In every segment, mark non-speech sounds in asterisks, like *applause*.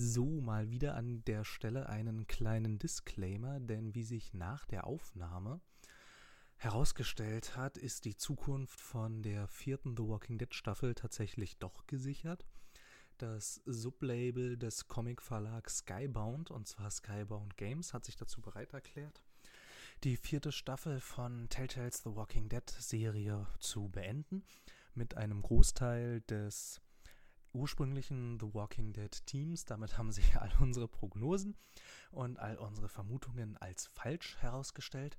So, mal wieder an der Stelle einen kleinen Disclaimer, denn wie sich nach der Aufnahme herausgestellt hat, ist die Zukunft von der vierten The Walking Dead Staffel tatsächlich doch gesichert. Das Sublabel des Comic-Verlags Skybound, und zwar Skybound Games, hat sich dazu bereit erklärt, die vierte Staffel von Telltales The Walking Dead Serie zu beenden, mit einem Großteil des ursprünglichen The Walking Dead Teams. Damit haben sich *laughs* all unsere Prognosen und all unsere Vermutungen als falsch herausgestellt.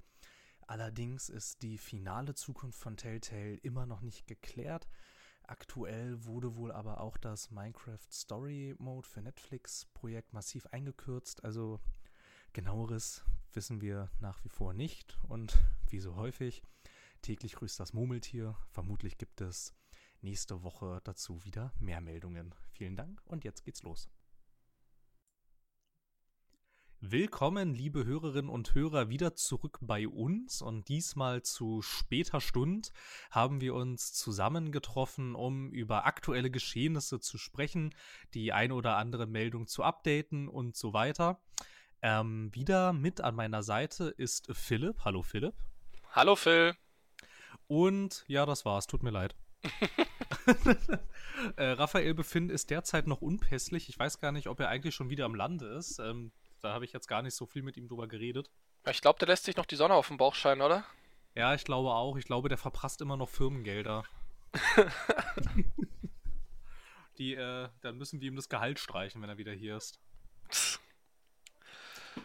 Allerdings ist die finale Zukunft von Telltale immer noch nicht geklärt. Aktuell wurde wohl aber auch das Minecraft Story Mode für Netflix Projekt massiv eingekürzt. Also genaueres wissen wir nach wie vor nicht. Und wie so häufig, täglich grüßt das Murmeltier. Vermutlich gibt es nächste Woche dazu wieder mehr Meldungen. Vielen Dank und jetzt geht's los. Willkommen, liebe Hörerinnen und Hörer, wieder zurück bei uns und diesmal zu später Stund haben wir uns zusammengetroffen, um über aktuelle Geschehnisse zu sprechen, die ein oder andere Meldung zu updaten und so weiter. Ähm, wieder mit an meiner Seite ist Philipp. Hallo Philipp. Hallo Phil. Und ja, das war's. Tut mir leid. *laughs* *laughs* äh, Raphael Befind ist derzeit noch unpässlich. Ich weiß gar nicht, ob er eigentlich schon wieder am Lande ist. Ähm, da habe ich jetzt gar nicht so viel mit ihm drüber geredet. Ich glaube, der lässt sich noch die Sonne auf dem Bauch scheinen, oder? Ja, ich glaube auch. Ich glaube, der verprasst immer noch Firmengelder. *laughs* die, äh, dann müssen die ihm das Gehalt streichen, wenn er wieder hier ist. *laughs*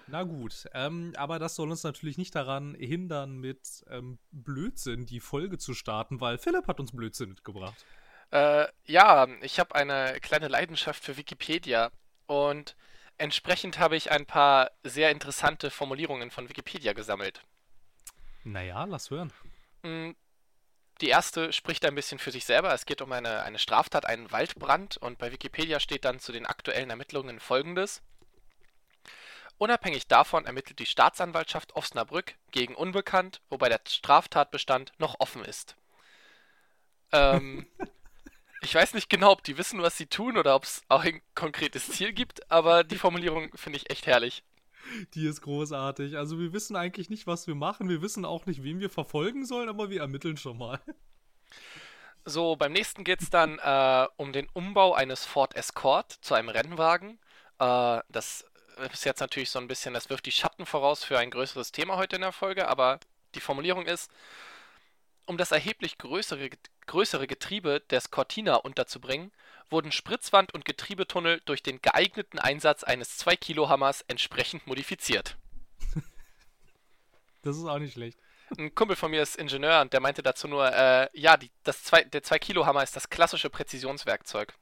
Na gut, ähm, aber das soll uns natürlich nicht daran hindern, mit ähm, Blödsinn die Folge zu starten, weil Philipp hat uns Blödsinn mitgebracht. Äh, ja, ich habe eine kleine Leidenschaft für Wikipedia und entsprechend habe ich ein paar sehr interessante Formulierungen von Wikipedia gesammelt. Naja, lass hören. Mm, die erste spricht ein bisschen für sich selber. Es geht um eine, eine Straftat, einen Waldbrand und bei Wikipedia steht dann zu den aktuellen Ermittlungen folgendes. Unabhängig davon ermittelt die Staatsanwaltschaft Osnabrück gegen Unbekannt, wobei der Straftatbestand noch offen ist. Ähm, *laughs* ich weiß nicht genau, ob die wissen, was sie tun oder ob es auch ein konkretes Ziel gibt, aber die Formulierung finde ich echt herrlich. Die ist großartig. Also wir wissen eigentlich nicht, was wir machen. Wir wissen auch nicht, wen wir verfolgen sollen, aber wir ermitteln schon mal. So, beim nächsten geht es dann äh, um den Umbau eines Ford Escort zu einem Rennwagen. Äh, das ist jetzt natürlich so ein bisschen, das wirft die Schatten voraus für ein größeres Thema heute in der Folge, aber die Formulierung ist, um das erheblich größere, größere Getriebe des Cortina unterzubringen, wurden Spritzwand und Getriebetunnel durch den geeigneten Einsatz eines 2-Kilo-Hammers entsprechend modifiziert. *laughs* Das ist auch nicht schlecht. Ein Kumpel von mir ist Ingenieur und der meinte dazu nur, äh, ja, die, das zwei, der 2-Kilo-Hammer ist das klassische Präzisionswerkzeug.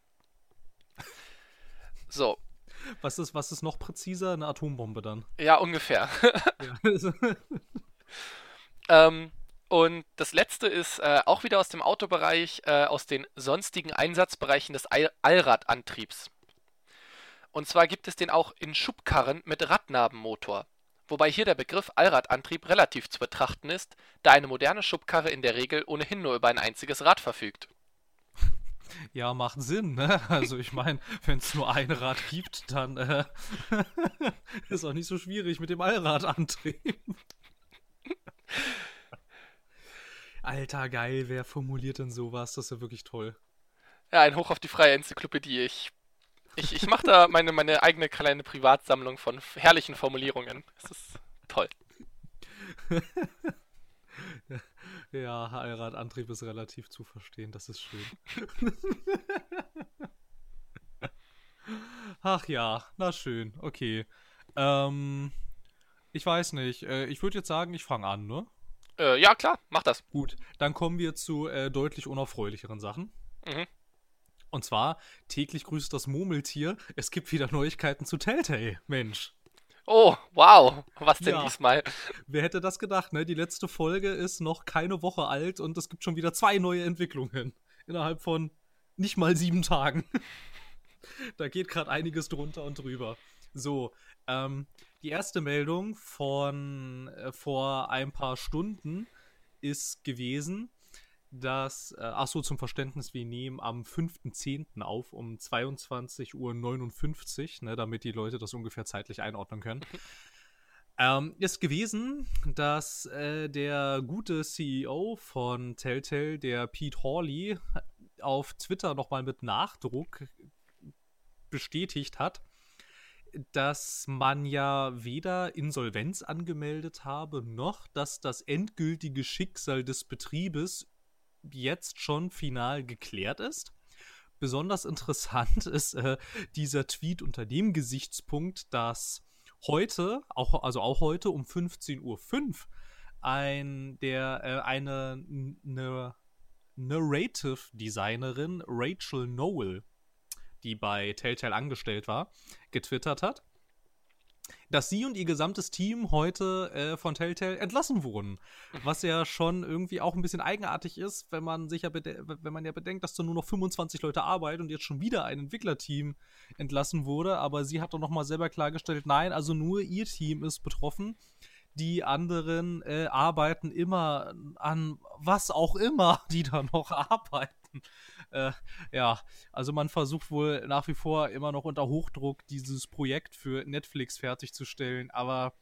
So, was ist, was ist noch präziser? Eine Atombombe dann. Ja, ungefähr. *laughs* Ja. ähm, und das letzte ist äh, auch wieder aus dem Autobereich, äh, aus den sonstigen Einsatzbereichen des All Allradantriebs. Und zwar gibt es den auch in Schubkarren mit Radnabenmotor. Wobei hier der Begriff Allradantrieb relativ zu betrachten ist, da eine moderne Schubkarre in der Regel ohnehin nur über ein einziges Rad verfügt. Ja, macht Sinn, ne? *laughs* Also ich meine, wenn es nur ein Rad gibt, dann äh, *laughs* ist auch nicht so schwierig mit dem Allradantrieb. *laughs* Alter, geil, wer formuliert denn sowas? Das ist ja wirklich toll. Ja, ein Hoch auf die freie Enzyklopädie. Ich, ich, ich mache da meine, meine eigene kleine Privatsammlung von herrlichen Formulierungen. Das ist toll. Ja, Allradantrieb ist relativ zu verstehen, das ist schön. *laughs* Ach ja, na schön, okay. Ähm, ich weiß nicht. Äh, ich würde jetzt sagen, ich fange an, ne? Äh, ja, klar, mach das. Gut, dann kommen wir zu äh, deutlich unerfreulicheren Sachen. Mhm. Und zwar, täglich grüßt das Murmeltier. Es gibt wieder Neuigkeiten zu Telltale, Mensch. Oh, wow. Was denn ja. diesmal? Wer hätte das gedacht, ne? Die letzte Folge ist noch keine Woche alt und es gibt schon wieder zwei neue Entwicklungen. Innerhalb von nicht mal sieben Tagen. *laughs* da geht gerade einiges drunter und drüber. So, ähm, die erste Meldung von äh, vor ein paar Stunden ist gewesen, dass, äh, ach so, zum Verständnis, wir nehmen am 5.10. auf um 22.59 Uhr, ne, damit die Leute das ungefähr zeitlich einordnen können. *laughs* ähm, ist gewesen, dass äh, der gute CEO von Telltale, der Pete Hawley, auf Twitter nochmal mit Nachdruck bestätigt hat, dass man ja weder Insolvenz angemeldet habe, noch dass das endgültige Schicksal des Betriebes jetzt schon final geklärt ist. Besonders interessant *laughs* ist äh, dieser Tweet unter dem Gesichtspunkt, dass heute, auch, also auch heute um 15.05 Uhr, ein, der, äh, eine, eine Narrative Designerin, Rachel Noel, die bei Telltale angestellt war, getwittert hat, dass sie und ihr gesamtes Team heute äh, von Telltale entlassen wurden. Was ja schon irgendwie auch ein bisschen eigenartig ist, wenn man sich ja wenn man ja bedenkt, dass da nur noch 25 Leute arbeiten und jetzt schon wieder ein Entwicklerteam entlassen wurde. Aber sie hat doch nochmal selber klargestellt, nein, also nur ihr Team ist betroffen. Die anderen äh, arbeiten immer an was auch immer, *laughs* die da noch arbeiten. *laughs* Äh, ja, also man versucht wohl nach wie vor immer noch unter Hochdruck dieses Projekt für Netflix fertigzustellen, aber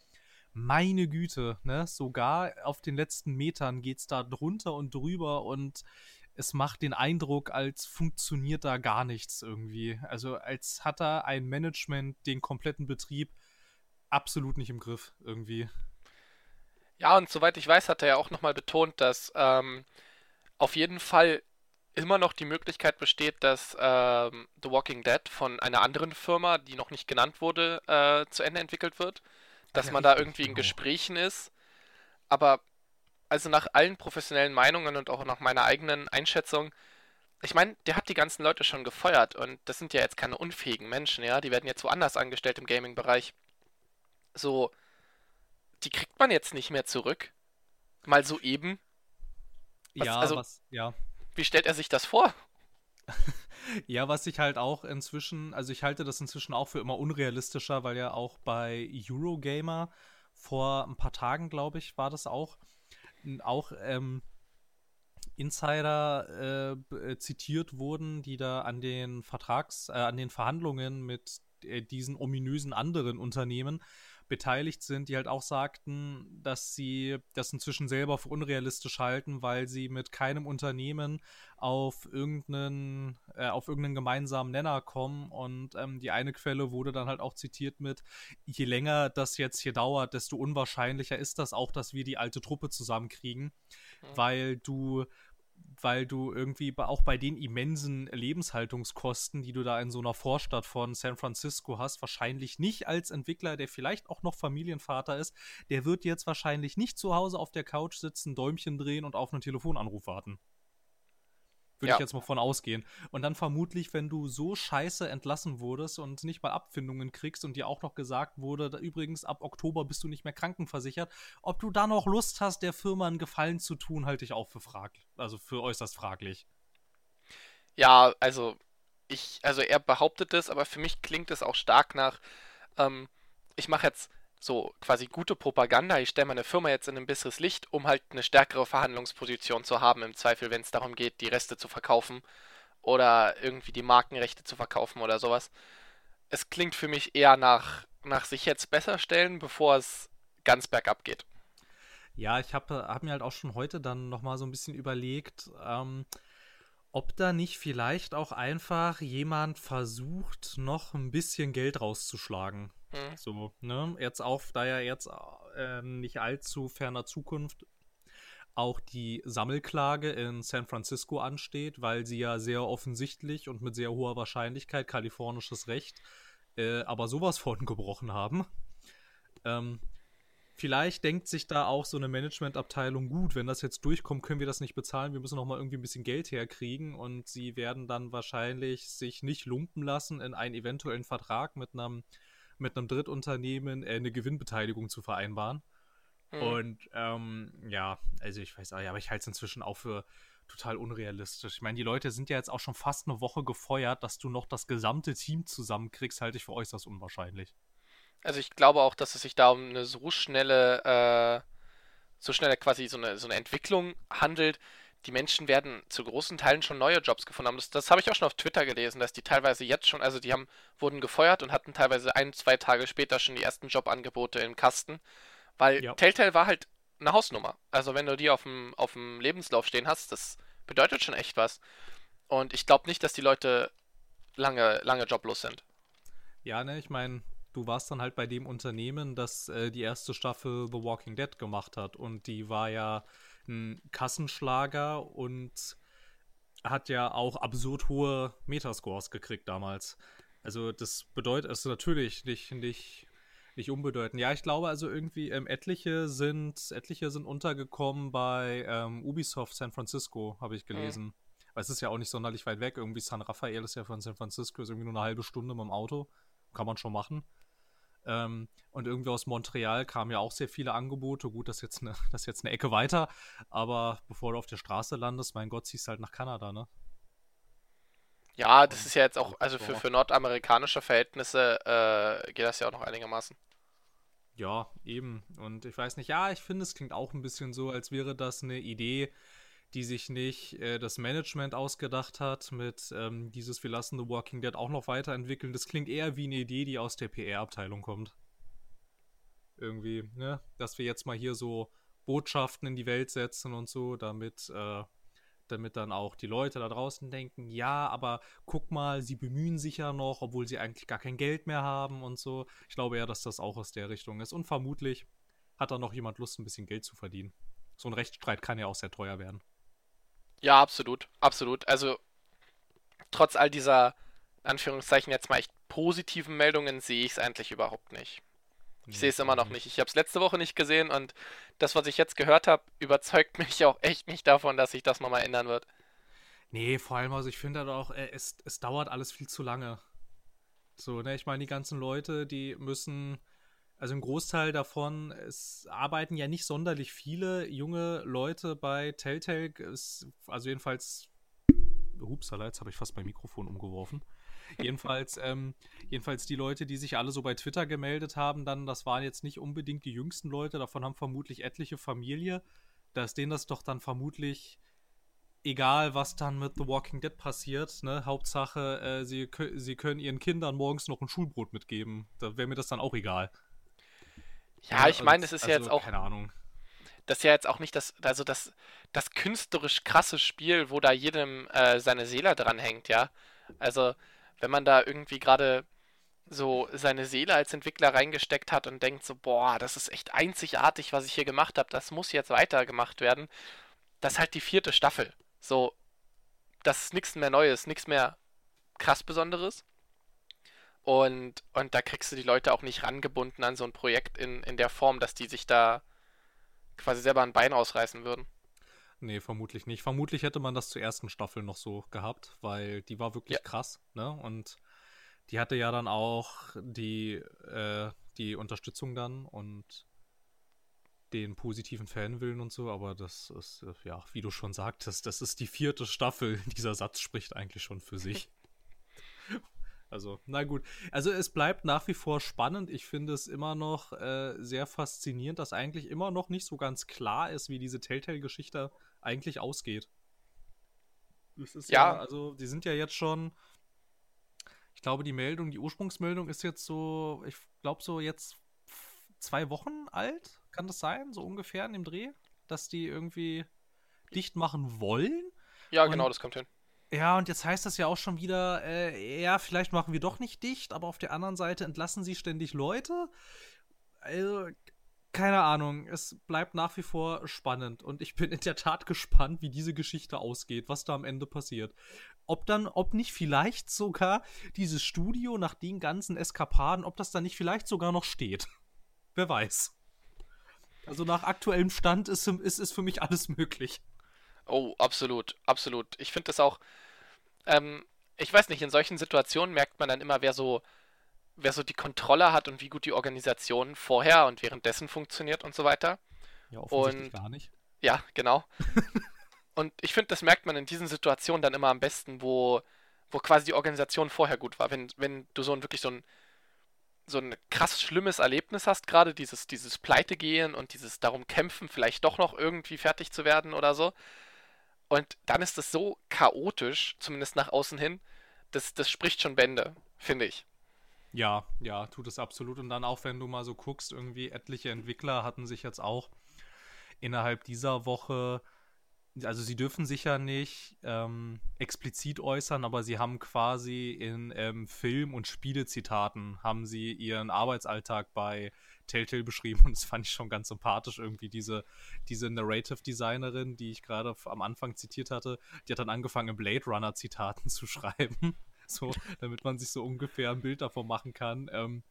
meine Güte, ne, sogar auf den letzten Metern geht es da drunter und drüber und es macht den Eindruck, als funktioniert da gar nichts irgendwie. Also als hat da ein Management den kompletten Betrieb absolut nicht im Griff irgendwie. Ja, und soweit ich weiß, hat er ja auch nochmal betont, dass ähm, auf jeden Fall immer noch die Möglichkeit besteht, dass ähm, The Walking Dead von einer anderen Firma, die noch nicht genannt wurde, äh, zu Ende entwickelt wird. Dass ja, man da irgendwie in genau. Gesprächen ist. Aber also nach allen professionellen Meinungen und auch nach meiner eigenen Einschätzung, ich meine, der hat die ganzen Leute schon gefeuert und das sind ja jetzt keine unfähigen Menschen, ja, die werden jetzt woanders angestellt im Gaming-Bereich. So, die kriegt man jetzt nicht mehr zurück. Mal so eben. Was, ja, also, was, ja. Wie stellt er sich das vor? *laughs* ja, was ich halt auch inzwischen, also ich halte das inzwischen auch für immer unrealistischer, weil ja auch bei Eurogamer vor ein paar Tagen, glaube ich, war das auch, auch ähm, Insider äh, zitiert wurden, die da an den Vertrags, äh, an den Verhandlungen mit äh, diesen ominösen anderen Unternehmen beteiligt sind, die halt auch sagten, dass sie das inzwischen selber für unrealistisch halten, weil sie mit keinem Unternehmen auf irgendeinen, äh, auf irgendeinen gemeinsamen Nenner kommen. Und ähm, die eine Quelle wurde dann halt auch zitiert mit, je länger das jetzt hier dauert, desto unwahrscheinlicher ist das auch, dass wir die alte Truppe zusammenkriegen, mhm. weil du weil du irgendwie auch bei den immensen Lebenshaltungskosten, die du da in so einer Vorstadt von San Francisco hast, wahrscheinlich nicht als Entwickler, der vielleicht auch noch Familienvater ist, der wird jetzt wahrscheinlich nicht zu Hause auf der Couch sitzen, Däumchen drehen und auf einen Telefonanruf warten. Würde ja. ich jetzt mal von ausgehen. Und dann vermutlich, wenn du so scheiße entlassen wurdest und nicht mal Abfindungen kriegst und dir auch noch gesagt wurde, da, übrigens ab Oktober bist du nicht mehr krankenversichert, ob du da noch Lust hast, der Firma einen Gefallen zu tun, halte ich auch für fraglich. Also für äußerst fraglich. Ja, also ich, also er behauptet es, aber für mich klingt es auch stark nach, ähm, ich mache jetzt so quasi gute Propaganda. Ich stelle meine Firma jetzt in ein besseres Licht, um halt eine stärkere Verhandlungsposition zu haben, im Zweifel, wenn es darum geht, die Reste zu verkaufen oder irgendwie die Markenrechte zu verkaufen oder sowas. Es klingt für mich eher nach, nach sich jetzt besser stellen, bevor es ganz bergab geht. Ja, ich habe hab mir halt auch schon heute dann nochmal so ein bisschen überlegt, ähm, ob da nicht vielleicht auch einfach jemand versucht, noch ein bisschen Geld rauszuschlagen. Mhm. So, ne? Jetzt auch, da ja jetzt äh, nicht allzu ferner Zukunft auch die Sammelklage in San Francisco ansteht, weil sie ja sehr offensichtlich und mit sehr hoher Wahrscheinlichkeit kalifornisches Recht äh, aber sowas von *laughs* gebrochen haben. Ähm, vielleicht denkt sich da auch so eine Managementabteilung gut, wenn das jetzt durchkommt, können wir das nicht bezahlen, wir müssen noch mal irgendwie ein bisschen Geld herkriegen und sie werden dann wahrscheinlich sich nicht lumpen lassen in einen eventuellen Vertrag mit einem mit einem Drittunternehmen äh, eine Gewinnbeteiligung zu vereinbaren. Mhm. Und ähm, ja, also ich weiß, aber ich halte es inzwischen auch für total unrealistisch. Ich meine, die Leute sind ja jetzt auch schon fast eine Woche gefeuert, dass du noch das gesamte Team zusammenkriegst, halte ich für äußerst unwahrscheinlich. Also ich glaube auch, dass es sich da um eine so schnelle, äh, so schnelle quasi so eine, so eine Entwicklung handelt, die Menschen werden zu großen Teilen schon neue Jobs gefunden haben. Das, das habe ich auch schon auf Twitter gelesen, dass die teilweise jetzt schon, also die haben, wurden gefeuert und hatten teilweise ein, zwei Tage später schon die ersten Jobangebote im Kasten. Weil ja. Telltale war halt eine Hausnummer. Also wenn du die auf dem, auf dem Lebenslauf stehen hast, das bedeutet schon echt was. Und ich glaube nicht, dass die Leute lange, lange joblos sind. Ja, ne, ich meine, du warst dann halt bei dem Unternehmen, das äh, die erste Staffel The Walking Dead gemacht hat. Und die war ja ein Kassenschlager und hat ja auch absurd hohe Metascores gekriegt damals. Also das bedeutet es natürlich nicht, nicht, nicht unbedeutend. Ja, ich glaube also irgendwie ähm, etliche sind etliche sind untergekommen bei ähm, Ubisoft San Francisco, habe ich gelesen. Mhm. Weil es ist ja auch nicht sonderlich weit weg. Irgendwie San Rafael ist ja von San Francisco, ist irgendwie nur eine halbe Stunde mit dem Auto. Kann man schon machen. Ähm, und irgendwie aus Montreal kamen ja auch sehr viele Angebote. Gut, das ist jetzt eine, *laughs* das jetzt eine Ecke weiter, aber bevor du auf der Straße landest, mein Gott, ziehst halt nach Kanada, ne? Ja, das ist ja jetzt auch, also für, für nordamerikanische Verhältnisse äh, geht das ja auch noch einigermaßen. Ja, eben. Und ich weiß nicht, ja, ich finde, es klingt auch ein bisschen so, als wäre das eine Idee, die sich nicht äh, das Management ausgedacht hat mit ähm, dieses Wir lassen The Walking Dead auch noch weiterentwickeln. Das klingt eher wie eine Idee, die aus der PR-Abteilung kommt. Irgendwie, ne? Dass wir jetzt mal hier so Botschaften in die Welt setzen und so, damit, äh, damit dann auch die Leute da draußen denken, ja, aber guck mal, sie bemühen sich ja noch, obwohl sie eigentlich gar kein Geld mehr haben und so. Ich glaube ja, dass das auch aus der Richtung ist. Und vermutlich hat da noch jemand Lust, ein bisschen Geld zu verdienen. So ein Rechtsstreit kann ja auch sehr teuer werden. Ja, absolut, absolut. Also trotz all dieser Anführungszeichen jetzt mal echt positiven Meldungen sehe ich es eigentlich überhaupt nicht. Ich sehe es immer noch nicht. Ich habe es letzte Woche nicht gesehen und das, was ich jetzt gehört habe, überzeugt *laughs* mich auch echt nicht davon, dass sich das nochmal ändern wird. Nee, vor allem, also ich finde halt auch, äh, es, es dauert alles viel zu lange. So, ne, ich meine, die ganzen Leute, die müssen also ein Großteil davon, es arbeiten ja nicht sonderlich viele junge Leute bei Telltale, ist, also jedenfalls, hupsala, jetzt habe ich fast mein Mikrofon umgeworfen. jedenfalls, ähm, jedenfalls die Leute, die sich alle so bei Twitter gemeldet haben, dann, das waren jetzt nicht unbedingt die jüngsten Leute, davon haben vermutlich etliche Familie. Da ist denen das doch dann vermutlich egal, was dann mit The Walking Dead passiert, ne? Hauptsache, äh, sie, sie können ihren Kindern morgens noch ein Schulbrot mitgeben. Da wäre mir das dann auch egal. Ja, ich meine, es ist also, ja jetzt auch. Keine Ahnung. Das ist ja jetzt auch nicht das, also das, das künstlerisch krasse Spiel, wo da jedem äh, seine Seele dran hängt, ja. Also, wenn man da irgendwie gerade so seine Seele als Entwickler reingesteckt hat und denkt so, boah, das ist echt einzigartig, was ich hier gemacht habe, das muss jetzt weitergemacht werden. Das ist halt die vierte Staffel. So, das ist nichts mehr Neues, nichts mehr krass Besonderes. Und, und da kriegst du die Leute auch nicht rangebunden an so ein Projekt in, in der Form, dass die sich da quasi selber ein Bein ausreißen würden. Nee, vermutlich nicht. Vermutlich hätte man das zur ersten Staffel noch so gehabt, weil die war wirklich ja. krass, ne? Und die hatte ja dann auch die, äh, die Unterstützung dann und den positiven Fanwillen und so, aber das ist, äh, ja, wie du schon sagtest, das ist die vierte Staffel. *laughs* Dieser Satz spricht eigentlich schon für sich. Also, na gut. Also es bleibt nach wie vor spannend. Ich finde es immer noch äh, sehr faszinierend, dass eigentlich immer noch nicht so ganz klar ist, wie diese Telltale-Geschichte eigentlich ausgeht. Ja. ja, also die sind ja jetzt schon, ich glaube, die Meldung, die Ursprungsmeldung ist jetzt so, ich glaube so jetzt zwei Wochen alt, kann das sein, so ungefähr in dem Dreh, dass die irgendwie dicht machen wollen. Ja, genau, das kommt hin. Ja, und jetzt heißt das ja auch schon wieder, äh, ja, vielleicht machen wir doch nicht dicht, aber auf der anderen Seite entlassen sie ständig Leute. Also, keine Ahnung, es bleibt nach wie vor spannend und ich bin in der Tat *laughs* gespannt, wie diese Geschichte ausgeht, was da am Ende passiert. Ob dann, ob nicht vielleicht sogar dieses Studio nach den ganzen Eskapaden, ob das dann nicht vielleicht sogar noch steht. *laughs* Wer weiß. Also nach aktuellem Stand ist, ist, ist für mich alles möglich. Oh, absolut, absolut. Ich finde das auch, ähm, ich weiß nicht, in solchen Situationen merkt man dann immer, wer so, wer so die Kontrolle hat und wie gut die Organisation vorher und währenddessen funktioniert und so weiter. Ja, offensichtlich und, gar nicht. Ja, genau. *laughs* und ich finde, das merkt man in diesen Situationen dann immer am besten, wo, wo quasi die Organisation vorher gut war. Wenn, wenn du so ein wirklich so ein so ein krass schlimmes Erlebnis hast, gerade dieses, dieses Pleitegehen und dieses darum kämpfen, vielleicht doch noch irgendwie fertig zu werden oder so. Und dann ist es so chaotisch, zumindest nach außen hin, das, das spricht schon Bände, finde ich. Ja, ja, tut es absolut. Und dann auch, wenn du mal so guckst, irgendwie etliche Entwickler hatten sich jetzt auch innerhalb dieser Woche, also sie dürfen sich ja nicht ähm, explizit äußern, aber sie haben quasi in ähm, Film- und Spielezitaten haben sie ihren Arbeitsalltag bei Telltale beschrieben und das fand ich schon ganz sympathisch irgendwie, diese, diese Narrative Designerin, die ich gerade am Anfang zitiert hatte, die hat dann angefangen, Blade Runner Zitaten *laughs* zu schreiben so, damit man sich so ungefähr ein Bild davon machen kann, ähm,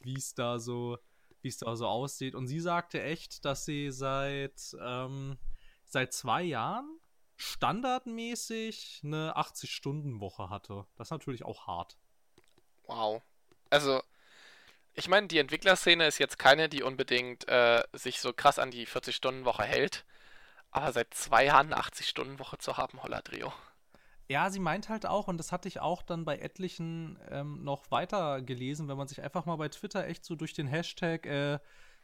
wie es da so, wie es da so aussieht. Und sie sagte echt, dass sie seit, ähm, seit zwei Jahren standardmäßig eine 80-Stunden-Woche hatte. Das ist natürlich auch hart. Wow. Also, ich meine, die Entwicklerszene ist jetzt keine, die unbedingt äh, sich so krass an die 40-Stunden-Woche hält. Aber seit zwei Jahren eine 80-Stunden-Woche zu haben, holla Trio. Ja, sie meint halt auch, und das hatte ich auch dann bei etlichen ähm, noch weiter gelesen, wenn man sich einfach mal bei Twitter echt so durch den Hashtag äh,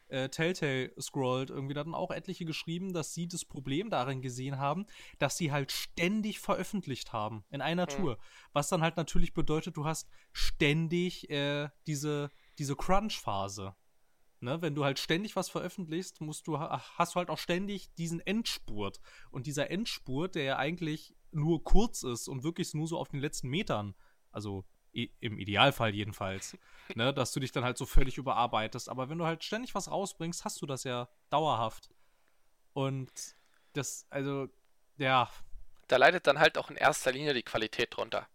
äh, Telltale scrollt, irgendwie da dann auch etliche geschrieben, dass sie das Problem darin gesehen haben, dass sie halt ständig veröffentlicht haben in einer mhm. Tour. Was dann halt natürlich bedeutet, du hast ständig äh, diese, diese Crunch-Phase. Ne, wenn du halt ständig was veröffentlichst, musst du, hast du halt auch ständig diesen Endspurt. Und dieser Endspurt, der ja eigentlich nur kurz ist und wirklich nur so auf den letzten Metern, also im Idealfall jedenfalls, *laughs* ne, dass du dich dann halt so völlig überarbeitest. Aber wenn du halt ständig was rausbringst, hast du das ja dauerhaft. Und das, also, ja. Da leidet dann halt auch in erster Linie die Qualität drunter.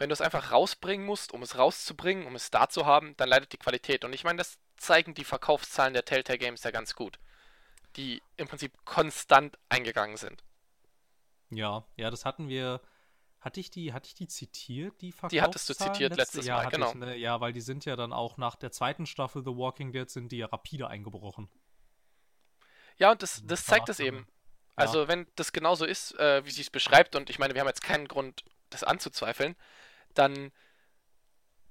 Wenn du es einfach rausbringen musst, um es rauszubringen, um es da zu haben, dann leidet die Qualität. Und ich meine, das zeigen die Verkaufszahlen der Telltale Games ja ganz gut. Die im Prinzip konstant eingegangen sind. Ja, ja, das hatten wir. Hatte ich die, hatte ich die zitiert, die Verkaufszahlen? Die hattest du zitiert letzte, letztes Jahr, genau. Ich, ne? Ja, weil die sind ja dann auch nach der zweiten Staffel The Walking Dead sind die ja rapide eingebrochen. Ja, und das, das zeigt es eben. Also, ja. wenn das genauso ist, äh, wie sie es beschreibt, und ich meine, wir haben jetzt keinen Grund, das anzuzweifeln, dann,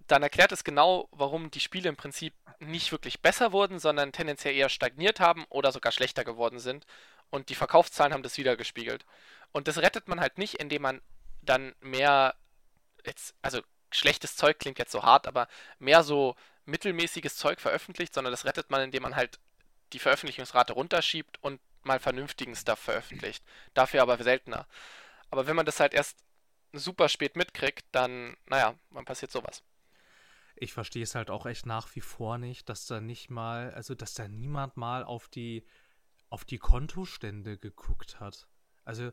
dann erklärt es genau, warum die Spiele im Prinzip nicht wirklich besser wurden, sondern tendenziell eher stagniert haben oder sogar schlechter geworden sind. Und die Verkaufszahlen haben das wieder gespiegelt. Und das rettet man halt nicht, indem man dann mehr, jetzt, also schlechtes Zeug klingt jetzt so hart, aber mehr so mittelmäßiges Zeug veröffentlicht, sondern das rettet man, indem man halt die Veröffentlichungsrate runterschiebt und mal vernünftigen Stuff veröffentlicht. Dafür aber seltener. Aber wenn man das halt erst super spät mitkriegt, dann, naja, dann passiert sowas. Ich verstehe es halt auch echt nach wie vor nicht, dass da nicht mal, also dass da niemand mal auf die, auf die Kontostände geguckt hat. Also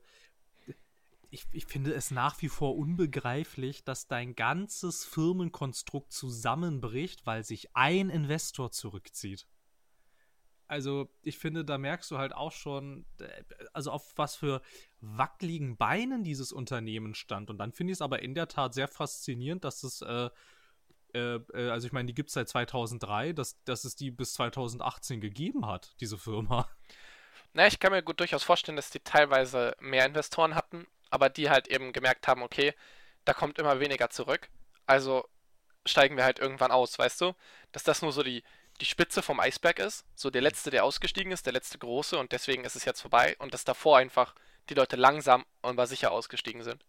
ich, ich finde es nach wie vor unbegreiflich, dass dein ganzes Firmenkonstrukt zusammenbricht, weil sich ein Investor zurückzieht. Also, ich finde, da merkst du halt auch schon, also auf was für wackeligen Beinen dieses Unternehmen stand. Und dann finde ich es aber in der Tat sehr faszinierend, dass es, äh, äh, äh also ich meine, die gibt es seit 2003, dass, dass es die bis 2018 gegeben hat, diese Firma. Na, ich kann mir gut durchaus vorstellen, dass die teilweise mehr Investoren hatten aber die halt eben gemerkt haben, okay, da kommt immer weniger zurück, also steigen wir halt irgendwann aus, weißt du? Dass das nur so die, die Spitze vom Eisberg ist, so der letzte, der ausgestiegen ist, der letzte große und deswegen ist es jetzt vorbei und dass davor einfach die Leute langsam und aber sicher ausgestiegen sind.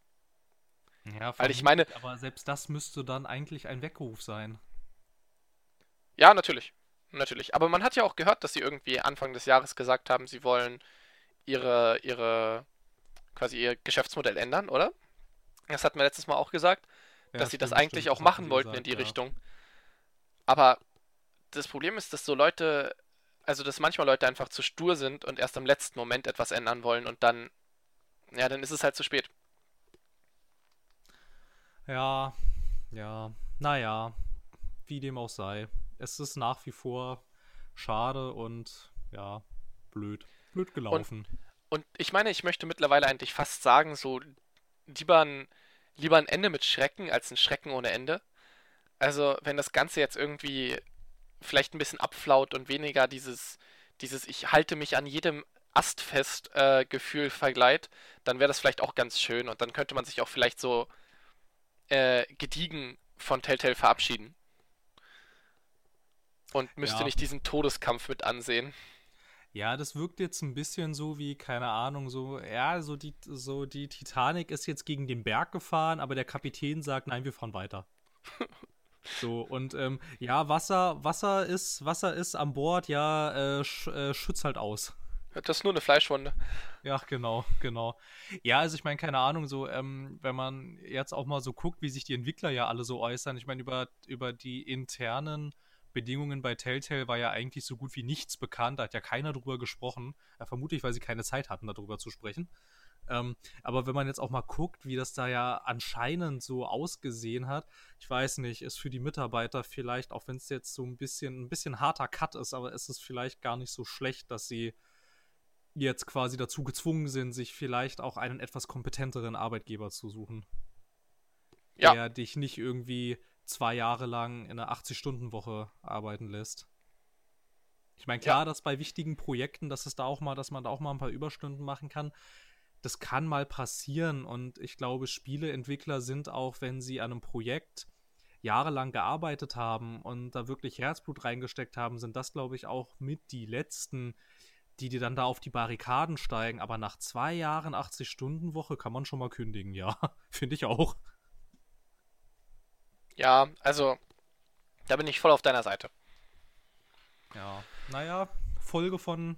Ja, Weil ich meine, aber selbst das müsste dann eigentlich ein Weckruf sein. Ja, natürlich. Natürlich. Aber man hat ja auch gehört, dass sie irgendwie Anfang des Jahres gesagt haben, sie wollen ihre, ihre quasi ihr Geschäftsmodell ändern, oder? Das hatten wir letztes Mal auch gesagt, ja, dass sie das eigentlich auch machen wollten gesagt, in die ja. Richtung. Aber das Problem ist, dass so Leute, also dass manchmal Leute einfach zu stur sind und erst im letzten Moment etwas ändern wollen und dann, ja, dann ist es halt zu spät. Ja, ja, naja, wie dem auch sei. Es ist nach wie vor schade und ja, blöd. Blöd gelaufen. Und und ich meine, ich möchte mittlerweile eigentlich fast sagen, so lieber ein, lieber ein Ende mit Schrecken als ein Schrecken ohne Ende. Also, wenn das Ganze jetzt irgendwie vielleicht ein bisschen abflaut und weniger dieses, dieses Ich halte mich an jedem Ast fest äh, Gefühl vergleicht, dann wäre das vielleicht auch ganz schön und dann könnte man sich auch vielleicht so äh, gediegen von Telltale verabschieden. Und müsste ja. nicht diesen Todeskampf mit ansehen. Ja, das wirkt jetzt ein bisschen so wie, keine Ahnung, so, ja, so die, so die Titanic ist jetzt gegen den Berg gefahren, aber der Kapitän sagt, nein, wir fahren weiter. *laughs* so, und ähm, ja, Wasser, Wasser ist, Wasser ist an Bord, ja, äh, sch, äh, schützt halt aus. Das ist nur eine Fleischwunde. Ja, genau, genau. Ja, also ich meine, keine Ahnung, so, ähm, wenn man jetzt auch mal so guckt, wie sich die Entwickler ja alle so äußern, ich meine, über, über die internen Bedingungen bei Telltale war ja eigentlich so gut wie nichts bekannt. Da hat ja keiner drüber gesprochen. Ja, vermutlich, weil sie keine Zeit hatten, darüber zu sprechen. Ähm, aber wenn man jetzt auch mal guckt, wie das da ja anscheinend so ausgesehen hat, ich weiß nicht, ist für die Mitarbeiter vielleicht, auch wenn es jetzt so ein bisschen, ein bisschen harter Cut ist, aber ist es vielleicht gar nicht so schlecht, dass sie jetzt quasi dazu gezwungen sind, sich vielleicht auch einen etwas kompetenteren Arbeitgeber zu suchen. Ja. Der dich nicht irgendwie zwei Jahre lang in einer 80-Stunden-Woche arbeiten lässt. Ich meine, klar, ja. dass bei wichtigen Projekten, dass es da auch mal, dass man da auch mal ein paar Überstunden machen kann. Das kann mal passieren und ich glaube, Spieleentwickler sind auch, wenn sie an einem Projekt jahrelang gearbeitet haben und da wirklich Herzblut reingesteckt haben, sind das, glaube ich, auch mit die letzten, die dir dann da auf die Barrikaden steigen. Aber nach zwei Jahren 80-Stunden-Woche kann man schon mal kündigen, ja. *laughs* Finde ich auch. Ja, also, da bin ich voll auf deiner Seite. Ja, naja, Folge von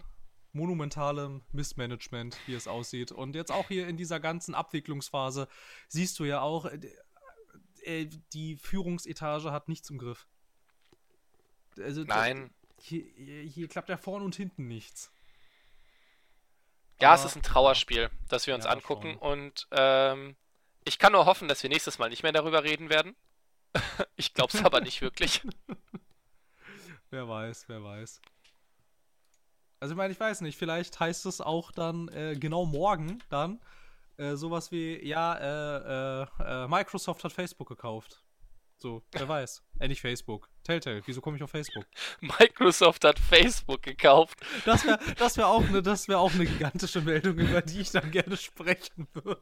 monumentalem Missmanagement, wie es aussieht. Und jetzt auch hier in dieser ganzen Abwicklungsphase siehst du ja auch, äh, äh die Führungsetage hat nichts im Griff. Also, Nein. Hier, hier, klappt ja vorne und hinten nichts. Ja, Aber, es ist ein Trauerspiel, das wir uns ja, angucken. Schon. Und ähm, ich kann nur hoffen, dass wir nächstes Mal nicht mehr darüber reden werden. *laughs* ich glaube es aber nicht wirklich. *laughs* wer weiß, wer weiß. Also ich meine, ich weiß nicht, vielleicht heißt es auch dann äh, genau morgen dann äh, sowas wie, ja, äh, äh, äh Microsoft hat Facebook gekauft. So, wer *laughs* weiß. Äh, nicht Facebook. Telltale, wieso komme ich auf Facebook? *laughs* Microsoft hat Facebook gekauft. Das wäre *laughs* das wär auch, eine, wär auch eine gigantische Meldung, über die ich dann gerne sprechen würde.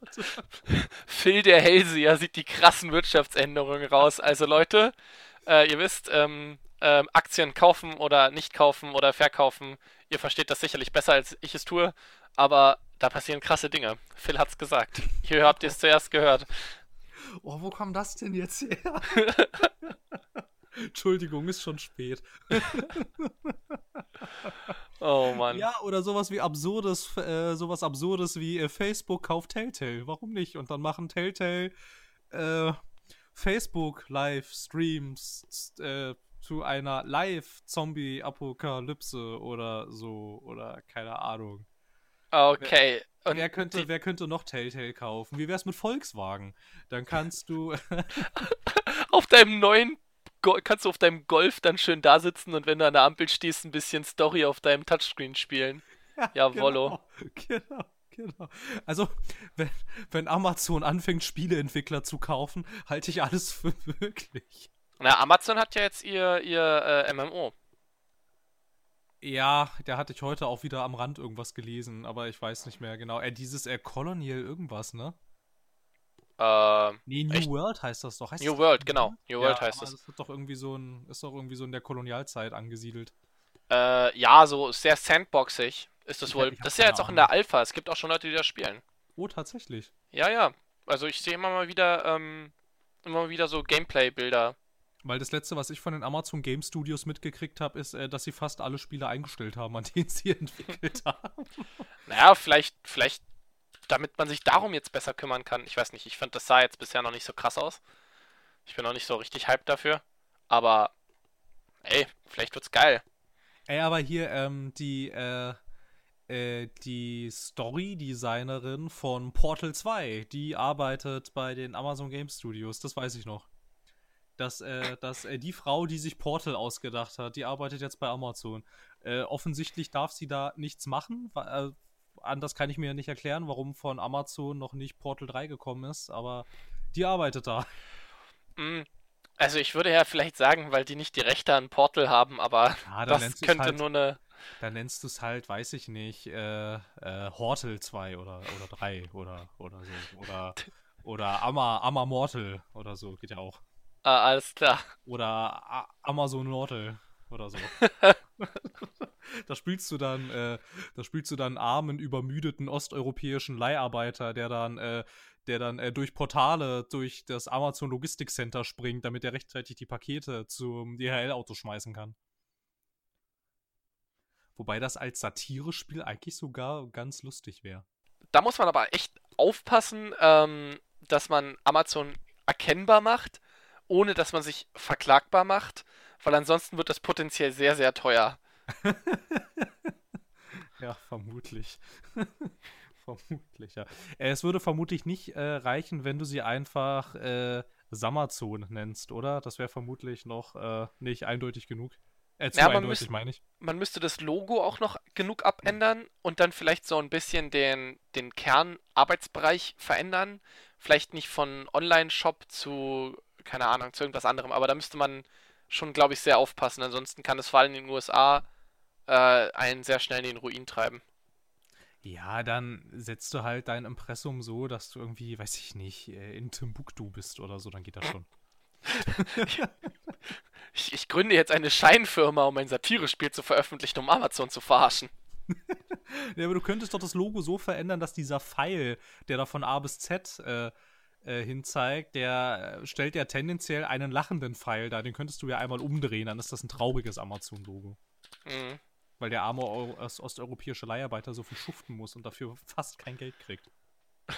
Phil der Hellseher sieht die krassen Wirtschaftsänderungen raus. Also Leute, äh, ihr wisst, ähm, ähm, Aktien kaufen oder nicht kaufen oder verkaufen, ihr versteht das sicherlich besser, als ich es tue, aber da passieren krasse Dinge. Phil hat's gesagt. Hier habt ihr es zuerst gehört oh, wo kam das denn jetzt her? *laughs* Entschuldigung, ist schon spät. *laughs* oh Mann. Ja, oder sowas wie absurdes, äh, sowas absurdes wie äh, Facebook kauft Telltale. Warum nicht? Und dann machen Telltale äh, Facebook Livestreams äh, zu einer Live-Zombie-Apokalypse oder so oder keine Ahnung. Okay. Und wer könnte, wer könnte noch Telltale kaufen? Wie wär's mit Volkswagen? Dann kannst du. *laughs* auf deinem neuen. Go kannst du auf deinem Golf dann schön da sitzen und wenn du an der Ampel stehst, ein bisschen Story auf deinem Touchscreen spielen. *laughs* Ja, Jawollo. Genau, genau, genau. Also, wenn, wenn Amazon anfängt, Spieleentwickler zu kaufen, halte ich alles für *laughs* möglich. Na, Amazon hat ja jetzt ihr, ihr äh, MMO. Ja, der hatte ich heute auch wieder am Rand irgendwas gelesen, aber ich weiß nicht mehr genau. Äh, dieses äh, Colonial irgendwas, ne? Äh, nee, New echt? World heißt das doch. Heißt New das World, genau. New World heißt es. Das wird doch irgendwie so ein, ist doch irgendwie so in der Kolonialzeit angesiedelt. Äh, ja, so sehr sandboxig ist das ich wohl. das ist ja jetzt auch in der Alpha. Es gibt auch schon Leute, die das spielen. Oh, tatsächlich. Ja, ja. Also ich sehe immer mal wieder, ähm, immer mal wieder so Gameplay-Bilder weil das letzte, was ich von den Amazon Game Studios mitgekriegt habe, ist, äh, dass sie fast alle Spiele eingestellt haben, an denen *laughs* sie entwickelt haben. Naja, vielleicht, vielleicht, damit man sich darum jetzt besser kümmern kann. Ich weiß nicht, ich fand, das sah jetzt bisher noch nicht so krass aus. Ich bin noch nicht so richtig hyped dafür. Aber, ey, vielleicht wird's geil. Ey, aber hier, ähm, die, äh, äh, die Story-Designerin von Portal 2, die arbeitet bei den Amazon Game Studios, das weiß ich noch dass, äh, dass äh, die Frau, die sich Portal ausgedacht hat, die arbeitet jetzt bei Amazon. Äh, offensichtlich darf sie da nichts machen. Äh, anders kann ich mir nicht erklären, warum von Amazon noch nicht Portal 3 gekommen ist, aber die arbeitet da. Mm, also ich würde ja vielleicht sagen, weil die nicht die Rechte an Portal haben, aber ja, das könnte halt, nur eine. Dann nennst du es halt, weiß ich nicht, äh, äh, Hortel 2 oder, oder 3 oder, oder so. Oder, *laughs* oder Amma, Amma Mortal oder so, geht ja auch. Ah, alles klar. Oder Amazon Nortel oder so. *laughs* da spielst du dann, äh, da spielst du dann armen, übermüdeten osteuropäischen Leiharbeiter, der dann, äh, der dann äh, durch Portale durch das Amazon Logistik Center springt, damit er rechtzeitig die Pakete zum DHL-Auto schmeißen kann. Wobei das als Satire-Spiel eigentlich sogar ganz lustig wäre. Da muss man aber echt aufpassen, ähm, dass man Amazon erkennbar macht, ohne dass man sich verklagbar macht, weil ansonsten wird das potenziell sehr, sehr teuer. *laughs* ja, vermutlich. *laughs* vermutlich, ja. Äh, es würde vermutlich nicht äh, reichen, wenn du sie einfach äh, Samazon nennst, oder? Das wäre vermutlich noch äh, nicht eindeutig genug. Äh, zu ja, eindeutig, meine ich. Man müsste das Logo auch noch genug abändern und dann vielleicht so ein bisschen den, den Kernarbeitsbereich verändern. Vielleicht nicht von Online-Shop zu, keine Ahnung, zu irgendwas anderem, aber da müsste man schon, glaube ich, sehr aufpassen. Ansonsten kann es vor allem in den USA äh, einen sehr schnell in den Ruin treiben. Ja, dann setzt du halt dein Impressum so, dass du irgendwie, weiß ich nicht, äh, in Timbuktu bist oder so, dann geht das schon. *laughs* ich, ich, gründe jetzt eine Scheinfirma, um ein Satirespiel zu veröffentlichen, um Amazon zu verarschen. *laughs* ja, aber du könntest doch das Logo so verändern, dass dieser Pfeil, der da von A bis Z äh, äh, hinzeigt, der äh, stellt ja tendenziell einen lachenden Pfeil da. Den könntest du ja einmal umdrehen, dann ist das ein trauriges Amazon-Logo. Mhm. Weil der arme osteuropäische Leiharbeiter so viel schuften muss und dafür fast kein Geld kriegt. *laughs*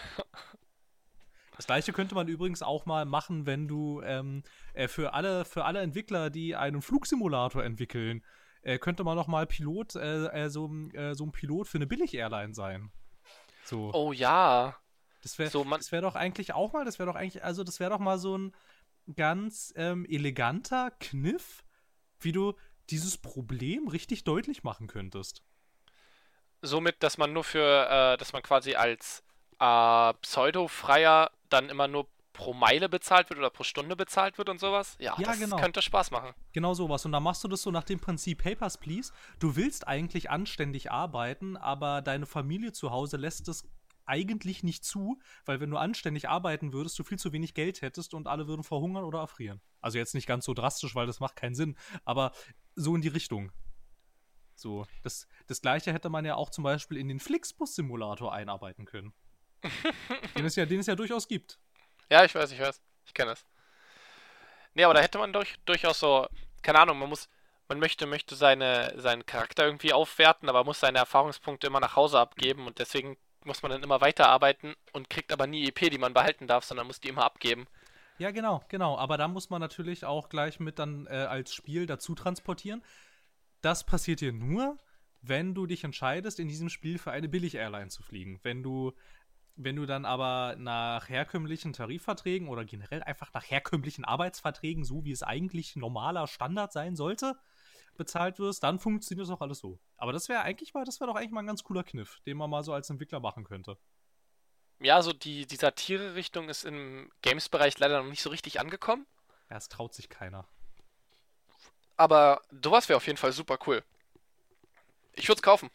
Das gleiche könnte man übrigens auch mal machen, wenn du ähm, äh, für, alle, für alle Entwickler, die einen Flugsimulator entwickeln, äh, könnte man noch mal Pilot, äh, äh so, so ein Pilot für eine Billig-Airline sein. So. Oh ja. Das wäre so, wär doch eigentlich auch mal, das wäre doch eigentlich, also das wäre doch mal so ein ganz ähm, eleganter Kniff, wie du dieses Problem richtig deutlich machen könntest. Somit, dass man nur für, äh, dass man quasi als äh, Pseudo-Freier dann immer nur pro Meile bezahlt wird oder pro Stunde bezahlt wird und sowas. Ja, ja das genau. könnte Spaß machen. Genau sowas. Und dann machst du das so nach dem Prinzip Papers, Please. Du willst eigentlich anständig arbeiten, aber deine Familie zu Hause lässt es eigentlich nicht zu, weil wenn du anständig arbeiten würdest, du viel zu wenig Geld hättest und alle würden verhungern oder erfrieren. Also jetzt nicht ganz so drastisch, weil das macht keinen Sinn, aber so in die Richtung. So, das, das gleiche hätte man ja auch zum Beispiel in den Flixbus-Simulator einarbeiten können *laughs* den, es ja, den es ja durchaus gibt. Ja, ich weiß, ich weiß. Ich kenne es. Nee, aber da hätte man durch, durchaus so, keine Ahnung, man muss, man möchte, möchte seine, seinen Charakter irgendwie aufwerten, aber muss seine Erfahrungspunkte immer nach Hause abgeben und deswegen muss man dann immer weiterarbeiten und kriegt aber nie EP, die man behalten darf, sondern muss die immer abgeben. Ja, genau, genau. Aber da muss man natürlich auch gleich mit dann äh, als Spiel dazu transportieren. Das passiert dir nur, wenn du dich entscheidest, in diesem Spiel für eine Billig-Airline zu fliegen. Wenn du wenn du dann aber nach herkömmlichen Tarifverträgen oder generell einfach nach herkömmlichen Arbeitsverträgen, so wie es eigentlich normaler Standard sein sollte, bezahlt wirst, dann funktioniert das auch alles so. Aber das wäre eigentlich mal, das wäre doch eigentlich mal ein ganz cooler Kniff, den man mal so als Entwickler machen könnte. Ja, so die, die Satire-Richtung ist im Games-Bereich leider noch nicht so richtig angekommen. Ja, es traut sich keiner. Aber sowas wäre auf jeden Fall super cool. Ich würde es kaufen.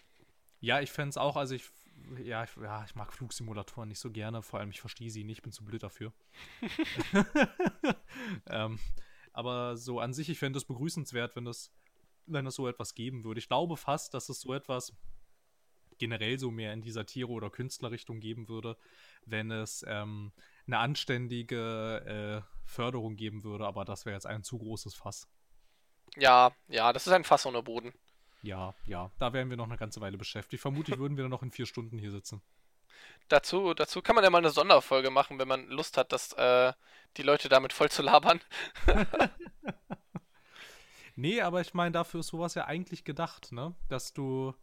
Ja, ich fände es auch, also ich ja ich, ja, ich mag Flugsimulatoren nicht so gerne, vor allem ich verstehe sie nicht, ich bin zu blöd dafür. *laughs* *laughs* ähm, aber so an sich, ich fände es begrüßenswert, wenn es wenn es so etwas geben würde. Ich glaube fast, dass es so etwas generell so mehr in die Satire- oder Künstlerrichtung geben würde, wenn es ähm, eine anständige äh, Förderung geben würde, aber das wäre jetzt ein zu großes Fass. Ja, ja, das ist ein Fass ohne Boden. Ja, ja, da wären wir noch eine ganze Weile beschäftigt. Vermutlich *laughs* würden wir dann noch in vier Stunden hier sitzen. Dazu, dazu kann man ja mal eine Sonderfolge machen, wenn man Lust hat, dass äh, die Leute damit voll zu labern. *laughs* *laughs* nee, aber ich meine, dafür ist sowas ja eigentlich gedacht, ne? Dass du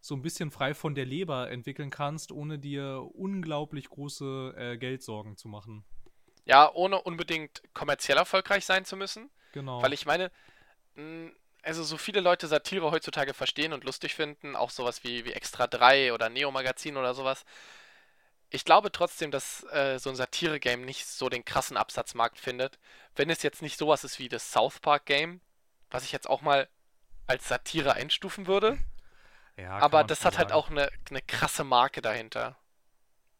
so ein bisschen frei von der Leber entwickeln kannst, ohne dir unglaublich große äh, Geldsorgen zu machen. Ja, ohne unbedingt kommerziell erfolgreich sein zu müssen. Genau. Weil ich meine, mh, also so viele Leute Satire heutzutage verstehen und lustig finden, auch sowas wie, wie Extra 3 oder Neo Magazin oder sowas. Ich glaube trotzdem, dass äh, so ein Satire-Game nicht so den krassen Absatzmarkt findet, wenn es jetzt nicht sowas ist wie das South Park Game, was ich jetzt auch mal als Satire einstufen würde. Ja, Aber das hat halt sagen. halt auch eine, eine krasse Marke dahinter.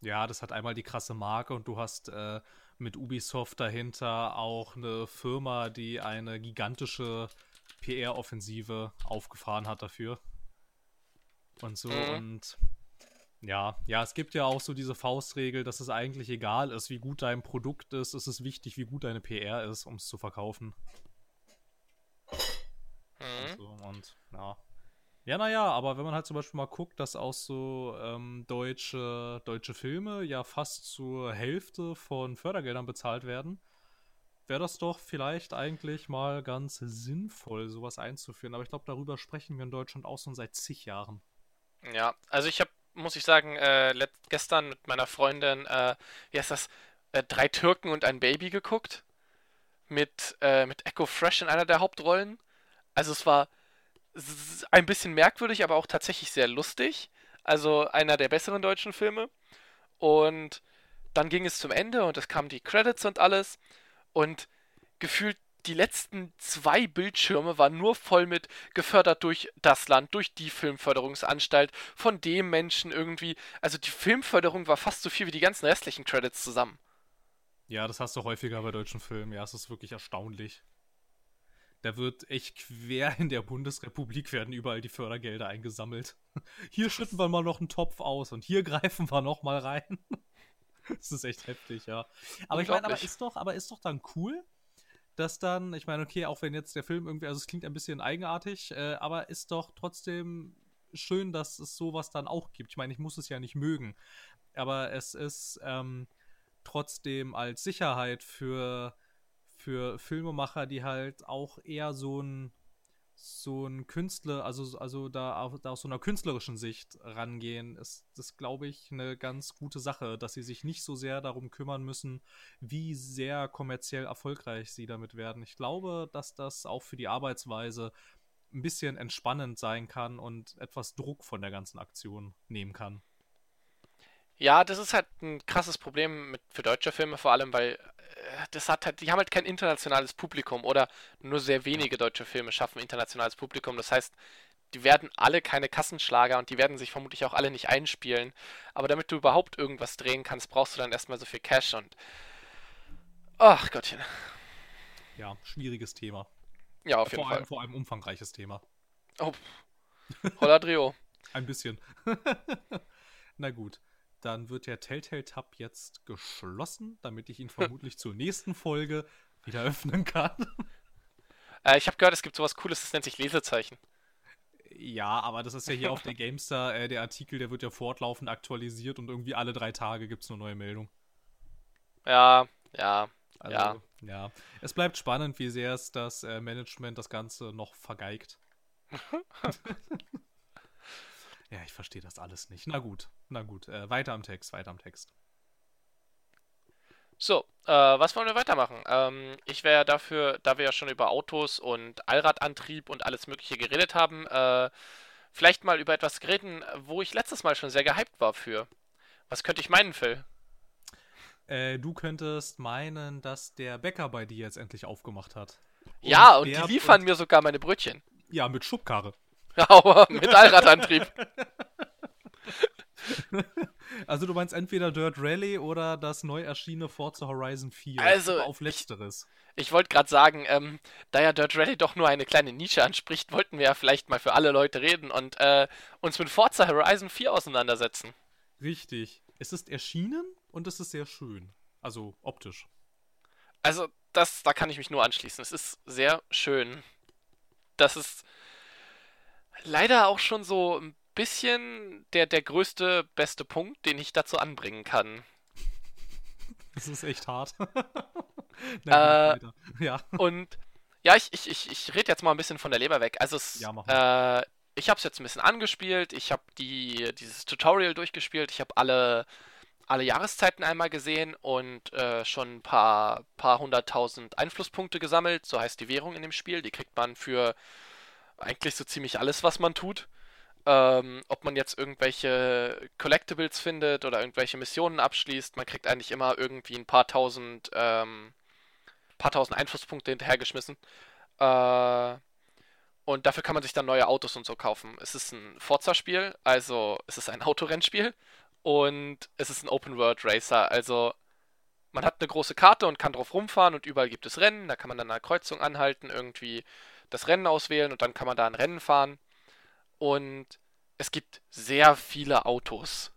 Ja, das hat einmal die krasse Marke und du hast äh, mit Ubisoft dahinter auch eine Firma, die eine gigantische PR-Offensive aufgefahren hat dafür. und so. Mhm. Und ja, ja, es gibt ja auch so diese Faustregel, dass es eigentlich egal ist, wie gut dein Produkt ist. Es ist wichtig, wie gut deine PR ist, um es zu verkaufen. Und, so, und ja. Ja, naja, aber wenn man halt zum Beispiel mal guckt, dass auch so ähm, deutsche, deutsche Filme ja fast zur Hälfte von Fördergeldern bezahlt werden, wäre das doch vielleicht eigentlich mal ganz sinnvoll, sowas einzuführen. Aber ich glaube, darüber sprechen wir in Deutschland auch schon seit zig Jahren. Ja, also ich habe, muss ich sagen, äh, gestern mit meiner Freundin, äh, wie heißt das, äh, drei Türken und ein Baby geguckt. Mit, äh, mit Echo Fresh in einer der Hauptrollen. Also es war ein bisschen merkwürdig, aber auch tatsächlich sehr lustig. Also einer der besseren deutschen Filme. Und dann ging es zum Ende und es kamen die Credits und alles. Und gefühlt die letzten zwei Bildschirme waren nur voll mit gefördert durch das Land, durch die Filmförderungsanstalt, von dem Menschen irgendwie. Also die Filmförderung war fast so viel wie die ganzen restlichen Credits zusammen. Ja, das hast du häufiger bei deutschen Filmen. Ja, es ist wirklich erstaunlich. Da wird echt quer in der Bundesrepublik werden überall die Fördergelder eingesammelt. *laughs* Hier schütten wir mal noch einen Topf aus und hier *laughs* greifen wir noch mal rein. *laughs* Das ist echt heftig, ja. Aber ich meine, aber ist doch, aber ist doch dann cool, dass dann, ich meine, okay, auch wenn jetzt der Film irgendwie, also es klingt ein bisschen eigenartig, äh, aber ist doch trotzdem schön, dass es sowas dann auch gibt. Ich meine, ich muss es ja nicht mögen, aber es ist ähm, trotzdem als Sicherheit für für Filmemacher, die halt auch eher so ein so ein Künstler, also, also da, da aus so einer künstlerischen Sicht rangehen, ist das, glaube ich, eine ganz gute Sache, dass sie sich nicht so sehr darum kümmern müssen, wie sehr kommerziell erfolgreich sie damit werden. Ich glaube, dass das auch für die Arbeitsweise ein bisschen entspannend sein kann und etwas Druck von der ganzen Aktion nehmen kann. Ja, das ist halt ein krasses Problem mit, für deutsche Filme, vor allem, weil das hat halt, die haben halt kein internationales Publikum oder nur sehr wenige deutsche Filme schaffen internationales Publikum. Das heißt, die werden alle keine Kassenschlager und die werden sich vermutlich auch alle nicht einspielen. Aber damit du überhaupt irgendwas drehen kannst, brauchst du dann erstmal so viel Cash und. Ach Gottchen. Ja, schwieriges Thema. Ja, auf jeden vor Fall. Allem, vor allem umfangreiches Thema. Oh. Holladrio. *laughs* Ein bisschen. *laughs* Na gut dann wird der Telltale-Tab jetzt geschlossen, damit ich ihn vermutlich *laughs* zur nächsten Folge wieder öffnen kann. *laughs* Äh, ich habe gehört, es gibt sowas Cooles, das nennt sich Lesezeichen. Ja, aber das ist ja hier auf der Gamestar, äh, der Artikel, der wird ja fortlaufend aktualisiert und irgendwie alle drei Tage gibt es eine neue Meldung. Ja, ja, also, ja. Ja, es bleibt spannend, wie sehr es das äh, Management das Ganze noch vergeigt. *laughs* Ja, ich verstehe das alles nicht. Na gut, na gut. Äh, weiter am Text, weiter am Text. So, äh, was wollen wir weitermachen? Ähm, ich wäre dafür, da wir ja schon über Autos und Allradantrieb und alles Mögliche geredet haben, äh, vielleicht mal über etwas reden, wo ich letztes Mal schon sehr gehypt war für. Was könnte ich meinen, Phil? Äh, du könntest meinen, dass der Bäcker bei dir jetzt endlich aufgemacht hat. Und ja, und die liefern und mir sogar meine Brötchen. Ja, mit Schubkarre. Aber mit Allradantrieb. *laughs* Also du meinst entweder Dirt Rally oder das neu erschienene Forza Horizon 4. Also auf letzteres. Ich, ich wollte gerade sagen, ähm, da ja Dirt Rally doch nur eine kleine Nische anspricht, wollten wir ja vielleicht mal für alle Leute reden und äh, uns mit Forza Horizon 4 auseinandersetzen. Richtig. Es ist erschienen und es ist sehr schön. Also optisch. Also das, da kann ich mich nur anschließen. Es ist sehr schön. Das ist leider auch schon so ein bisschen der, der größte, beste Punkt, den ich dazu anbringen kann. Das ist echt hart. *laughs* Nein, äh, ja. Und ja, ich, ich, ich, ich rede jetzt mal ein bisschen von der Leber weg. Also es, ja, äh, ich habe es jetzt ein bisschen angespielt, ich habe die, dieses Tutorial durchgespielt, ich habe alle, alle Jahreszeiten einmal gesehen und äh, schon ein paar, paar hunderttausend Einflusspunkte gesammelt, so heißt die Währung in dem Spiel. Die kriegt man für eigentlich so ziemlich alles, was man tut. Ähm, ob man jetzt irgendwelche Collectibles findet oder irgendwelche Missionen abschließt, man kriegt eigentlich immer irgendwie ein paar tausend, ähm, paar tausend Einflusspunkte hinterhergeschmissen. Äh, und dafür kann man sich dann neue Autos und so kaufen. Es ist ein Forza-Spiel, also es ist ein Autorennspiel und es ist ein Open-World-Racer. Also man hat eine große Karte und kann drauf rumfahren und überall gibt es Rennen. Da kann man dann eine Kreuzung anhalten, irgendwie das Rennen auswählen und dann kann man da ein Rennen fahren. Und es gibt sehr viele Autos.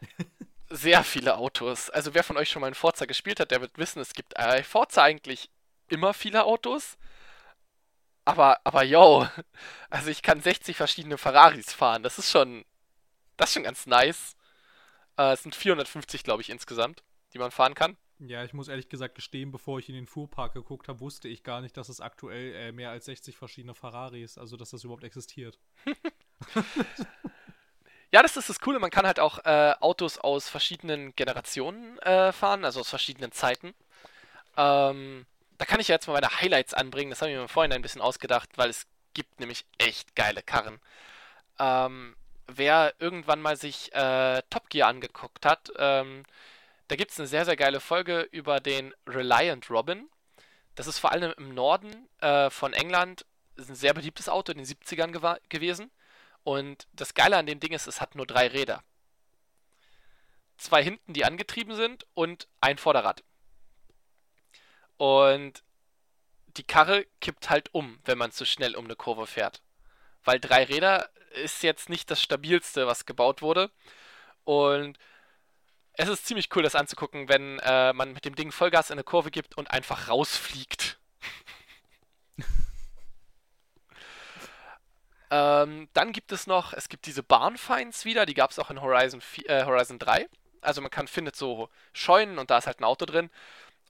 *laughs* sehr viele Autos. Also wer von euch schon mal in Forza gespielt hat, der wird wissen, es gibt äh, Forza eigentlich immer viele Autos. Aber, aber yo, *laughs* also ich kann 60 verschiedene Ferraris fahren. Das ist schon, das ist schon ganz nice. Äh, es sind 450, glaube ich, insgesamt, die man fahren kann. Ja, ich muss ehrlich gesagt gestehen, bevor ich in den Fuhrpark geguckt habe, wusste ich gar nicht, dass es aktuell äh, mehr als 60 verschiedene Ferraris, also dass das überhaupt existiert. *laughs* ja, das ist das Coole. Man kann halt auch äh, Autos aus verschiedenen Generationen äh, fahren, also aus verschiedenen Zeiten. Ähm, da kann ich ja jetzt mal meine Highlights anbringen. Das habe ich mir vorhin ein bisschen ausgedacht, weil es gibt nämlich echt geile Karren. Ähm, wer irgendwann mal sich äh, Top Gear angeguckt hat, ähm, da gibt es eine sehr, sehr geile Folge über den Reliant Robin. Das ist vor allem im Norden äh, von England ein sehr beliebtes Auto in den 70ern gewesen. Und das Geile an dem Ding ist, es hat nur drei Räder. Zwei hinten, die angetrieben sind und ein Vorderrad. Und die Karre kippt halt um, wenn man zu schnell um eine Kurve fährt. Weil drei Räder ist jetzt nicht das stabilste, was gebaut wurde. Und es ist ziemlich cool, das anzugucken, wenn äh, man mit dem Ding Vollgas in eine Kurve gibt und einfach rausfliegt. *laughs* ähm, dann gibt es noch, es gibt diese Barnfinds wieder, die gab es auch in Horizon, 4, äh, Horizon 3. Also man kann findet so Scheunen und da ist halt ein Auto drin.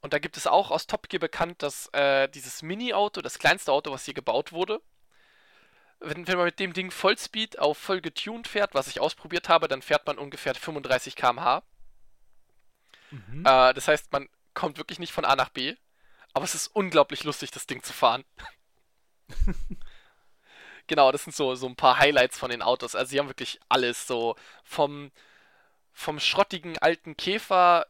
Und da gibt es auch aus Top Gear bekannt, dass äh, dieses Mini-Auto, das kleinste Auto, was hier gebaut wurde, wenn, wenn man mit dem Ding Vollspeed auf voll getuned fährt, was ich ausprobiert habe, dann fährt man ungefähr 35 km/h. Mhm. Äh, das heißt, man kommt wirklich nicht von A nach B, aber es ist unglaublich lustig, das Ding zu fahren. *laughs* genau, das sind so, so ein paar Highlights von den Autos. Also sie haben wirklich alles so vom, vom schrottigen alten Käfer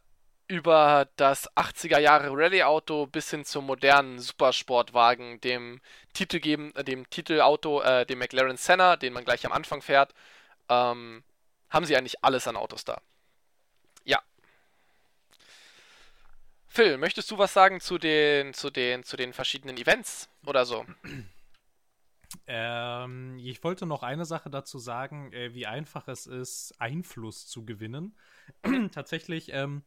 über das 80er Jahre Rallye-Auto bis hin zum modernen Supersportwagen, dem Titelgeben, äh, dem Titelauto, äh, dem McLaren Senna, den man gleich am Anfang fährt, ähm, haben sie eigentlich alles an Autos da. Ja, Phil, möchtest du was sagen zu den, zu den, zu den verschiedenen Events oder so? Ähm, ich wollte noch eine Sache dazu sagen, äh, wie einfach es ist, Einfluss zu gewinnen. *clears throat* Tatsächlich ähm,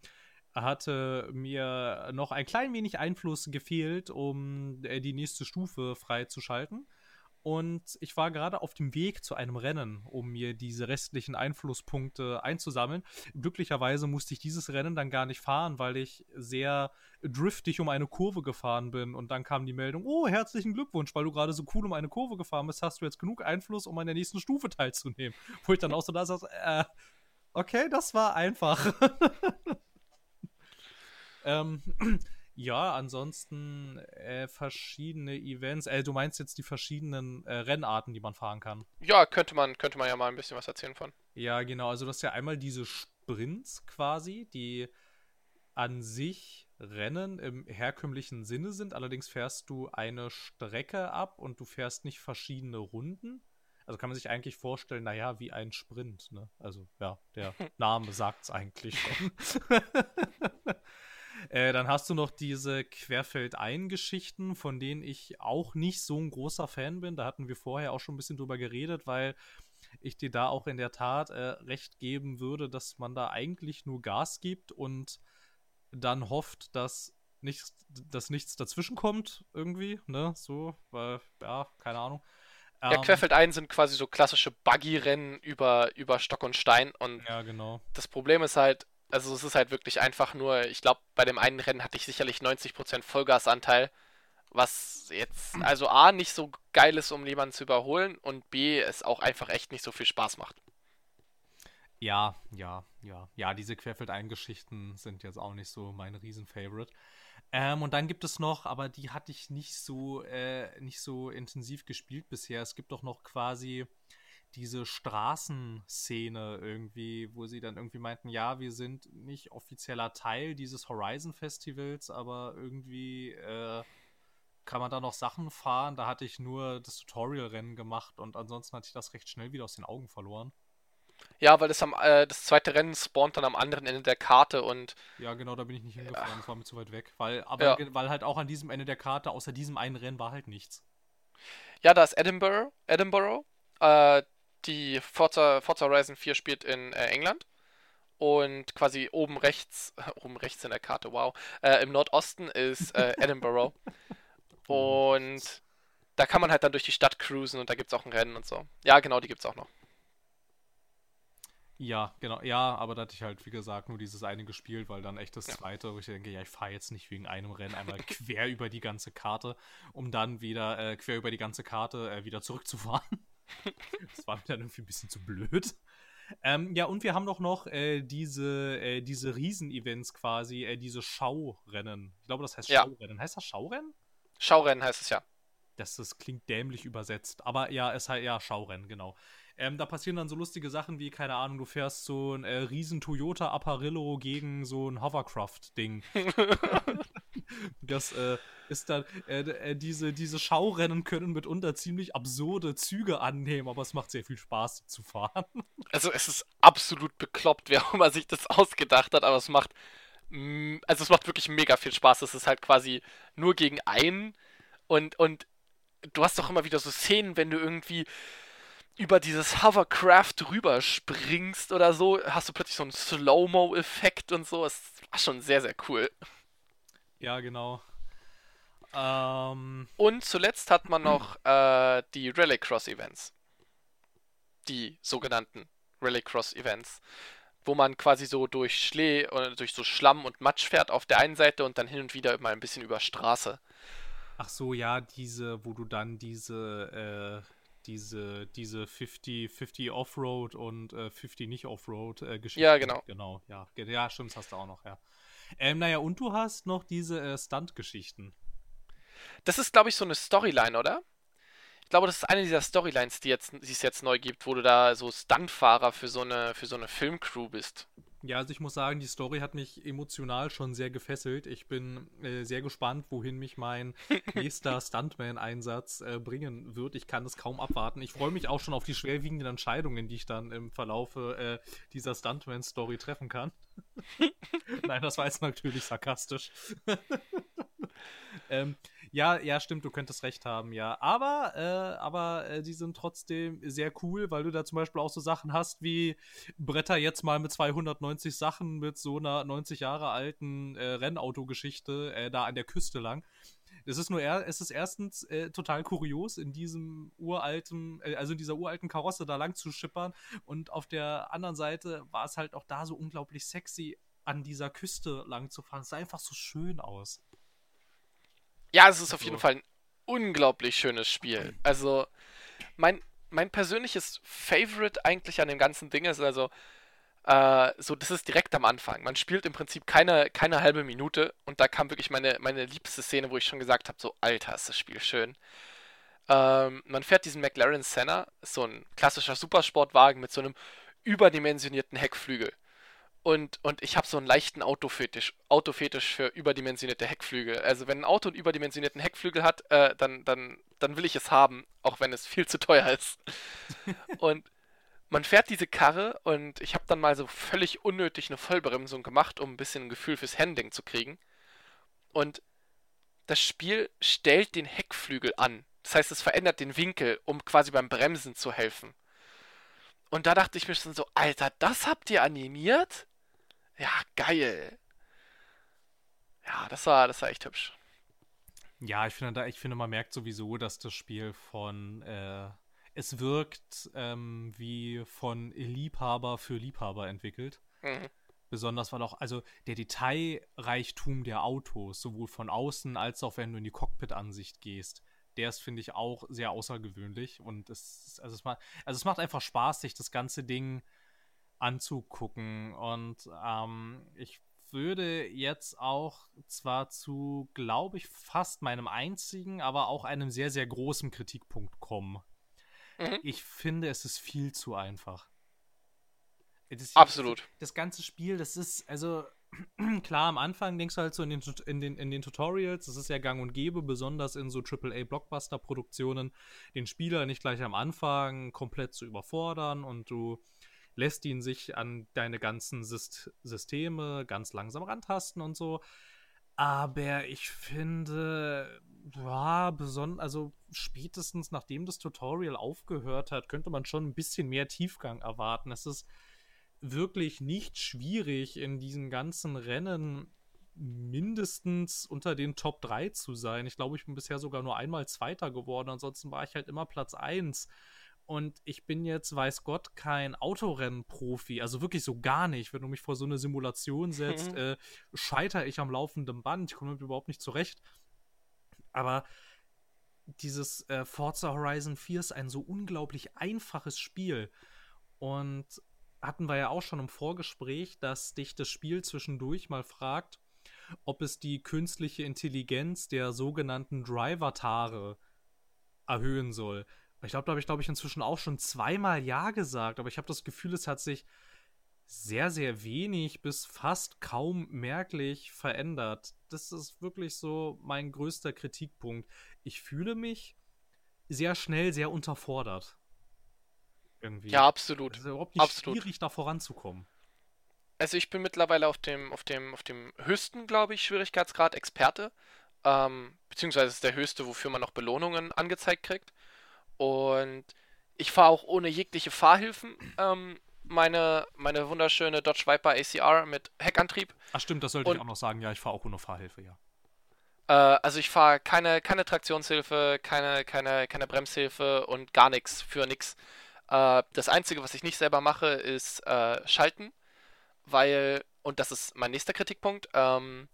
hatte mir noch ein klein wenig Einfluss gefehlt, um äh, die nächste Stufe freizuschalten. Und ich war gerade auf dem Weg zu einem Rennen, um mir diese restlichen Einflusspunkte einzusammeln. Glücklicherweise musste ich dieses Rennen dann gar nicht fahren, weil ich sehr driftig um eine Kurve gefahren bin. Und dann kam die Meldung, oh, herzlichen Glückwunsch, weil du gerade so cool um eine Kurve gefahren bist, hast du jetzt genug Einfluss, um an der nächsten Stufe teilzunehmen. Wo ich dann auch so da saß, äh, okay, das war einfach. *laughs* ähm, ja, ansonsten äh, verschiedene Events. Äh, du meinst jetzt die verschiedenen äh, Rennarten, die man fahren kann? Ja, könnte man, könnte man ja mal ein bisschen was erzählen von. Ja, genau. Also das ist ja einmal diese Sprints quasi, die an sich Rennen im herkömmlichen Sinne sind. Allerdings fährst du eine Strecke ab und du fährst nicht verschiedene Runden. Also kann man sich eigentlich vorstellen, naja, wie ein Sprint. Ne? Also ja, der *laughs* Name sagt es eigentlich schon. *laughs* *laughs* Äh, dann hast du noch diese Querfeldein-Geschichten, von denen ich auch nicht so ein großer Fan bin. Da hatten wir vorher auch schon ein bisschen drüber geredet, weil ich dir da auch in der Tat äh, recht geben würde, dass man da eigentlich nur Gas gibt und dann hofft, dass nichts, dass nichts dazwischen kommt, irgendwie, ne? So, weil, ja, keine Ahnung. Ja, ähm, Querfeldein sind quasi so klassische Buggy-Rennen über, über Stock und Stein und ja, genau. das Problem ist halt, also es ist halt wirklich einfach nur, ich glaube, bei dem einen Rennen hatte ich sicherlich 90% Vollgasanteil, was jetzt also A nicht so geil ist, um jemanden zu überholen und B es auch einfach echt nicht so viel Spaß macht. Ja, ja, ja. Ja, diese Querfeldein-Geschichten sind jetzt auch nicht so mein Riesen-Favorite. Ähm, und dann gibt es noch, aber die hatte ich nicht so, äh, nicht so intensiv gespielt bisher. Es gibt doch noch quasi diese Straßenszene irgendwie, wo sie dann irgendwie meinten, ja, wir sind nicht offizieller Teil dieses Horizon Festivals, aber irgendwie äh, kann man da noch Sachen fahren. Da hatte ich nur das Tutorial-Rennen gemacht und ansonsten hatte ich das recht schnell wieder aus den Augen verloren. Ja, weil das, am, äh, das zweite Rennen spawnt dann am anderen Ende der Karte und. Ja, genau, da bin ich nicht hingefahren, ja. das war mir zu weit weg. Weil, aber ja. weil halt auch an diesem Ende der Karte, außer diesem einen Rennen, war halt nichts. Ja, da ist Edinburgh, Edinburgh. Äh, Die Forza, Forza Horizon 4 spielt in äh, England und quasi oben rechts, *laughs* oben rechts in der Karte, wow, äh, im Nordosten ist äh, *laughs* Edinburgh. und da kann man halt dann durch die Stadt cruisen und da gibt es auch ein Rennen und so. Ja, genau, die gibt es auch noch. Ja, genau. Ja, aber da hatte ich halt, wie gesagt, nur dieses eine gespielt, weil dann echt das ja. zweite, wo ich denke, ja, ich fahre jetzt nicht wegen einem Rennen einmal *laughs* quer über die ganze Karte, um dann wieder äh, quer über die ganze Karte äh, wieder zurückzufahren. *laughs* das war mir dann irgendwie ein bisschen zu blöd. Ähm, ja, und wir haben doch noch äh, diese, äh, diese Riesen-Events quasi, äh, diese Schaurennen. Ich glaube, das heißt ja. Schaurennen. Heißt das Schaurennen? Schaurennen heißt es ja. Das, das klingt dämlich übersetzt. Aber ja, es heißt ja Schaurennen, genau. Ähm, da passieren dann so lustige Sachen wie, keine Ahnung, du fährst so ein äh, riesen Toyota Apparillo gegen so ein Hovercraft-Ding. *laughs* das äh, ist dann, äh, äh, diese, diese Schaurennen können mitunter ziemlich absurde Züge annehmen, aber es macht sehr viel Spaß zu fahren. Also es ist absolut bekloppt, wer auch immer sich das ausgedacht hat, aber es macht, also es macht wirklich mega viel Spaß. Es ist halt quasi nur gegen einen und, und du hast doch immer wieder so Szenen, wenn du irgendwie über dieses Hovercraft rüberspringst oder so, hast du plötzlich so einen Slow-Mo-Effekt und so. Es war schon sehr, sehr cool. Ja, genau. Ähm... Und zuletzt hat man noch äh, die Rallycross-Events. Die sogenannten Rallycross-Events. Wo man quasi so durch Schlee oder durch so Schlamm und Matsch fährt auf der einen Seite und dann hin und wieder mal ein bisschen über Straße. Ach so, ja, diese, wo du dann diese äh, diese, diese 50, 50 Offroad und äh, 50 nicht Offroad äh, Geschichten. Ja, genau. Genau, ja. Ja, stimmt, das hast du auch noch, ja. Ähm, naja, und du hast noch diese äh, Stunt-Geschichten. Das ist, glaube ich, so eine Storyline, oder? Ich glaube, das ist eine dieser Storylines, die, jetzt, die es jetzt neu gibt, wo du da so Stuntfahrer für so eine, für so eine Filmcrew bist. Ja, also ich muss sagen, die Story hat mich emotional schon sehr gefesselt. Ich bin äh, sehr gespannt, wohin mich mein *laughs* nächster Stuntman-Einsatz äh, bringen wird. Ich kann es kaum abwarten. Ich freue mich auch schon auf die schwerwiegenden Entscheidungen, die ich dann im Verlaufe äh, dieser Stuntman-Story treffen kann. *laughs* *laughs* Nein, das war jetzt natürlich sarkastisch. ähm, ja, ja, stimmt, du könntest recht haben, ja. Aber, äh, aber äh, die sind trotzdem sehr cool, weil du da zum Beispiel auch so Sachen hast wie Bretter jetzt mal mit 290 Sachen mit so einer 90 Jahre alten äh, Rennautogeschichte äh, da an der Küste lang. Es ist nur es ist erstens äh, total kurios, in diesem uralten, äh, also in dieser uralten Karosse da lang zu schippern. Und auf der anderen Seite war es halt auch da so unglaublich sexy, an dieser Küste lang zu fahren. Es sah einfach so schön aus. Ja, es ist auf jeden Fall ein unglaublich schönes Spiel. Also, mein, mein persönliches Favorite eigentlich an dem ganzen Ding ist also, äh, so, das ist direkt am Anfang. Man spielt im Prinzip keine, keine halbe Minute und da kam wirklich meine, meine liebste Szene, wo ich schon gesagt habe, so, Alter, ist das Spiel schön. Ähm, man fährt diesen McLaren Senna, so ein klassischer Supersportwagen mit so einem überdimensionierten Heckflügel. Und, und ich habe so einen leichten Autofetisch, Autofetisch für überdimensionierte Heckflügel. Also wenn ein Auto einen überdimensionierten Heckflügel hat, äh, dann, dann, dann will ich es haben, auch wenn es viel zu teuer ist. *laughs* und man fährt diese Karre und ich habe dann mal so völlig unnötig eine Vollbremsung gemacht, um ein bisschen ein Gefühl fürs Handling zu kriegen. Und das Spiel stellt den Heckflügel an. Das heißt, es verändert den Winkel, um quasi beim Bremsen zu helfen. Und da dachte ich mir schon so, Alter, das habt ihr animiert? Ja, geil. Ja, das war, das war echt hübsch. Ja, ich finde, ich finde, man merkt sowieso, dass das Spiel von äh, es wirkt ähm, wie von Liebhaber für Liebhaber entwickelt. Mhm. Besonders weil auch, also der Detailreichtum der Autos, sowohl von außen als auch wenn du in die Cockpit-Ansicht gehst, der ist, finde ich, auch sehr außergewöhnlich. Und es, also es, macht, also es macht einfach Spaß, sich das ganze Ding anzugucken. Und ähm, ich würde jetzt auch zwar zu, glaube ich, fast meinem einzigen, aber auch einem sehr, sehr großen Kritikpunkt kommen. Mhm. Ich finde, es ist viel zu einfach. Das, Absolut. Das ganze Spiel, das ist, also *clears throat* klar, am Anfang denkst du halt so in den, in, den, in den Tutorials, das ist ja gang und gäbe, besonders in so AAA-Blockbuster-Produktionen, den Spieler nicht gleich am Anfang komplett zu überfordern und du lässt ihn sich an deine ganzen Syst Systeme ganz langsam rantasten und so. Aber ich finde, ja, besonders, also spätestens nachdem das Tutorial aufgehört hat, könnte man schon ein bisschen mehr Tiefgang erwarten. Es ist wirklich nicht schwierig, in diesen ganzen Rennen mindestens unter den Top 3 zu sein. Ich glaube, ich bin bisher sogar nur einmal Zweiter geworden. Ansonsten war ich halt immer Platz 1. Und ich bin jetzt, weiß Gott, kein Autorennenprofi. Also wirklich so gar nicht. Wenn du mich vor so eine Simulation setzt, mhm. äh, scheitere ich am laufenden Band. Ich komme damit überhaupt nicht zurecht. Aber dieses äh, Forza Horizon 4 ist ein so unglaublich einfaches Spiel. Und hatten wir ja auch schon im Vorgespräch, dass dich das Spiel zwischendurch mal fragt, ob es die künstliche Intelligenz der sogenannten Driver-Tare erhöhen soll. Ich glaube, da habe ich, glaube ich, inzwischen auch schon zweimal Ja gesagt, aber ich habe das Gefühl, es hat sich sehr, sehr wenig bis fast kaum merklich verändert. Das ist wirklich so mein größter Kritikpunkt. Ich fühle mich sehr schnell sehr unterfordert. Irgendwie. Ja, absolut. Es ist überhaupt nicht absolut. schwierig, da voranzukommen. Also ich bin mittlerweile auf dem, auf dem, auf dem höchsten, glaube ich, Schwierigkeitsgrad Experte. Ähm, beziehungsweise ist der höchste, wofür man noch Belohnungen angezeigt kriegt. Und ich fahre auch ohne jegliche Fahrhilfen. Ähm, meine, meine wunderschöne Dodge Viper ACR mit Heckantrieb. Ach stimmt, das sollte Und, ich auch noch sagen. Ja, ich fahre auch ohne Fahrhilfe, ja. Äh, also ich fahre keine, keine Traktionshilfe, keine, keine, keine Bremshilfe und gar nichts für nichts. Äh, das Einzige, was ich nicht selber mache, ist äh, Schalten, weil, und das ist mein nächster Kritikpunkt, ähm,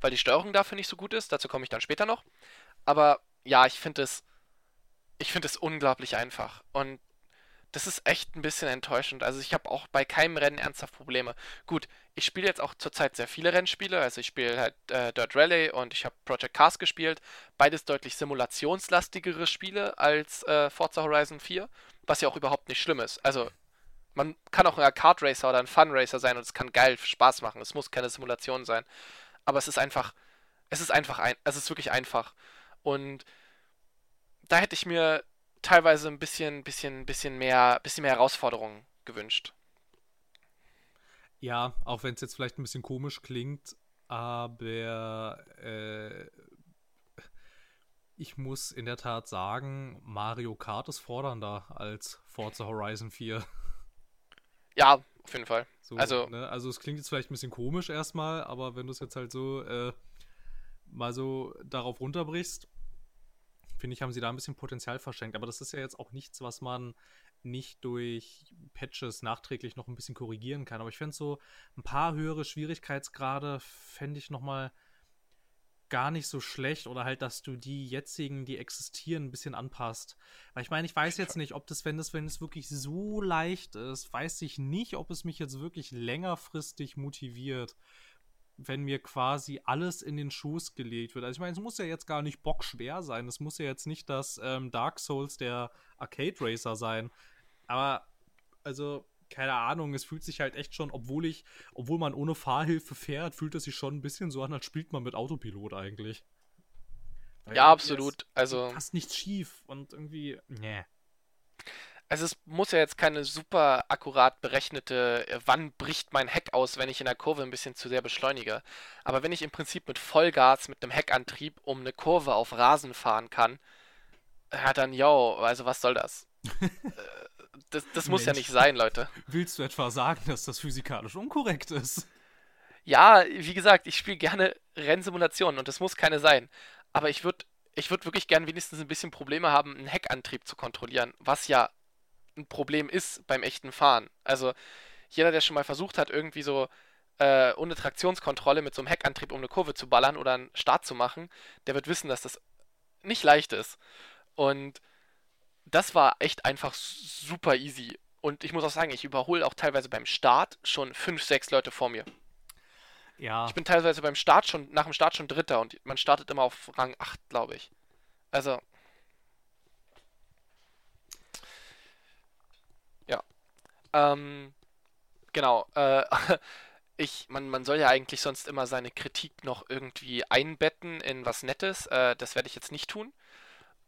weil die Steuerung dafür nicht so gut ist. Dazu komme ich dann später noch. Aber ja, ich finde es, ich finde es unglaublich einfach. Und das ist echt ein bisschen enttäuschend. Also ich habe auch bei keinem Rennen ernsthaft Probleme. Gut, ich spiele jetzt auch zurzeit sehr viele Rennspiele. Also ich spiele halt äh, Dirt Rally und ich habe Project Cars gespielt. Beides deutlich simulationslastigere Spiele als äh, Forza Horizon 4, was ja auch überhaupt nicht schlimm ist. Also man kann auch ein Kart Racer oder ein Fun Racer sein und es kann geil Spaß machen. Es muss keine Simulation sein. Aber es ist einfach, es ist einfach ein, es ist wirklich einfach. Und da hätte ich mir teilweise ein bisschen, bisschen, bisschen mehr, bisschen mehr Herausforderungen gewünscht. Ja, auch wenn es jetzt vielleicht ein bisschen komisch klingt, aber äh, ich muss in der Tat sagen, Mario Kart ist fordernder als Forza Horizon 4. Ja, auf jeden Fall. So, also, ne? also es klingt jetzt vielleicht ein bisschen komisch erstmal, aber wenn du es jetzt halt so äh, mal so darauf runterbrichst, finde ich, haben sie da ein bisschen Potenzial verschenkt. Aber das ist ja jetzt auch nichts, was man nicht durch Patches nachträglich noch ein bisschen korrigieren kann. Aber ich finde so ein paar höhere Schwierigkeitsgrade fände ich nochmal gar nicht so schlecht oder halt, dass du die jetzigen, die existieren, ein bisschen anpasst. Weil ich meine, ich weiß jetzt nicht, ob das, wenn das, wenn es wirklich so leicht ist, weiß ich nicht, ob es mich jetzt wirklich längerfristig motiviert wenn mir quasi alles in den Schoß gelegt wird. Also ich meine, es muss ja jetzt gar nicht bockschwer sein. Es muss ja jetzt nicht das ähm, Dark Souls der Arcade Racer sein. Aber, also, keine Ahnung, es fühlt sich halt echt schon, obwohl ich, obwohl man ohne Fahrhilfe fährt, fühlt es sich schon ein bisschen so an, als spielt man mit Autopilot eigentlich. Weil ja, absolut. Also. Fast nichts schief und irgendwie, nee. Also es muss ja jetzt keine super akkurat berechnete, äh, wann bricht mein Heck aus, wenn ich in der Kurve ein bisschen zu sehr beschleunige. Aber wenn ich im Prinzip mit Vollgas, mit einem Heckantrieb um eine Kurve auf Rasen fahren kann, ja dann, yo, also was soll das? *laughs* Äh, das, das muss ja nicht sein, Leute. *laughs* Willst du etwa sagen, dass das physikalisch unkorrekt ist? Ja, wie gesagt, ich spiele gerne Rennsimulationen und das muss keine sein. Aber ich würde ich würd wirklich gerne wenigstens ein bisschen Probleme haben, einen Heckantrieb zu kontrollieren, was ja ein Problem ist beim echten Fahren. Also jeder, der schon mal versucht hat, irgendwie so äh, ohne Traktionskontrolle mit so einem Heckantrieb um eine Kurve zu ballern oder einen Start zu machen, der wird wissen, dass das nicht leicht ist. Und das war echt einfach super easy. Und ich muss auch sagen, ich überhole auch teilweise beim Start schon fünf, sechs Leute vor mir. Ja. Ich bin teilweise beim Start schon, nach dem Start schon Dritter und man startet immer auf Rang 8, glaube ich. Also, Ähm, genau. Äh, *laughs* ich, man, man soll ja eigentlich sonst immer seine Kritik noch irgendwie einbetten in was Nettes. Äh, das werde ich jetzt nicht tun.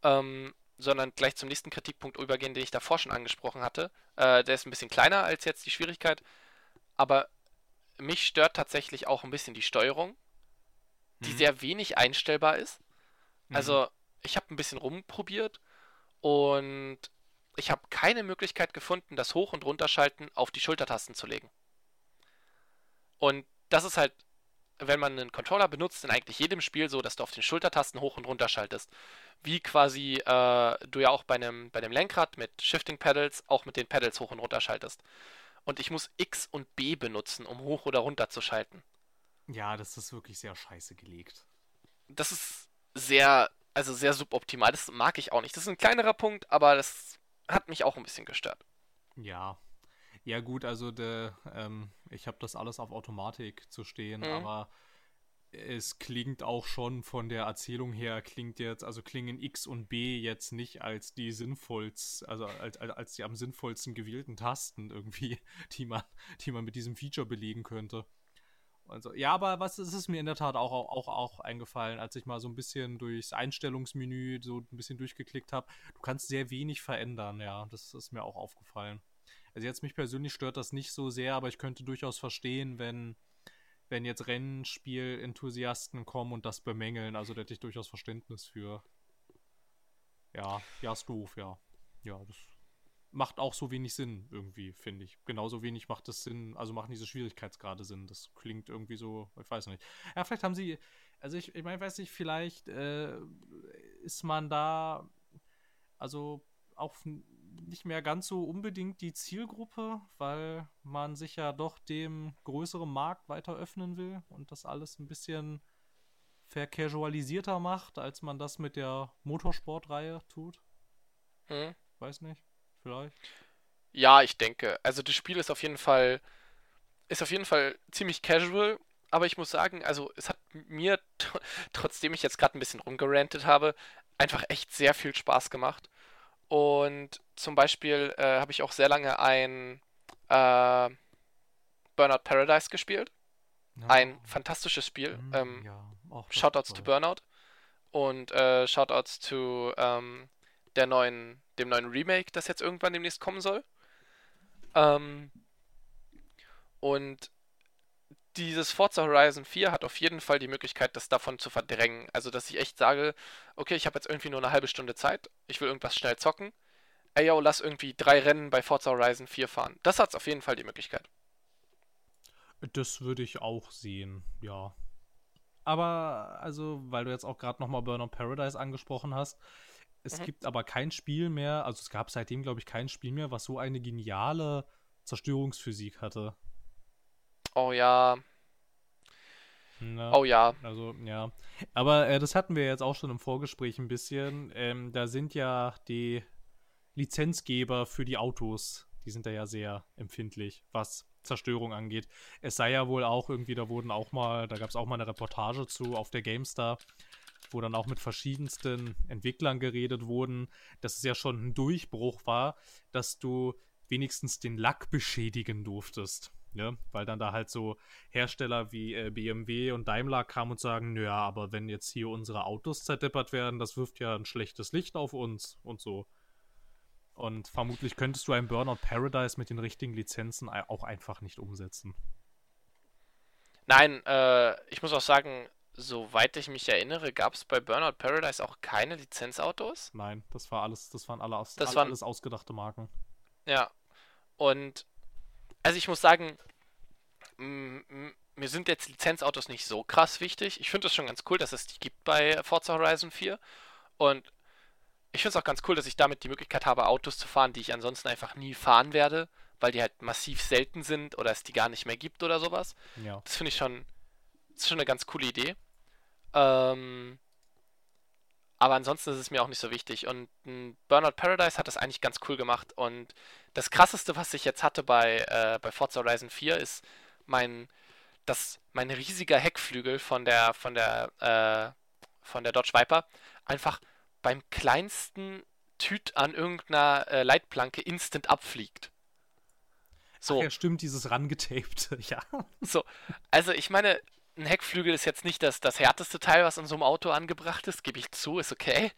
Ähm, sondern gleich zum nächsten Kritikpunkt übergehen, den ich davor schon angesprochen hatte. Äh, der ist ein bisschen kleiner als jetzt die Schwierigkeit. Aber mich stört tatsächlich auch ein bisschen die Steuerung, die mhm. sehr wenig einstellbar ist. Mhm. Also, ich habe ein bisschen rumprobiert und ich habe keine Möglichkeit gefunden, das Hoch- und Runterschalten auf die Schultertasten zu legen. Und das ist halt, wenn man einen Controller benutzt, in eigentlich jedem Spiel so, dass du auf den Schultertasten hoch und runter schaltest. Wie quasi äh, du ja auch bei einem, bei einem Lenkrad mit Shifting Pedals auch mit den Pedals hoch und runter schaltest. Und ich muss X und B benutzen, um hoch oder runter zu schalten. Ja, das ist wirklich sehr scheiße gelegt. Das ist sehr, also sehr suboptimal. Das mag ich auch nicht. Das ist ein kleinerer Punkt, aber das hat mich auch ein bisschen gestört. Ja. Ja, gut, also der, ähm, ich habe das alles auf Automatik zu stehen, mhm. aber es klingt auch schon von der Erzählung her, klingt jetzt, also klingen X und B jetzt nicht als die sinnvollsten, also als, als, als die am sinnvollsten gewählten Tasten irgendwie, *laughs* die man, die man mit diesem Feature belegen könnte. Also, ja, aber was ist es mir in der Tat auch, auch, auch eingefallen, als ich mal so ein bisschen durchs Einstellungsmenü so ein bisschen durchgeklickt habe. Du kannst sehr wenig verändern, ja. Das ist mir auch aufgefallen. Also jetzt mich persönlich stört das nicht so sehr, aber ich könnte durchaus verstehen, wenn, wenn jetzt Rennspiel-Enthusiasten kommen und das bemängeln. Also da hätte ich durchaus Verständnis für. Ja, ja, ist doof, ja. Ja, das macht auch so wenig Sinn irgendwie, finde ich. Genauso wenig macht es Sinn, also machen diese Schwierigkeitsgrade Sinn. Das klingt irgendwie so, ich weiß nicht. Ja, vielleicht haben sie, also ich, ich meine, weiß nicht, vielleicht äh, ist man da, also auch nicht mehr ganz so unbedingt die Zielgruppe, weil man sich ja doch dem größeren Markt weiter öffnen will und das alles ein bisschen vercasualisierter macht, als man das mit der Motorsportreihe tut. Hm. Weiß nicht vielleicht? Ja, ich denke. Also das Spiel ist auf jeden Fall ist auf jeden Fall ziemlich casual, aber ich muss sagen, also es hat mir *laughs* trotzdem ich jetzt gerade ein bisschen rumgerantet habe, einfach echt sehr viel Spaß gemacht. Und zum Beispiel äh, habe ich auch sehr lange ein äh, Burnout Paradise gespielt. Ja. Ein fantastisches Spiel. Mhm, ähm, ja, Shoutouts to Burnout und äh, Shoutouts to ähm, der neuen, dem neuen Remake, das jetzt irgendwann demnächst kommen soll. Ähm, und dieses Forza Horizon 4 hat auf jeden Fall die Möglichkeit, das davon zu verdrängen. Also, dass ich echt sage, okay, ich habe jetzt irgendwie nur eine halbe Stunde Zeit, ich will irgendwas schnell zocken. Ey, yo, lass irgendwie drei Rennen bei Forza Horizon 4 fahren. Das hat auf jeden Fall die Möglichkeit. Das würde ich auch sehen, ja. Aber, also, weil du jetzt auch gerade nochmal Burnout Paradise angesprochen hast, es mhm. gibt aber kein Spiel mehr, also es gab seitdem, glaube ich, kein Spiel mehr, was so eine geniale Zerstörungsphysik hatte. Oh ja. Na, oh ja. Also, ja. Aber äh, das hatten wir jetzt auch schon im Vorgespräch ein bisschen. Ähm, da sind ja die Lizenzgeber für die Autos, die sind da ja sehr empfindlich, was Zerstörung angeht. Es sei ja wohl auch irgendwie, da wurden auch mal, da gab es auch mal eine Reportage zu auf der GameStar, wo dann auch mit verschiedensten Entwicklern geredet wurden, dass es ja schon ein Durchbruch war, dass du wenigstens den Lack beschädigen durftest. Ja, weil dann da halt so Hersteller wie äh, BMW und Daimler kamen und sagen, naja, aber wenn jetzt hier unsere Autos zerdeppert werden, das wirft ja ein schlechtes Licht auf uns und so. Und vermutlich könntest du ein Burnout Paradise mit den richtigen Lizenzen auch einfach nicht umsetzen. Nein, äh, ich muss auch sagen, soweit ich mich erinnere, gab es bei Burnout Paradise auch keine Lizenzautos? Nein, das war alles, das waren alle aus, das waren, alles ausgedachte Marken. Ja. Und also ich muss sagen, mir sind jetzt Lizenzautos nicht so krass wichtig. Ich finde es schon ganz cool, dass es die gibt bei Forza Horizon 4. Und ich finde es auch ganz cool, dass ich damit die Möglichkeit habe, Autos zu fahren, die ich ansonsten einfach nie fahren werde, weil die halt massiv selten sind oder es die gar nicht mehr gibt oder sowas. Ja. Das finde ich schon ist schon eine ganz coole Idee. Ähm, aber ansonsten ist es mir auch nicht so wichtig. Und Burnout Paradise hat das eigentlich ganz cool gemacht. Und das krasseste, was ich jetzt hatte bei, äh, bei Forza Horizon 4, ist mein, das, mein riesiger Heckflügel von der, von der, äh, von der Dodge Viper einfach beim kleinsten Tüt an irgendeiner äh, Leitplanke instant abfliegt. So. Ach ja, stimmt, dieses rangetaped, *laughs* ja. So, also ich meine, ein Heckflügel ist jetzt nicht das, das härteste Teil, was in so einem Auto angebracht ist, gebe ich zu, ist okay.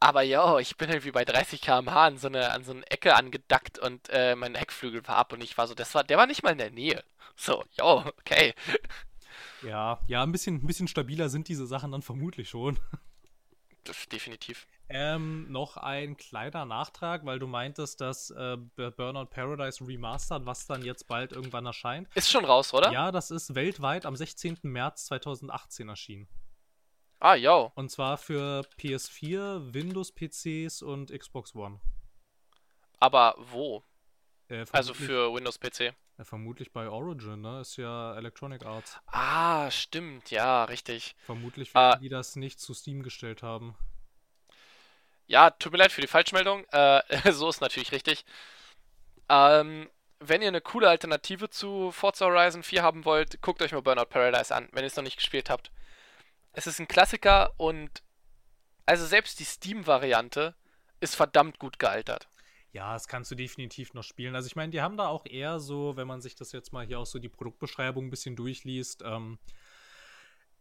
Aber ja, ich bin irgendwie bei 30 km/h an so eine, an so eine Ecke angedackt und äh, mein Heckflügel war ab und ich war so, das war, der war nicht mal in der Nähe. So, jo, okay. Ja, ja, ein bisschen, ein bisschen stabiler sind diese Sachen dann vermutlich schon. definitiv. Ähm, noch ein kleiner Nachtrag, weil du meintest, dass äh, Burnout Paradise Remastered, was dann jetzt bald irgendwann erscheint. Ist schon raus, oder? Ja, das ist weltweit am 16. März 2018 erschienen. Ah, yo. Und zwar für PS4, Windows-PCs und Xbox One. Aber wo? Äh, Also für Windows-PC. Ja, vermutlich bei Origin, ne? Ist ja Electronic Arts. Ah, stimmt, ja, richtig. Vermutlich Ah. werden die das nicht zu Steam gestellt haben. Ja, tut mir leid für die Falschmeldung. Äh, *laughs* so ist natürlich richtig. Ähm, wenn ihr eine coole Alternative zu Forza Horizon 4 haben wollt, guckt euch mal Burnout Paradise an, wenn ihr es noch nicht gespielt habt. Es ist ein Klassiker und also selbst die Steam-Variante ist verdammt gut gealtert. Ja, das kannst du definitiv noch spielen. Also ich meine, die haben da auch eher so, wenn man sich das jetzt mal hier auch so die Produktbeschreibung ein bisschen durchliest, ähm,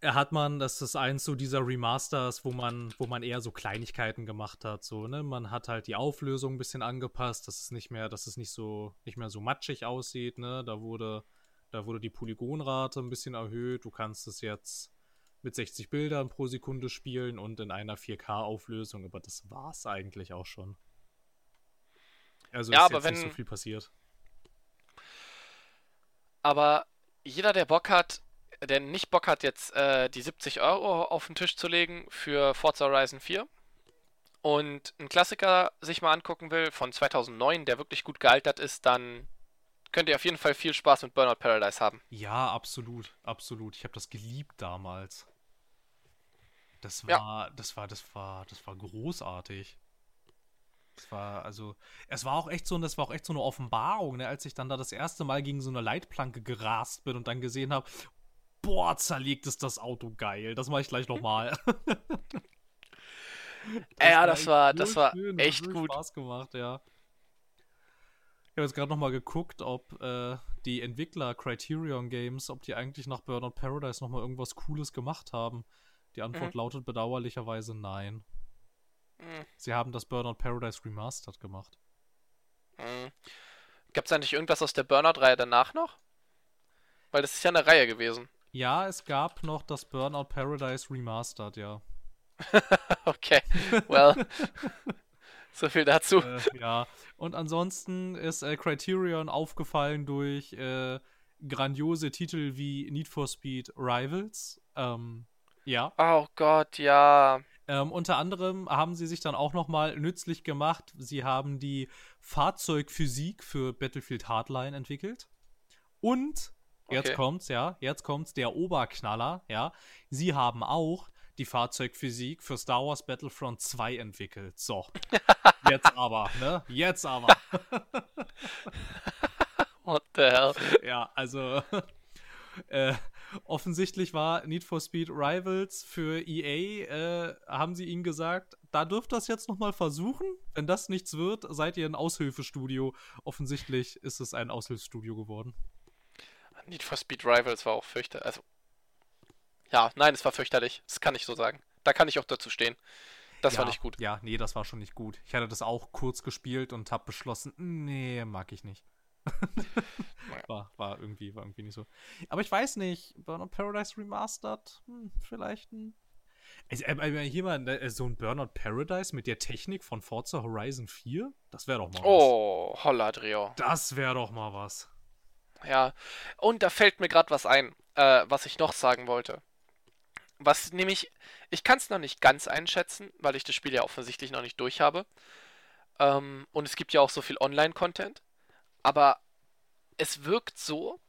hat man, das ist eins so dieser Remasters, wo man, wo man eher so Kleinigkeiten gemacht hat. So, ne? Man hat halt die Auflösung ein bisschen angepasst, dass es nicht mehr, dass es nicht so, nicht mehr so matschig aussieht, ne? Da wurde, da wurde die Polygonrate ein bisschen erhöht. Du kannst es jetzt mit 60 Bildern pro Sekunde spielen und in einer 4K-Auflösung, aber das war's eigentlich auch schon. Also Ja, ist aber jetzt nicht wenn- so viel passiert. Aber jeder, der Bock hat, der nicht Bock hat, jetzt äh, die 70 Euro auf den Tisch zu legen für Forza Horizon 4 und einen Klassiker sich mal angucken will von 2009, der wirklich gut gealtert ist, dann könnt ihr auf jeden Fall viel Spaß mit Burnout Paradise haben. Ja, absolut, absolut. Ich habe das geliebt damals. Das Ja. war, das war, das war, das war großartig. Es war, also, es war auch echt so, das war auch echt so eine Offenbarung, ne, als ich dann da das erste Mal gegen so eine Leitplanke gerast bin und dann gesehen habe, boah, zerlegt ist das Auto geil. Das mache ich gleich nochmal. *laughs* Ja, das war- das war schön, echt so gut. Spaß gemacht, ja. Ich habe jetzt gerade nochmal geguckt, ob äh, die Entwickler Criterion Games, ob die eigentlich nach Burnout Paradise nochmal irgendwas Cooles gemacht haben. Die Antwort Mhm. lautet bedauerlicherweise nein. Hm, Sie haben das Burnout Paradise Remastered gemacht. hm. Gibt's eigentlich irgendwas aus der Burnout-Reihe danach noch? Weil das ist ja eine Reihe gewesen. Ja, es gab noch das Burnout Paradise Remastered, ja. *laughs* Okay, well, so viel dazu. äh, ja. Und ansonsten ist äh, Criterion aufgefallen durch äh, grandiose Titel wie Need for Speed Rivals. Ähm, ja. Oh Gott, ja. Ähm, unter anderem haben sie sich dann auch nochmal nützlich gemacht. Sie haben die Fahrzeugphysik für Battlefield Hardline entwickelt. Und, jetzt Okay. kommt's, ja, jetzt kommt's, der Oberknaller, ja. Sie haben auch die Fahrzeugphysik für Star Wars Battlefront 2 entwickelt. So. *laughs* Jetzt aber, ne? Jetzt aber. *laughs* What the hell? ja, also *laughs* äh, offensichtlich war Need for Speed Rivals für EA, äh, haben sie ihnen gesagt, da dürft ihr das jetzt nochmal versuchen. Wenn das nichts wird, seid ihr ein Aushilfestudio. Offensichtlich ist es ein Aushilfsstudio geworden. Need for Speed Rivals war auch fürchterlich. Also, ja, nein, es war fürchterlich. Das kann ich so sagen. Da kann ich auch dazu stehen. Das ja, war nicht gut. Ja, nee, das war schon nicht gut. Ich hatte das auch kurz gespielt und habe beschlossen, nee, mag ich nicht. *laughs* war, war, irgendwie, war irgendwie nicht so. Aber ich weiß nicht, Burnout Paradise Remastered, hm, vielleicht ein. Also, äh, äh, hier mal äh, so ein Burnout Paradise mit der Technik von Forza Horizon 4? Das wäre doch mal was. Oh, holla, Drio. Das wäre doch mal was. Ja. Und da fällt mir gerade was ein, äh, was ich noch sagen wollte. Was nämlich, ich kann es noch nicht ganz einschätzen, weil ich das Spiel ja offensichtlich noch nicht durch habe. Ähm, und es gibt ja auch so viel Online-Content. Aber es wirkt so,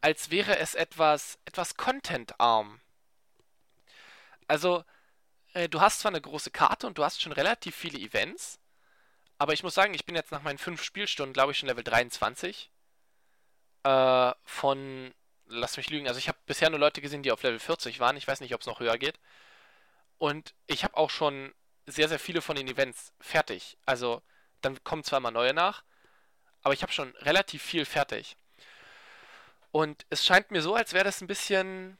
als wäre es etwas, etwas Content-arm. Also, äh, du hast zwar eine große Karte und du hast schon relativ viele Events, aber ich muss sagen, ich bin jetzt nach meinen fünf Spielstunden, glaube ich, schon Level 23. Äh, von, lass mich lügen, also ich habe bisher nur Leute gesehen, die auf Level 40 waren. Ich weiß nicht, ob es noch höher geht. Und ich habe auch schon sehr, sehr viele von den Events fertig. Also, dann kommen zwar mal neue nach, aber ich habe schon relativ viel fertig. Und es scheint mir so, als wäre das ein bisschen,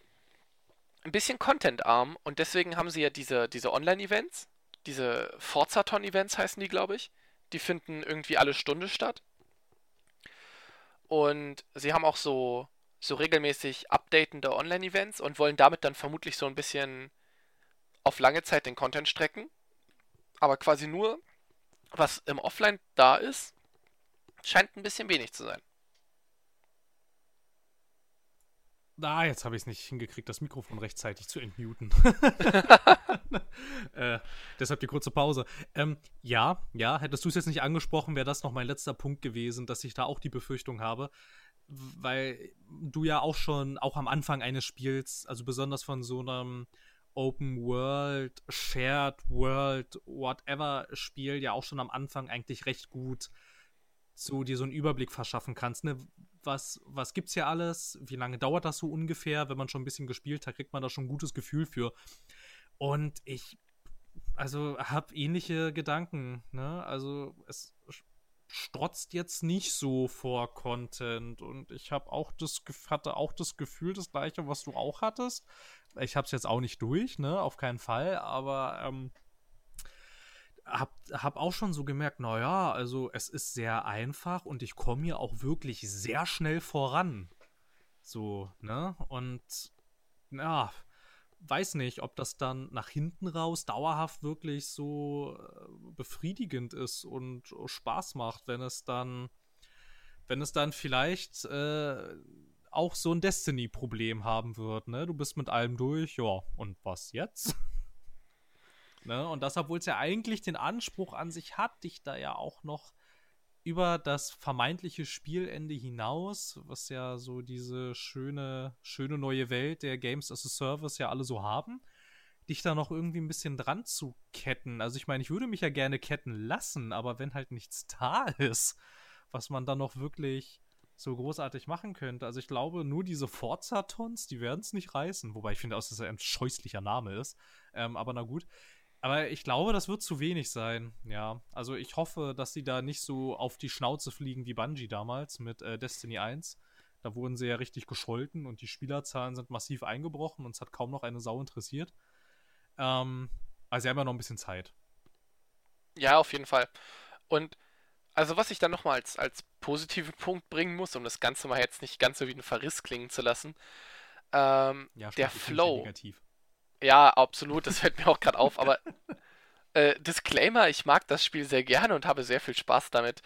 ein bisschen contentarm. Und deswegen haben sie ja diese, diese Online-Events, diese Forzathon-Events heißen die, glaube ich. Die finden irgendwie alle Stunde statt. Und sie haben auch so, so regelmäßig updatende Online-Events und wollen damit dann vermutlich so ein bisschen auf lange Zeit den Content strecken, aber quasi nur, was im Offline da ist, scheint ein bisschen wenig zu sein. Ah, jetzt habe ich es nicht hingekriegt, das Mikrofon rechtzeitig zu entmuten. *laughs* äh, deshalb die kurze Pause. Ähm, ja, ja, hättest du es jetzt nicht angesprochen, wäre das noch mein letzter Punkt gewesen, dass ich da auch die Befürchtung habe, weil du ja auch schon, auch am Anfang eines Spiels, also besonders von so einem Open World, Shared World, whatever Spiel ja auch schon am Anfang eigentlich recht gut so dir so einen Überblick verschaffen kannst. Ne? Was, was gibt's hier alles? Wie lange dauert das so ungefähr? Wenn man schon ein bisschen gespielt hat, kriegt man da schon ein gutes Gefühl für. Und ich, also, habe ähnliche Gedanken. Ne? Also, es strotzt jetzt nicht so vor Content und ich habe auch das hatte auch das Gefühl das gleiche was du auch hattest ich habe es jetzt auch nicht durch ne auf keinen Fall aber ähm, hab, hab auch schon so gemerkt, naja, also es ist sehr einfach und ich komme hier auch wirklich sehr schnell voran. So, ne? Und ja, weiß nicht, ob das dann nach hinten raus dauerhaft wirklich so äh, befriedigend ist und Spaß macht, wenn es dann, wenn es dann vielleicht äh, auch so ein Destiny-Problem haben wird, ne? Du bist mit allem durch, ja, und was jetzt? *laughs* Ne? Und das, obwohl es ja eigentlich den Anspruch an sich hat, dich da ja auch noch über das vermeintliche Spielende hinaus, was ja so diese schöne, schöne neue Welt der Games as a Service ja alle so haben, dich da noch irgendwie ein bisschen dran zu ketten. Also ich meine, ich würde mich ja gerne ketten lassen, aber wenn halt nichts *laughs* da ist, was man dann noch wirklich so großartig machen könnte. Also ich glaube, nur diese Forza-Tons, die werden es nicht reißen. Wobei ich finde, dass das ein scheußlicher Name ist. Ähm, aber na gut. Aber ich glaube, das wird zu wenig sein. Ja, also ich hoffe, dass sie da nicht so auf die Schnauze fliegen wie Bungie damals mit äh, Destiny 1. Da wurden sie ja richtig gescholten und die Spielerzahlen sind massiv eingebrochen und es hat kaum noch eine Sau interessiert. Ähm, also sie haben ja noch ein bisschen Zeit. Ja, auf jeden Fall. Und also was ich dann nochmal als, als positiven Punkt bringen muss, um das Ganze mal jetzt nicht ganz so wie ein Verriss klingen zu lassen, ähm, ja, der Flow. Negativ. Ja, absolut, das fällt mir auch gerade auf, aber äh, Disclaimer, ich mag das Spiel sehr gerne und habe sehr viel Spaß damit.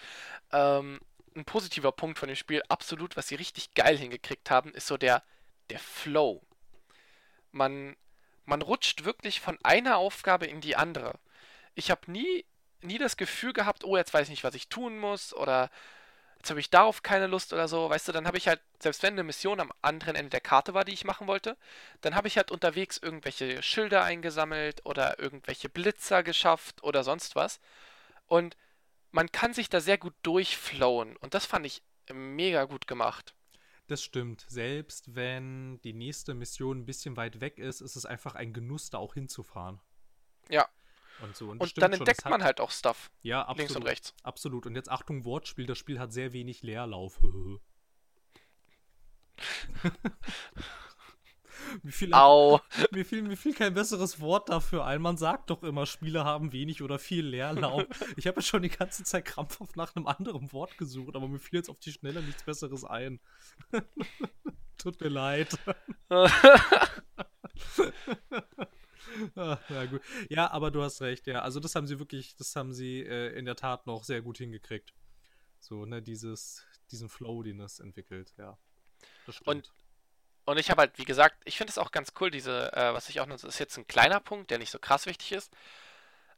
Ähm, ein positiver Punkt von dem Spiel, absolut, was sie richtig geil hingekriegt haben, ist so der, der Flow. Man, man rutscht wirklich von einer Aufgabe in die andere. Ich habe nie, nie das Gefühl gehabt, oh, jetzt weiß ich nicht, was ich tun muss oder jetzt habe ich darauf keine Lust oder so, weißt du, dann habe ich halt, selbst wenn eine Mission am anderen Ende der Karte war, die ich machen wollte, dann habe ich halt unterwegs irgendwelche Schilder eingesammelt oder irgendwelche Blitzer geschafft oder sonst was. Und man kann sich da sehr gut durchflowen und das fand ich mega gut gemacht. Das stimmt. Selbst wenn die nächste Mission ein bisschen weit weg ist, ist es einfach ein Genuss, da auch hinzufahren. Ja, und so. Und, und dann entdeckt man halt auch Stuff. Ja, absolut. Links und rechts. Absolut. Und jetzt Achtung, Wortspiel. Das Spiel hat sehr wenig Leerlauf. *laughs* mir, fiel, Au. *laughs* Mir, fiel, mir fiel kein besseres Wort dafür ein. Man sagt doch immer, Spiele haben wenig oder viel Leerlauf. *laughs* ich habe ja schon die ganze Zeit krampfhaft nach einem anderen Wort gesucht, aber mir fiel jetzt auf die Schnelle nichts Besseres ein. Tut mir leid. Ja, gut. ja, aber du hast recht, ja. Also das haben sie wirklich, das haben sie äh, in der Tat noch sehr gut hingekriegt. So, ne, dieses, diesen Flow, den es entwickelt, ja. Das stimmt. Und, und ich habe halt, wie gesagt, ich finde es auch ganz cool, diese, äh, was ich auch noch, das ist jetzt ein kleiner Punkt, der nicht so krass wichtig ist.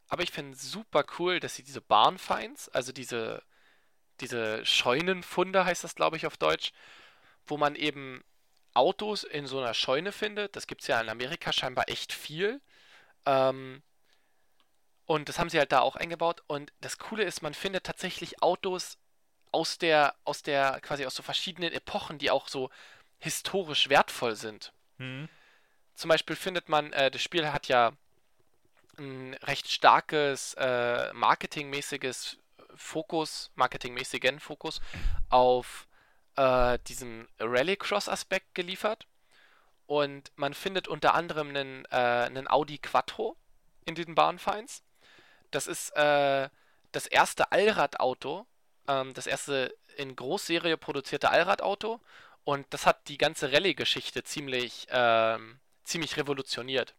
Aber ich finde es super cool, dass sie diese Barnfinds, also diese, diese Scheunenfunde heißt das, glaube ich, auf Deutsch, wo man eben Autos in so einer Scheune findet. Das gibt es ja in Amerika scheinbar echt viel. Ähm, und das haben sie halt da auch eingebaut. Und das Coole ist, man findet tatsächlich Autos aus der, aus der, quasi aus so verschiedenen Epochen, die auch so historisch wertvoll sind. Mhm. Zum Beispiel findet man, äh, das Spiel hat ja ein recht starkes äh, marketingmäßiges Fokus, marketingmäßigen Fokus auf äh, diesen Rallycross-Aspekt geliefert. Und man findet unter anderem einen, äh, einen Audi Quattro in diesen Bahnfinds. Das ist äh, das erste Allradauto, ähm, das erste in Großserie produzierte Allradauto. Und das hat die ganze Rallye-Geschichte ziemlich, ähm, ziemlich revolutioniert.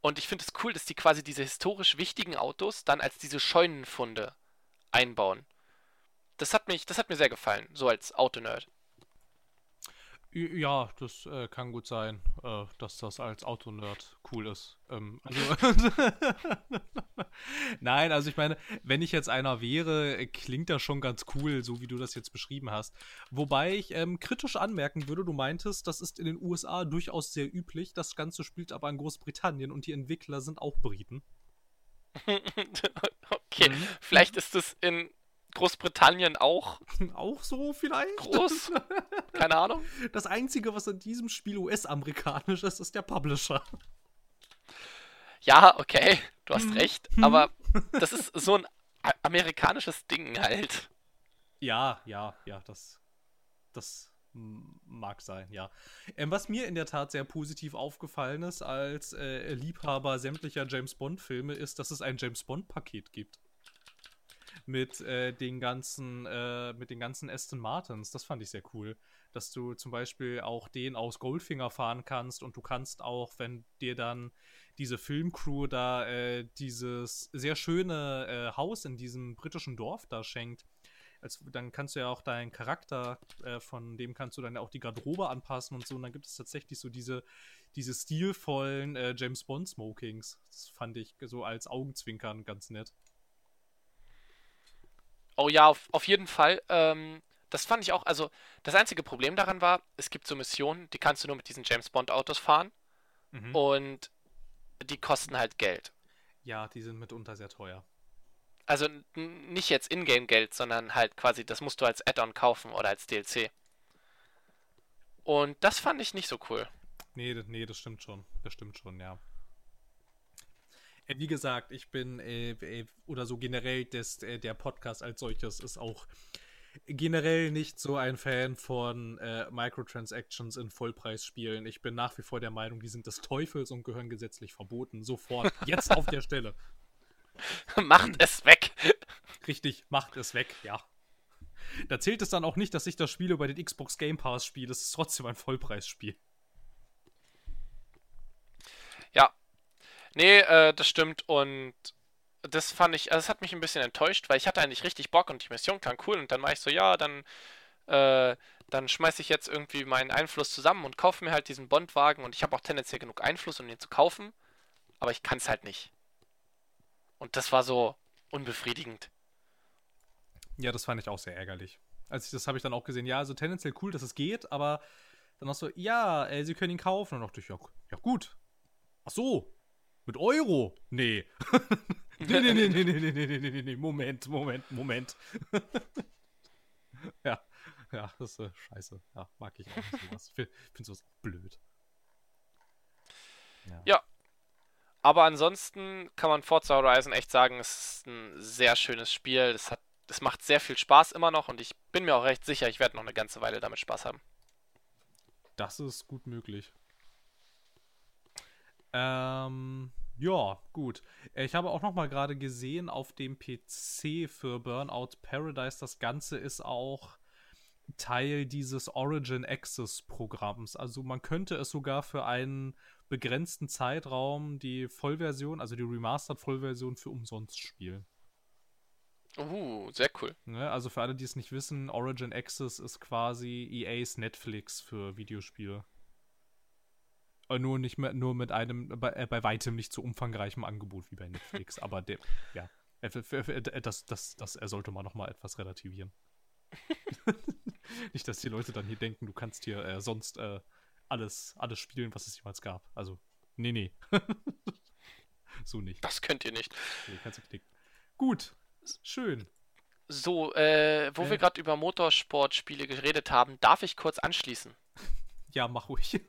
Und ich finde es cool, dass die quasi diese historisch wichtigen Autos dann als diese Scheunenfunde einbauen. Das hat mich, das hat mir sehr gefallen, so als Autonerd. Ja, das äh, kann gut sein, äh, dass das als Autonerd cool ist. Ähm, also *laughs* Nein, also ich meine, wenn ich jetzt einer wäre, klingt das schon ganz cool, so wie du das jetzt beschrieben hast. Wobei ich ähm, kritisch anmerken würde, du meintest, das ist in den USA durchaus sehr üblich. Das Ganze spielt aber in Großbritannien und die Entwickler sind auch Briten. *laughs* okay, mhm. vielleicht ist es in Großbritannien auch. *laughs* Auch so vielleicht? Groß? Keine Ahnung. *laughs* Das Einzige, was in diesem Spiel US-amerikanisch ist, ist der Publisher. Ja, okay, du hast hm. recht, aber *laughs* das ist so ein amerikanisches Ding halt. Ja, ja, ja, das, das mag sein, ja. Ähm, was mir in der Tat sehr positiv aufgefallen ist als äh, Liebhaber sämtlicher James Bond-Filme, ist, dass es ein James Bond-Paket gibt mit äh, den ganzen, äh, mit den ganzen Aston Martins. Das fand ich sehr cool. Dass du zum Beispiel auch den aus Goldfinger fahren kannst und du kannst auch, wenn dir dann diese Filmcrew da äh, dieses sehr schöne äh, Haus in diesem britischen Dorf da schenkt, als, dann kannst du ja auch deinen Charakter, äh, von dem kannst du dann auch die Garderobe anpassen und so. Und dann gibt es tatsächlich so diese, diese stilvollen äh, James Bond Smokings. Das fand ich so als Augenzwinkern ganz nett. Oh ja, auf, auf jeden Fall. Ähm, das fand ich auch, also das einzige Problem daran war, es gibt so Missionen, die kannst du nur mit diesen James Bond Autos fahren mhm. und die kosten halt Geld. Ja, die sind mitunter sehr teuer. Also nicht jetzt Ingame-Geld, sondern halt quasi, das musst du als Add-on kaufen oder als DLC. Und das fand ich nicht so cool. Nee, nee, das stimmt schon. Das stimmt schon, ja. Äh, wie gesagt, ich bin äh, äh, oder so generell des, äh, der Podcast als solches ist auch generell nicht so ein Fan von äh, Microtransactions in Vollpreisspielen. Ich bin nach wie vor der Meinung, die sind des Teufels und gehören gesetzlich verboten. Sofort, jetzt auf der Stelle. *laughs* Macht es weg. Richtig, macht es weg, ja. Da zählt es dann auch nicht, dass ich das Spiel über den Xbox Game Pass spiele. Es ist trotzdem ein Vollpreisspiel. Nee, äh, das stimmt und das fand ich, also das hat mich ein bisschen enttäuscht, weil ich hatte eigentlich richtig Bock und die Mission klang cool und dann war ich so, ja, dann, äh, dann schmeiße ich jetzt irgendwie meinen Einfluss zusammen und kaufe mir halt diesen Bondwagen und ich habe auch tendenziell genug Einfluss, um den zu kaufen, aber ich kann es halt nicht. Und das war so unbefriedigend. Ja, das fand ich auch sehr ärgerlich. Als das habe ich dann auch gesehen, ja, also tendenziell cool, dass es geht, aber dann auch so, ja, äh, sie können ihn kaufen. Und dann dachte ich, ja, ja gut. Ach so, mit Euro? Nee. nee, *laughs* nee, nee, nee, nee, nee, nee, nee, nee, nee, Moment, Moment, Moment. *laughs* ja, ja, das ist äh, scheiße. Ja, mag ich auch nicht sowas. Ich finde sowas auch blöd. Ja. ja. Aber ansonsten kann man Forza Horizon echt sagen, es ist ein sehr schönes Spiel. Es, hat, es macht sehr viel Spaß immer noch und ich bin mir auch recht sicher, ich werde noch eine ganze Weile damit Spaß haben. Das ist gut möglich. Ähm, ja, gut. Ich habe auch noch mal gerade gesehen auf dem PC für Burnout Paradise, das Ganze ist auch Teil dieses Origin Access Programms. Also man könnte es sogar für einen begrenzten Zeitraum die Vollversion, also die Remastered Vollversion für umsonst spielen. Uh, sehr cool. Ne, also für alle, die es nicht wissen, Origin Access ist quasi EAs Netflix für Videospiele. Äh, nur nicht mehr, nur mit einem bei, äh, bei weitem nicht so umfangreichem Angebot wie bei Netflix. *laughs* aber der, ja, äh, das, das, das sollte man nochmal etwas relativieren. *laughs* nicht, dass die Leute dann hier denken, du kannst hier äh, sonst äh, alles, alles spielen, was es jemals gab. Also, nee, nee. *laughs* so nicht. Das könnt ihr nicht. Nee, kannst du knicken. Gut, schön. So, äh, wo wir gerade über Motorsportspiele geredet haben, darf ich kurz anschließen? Ja, mach ruhig.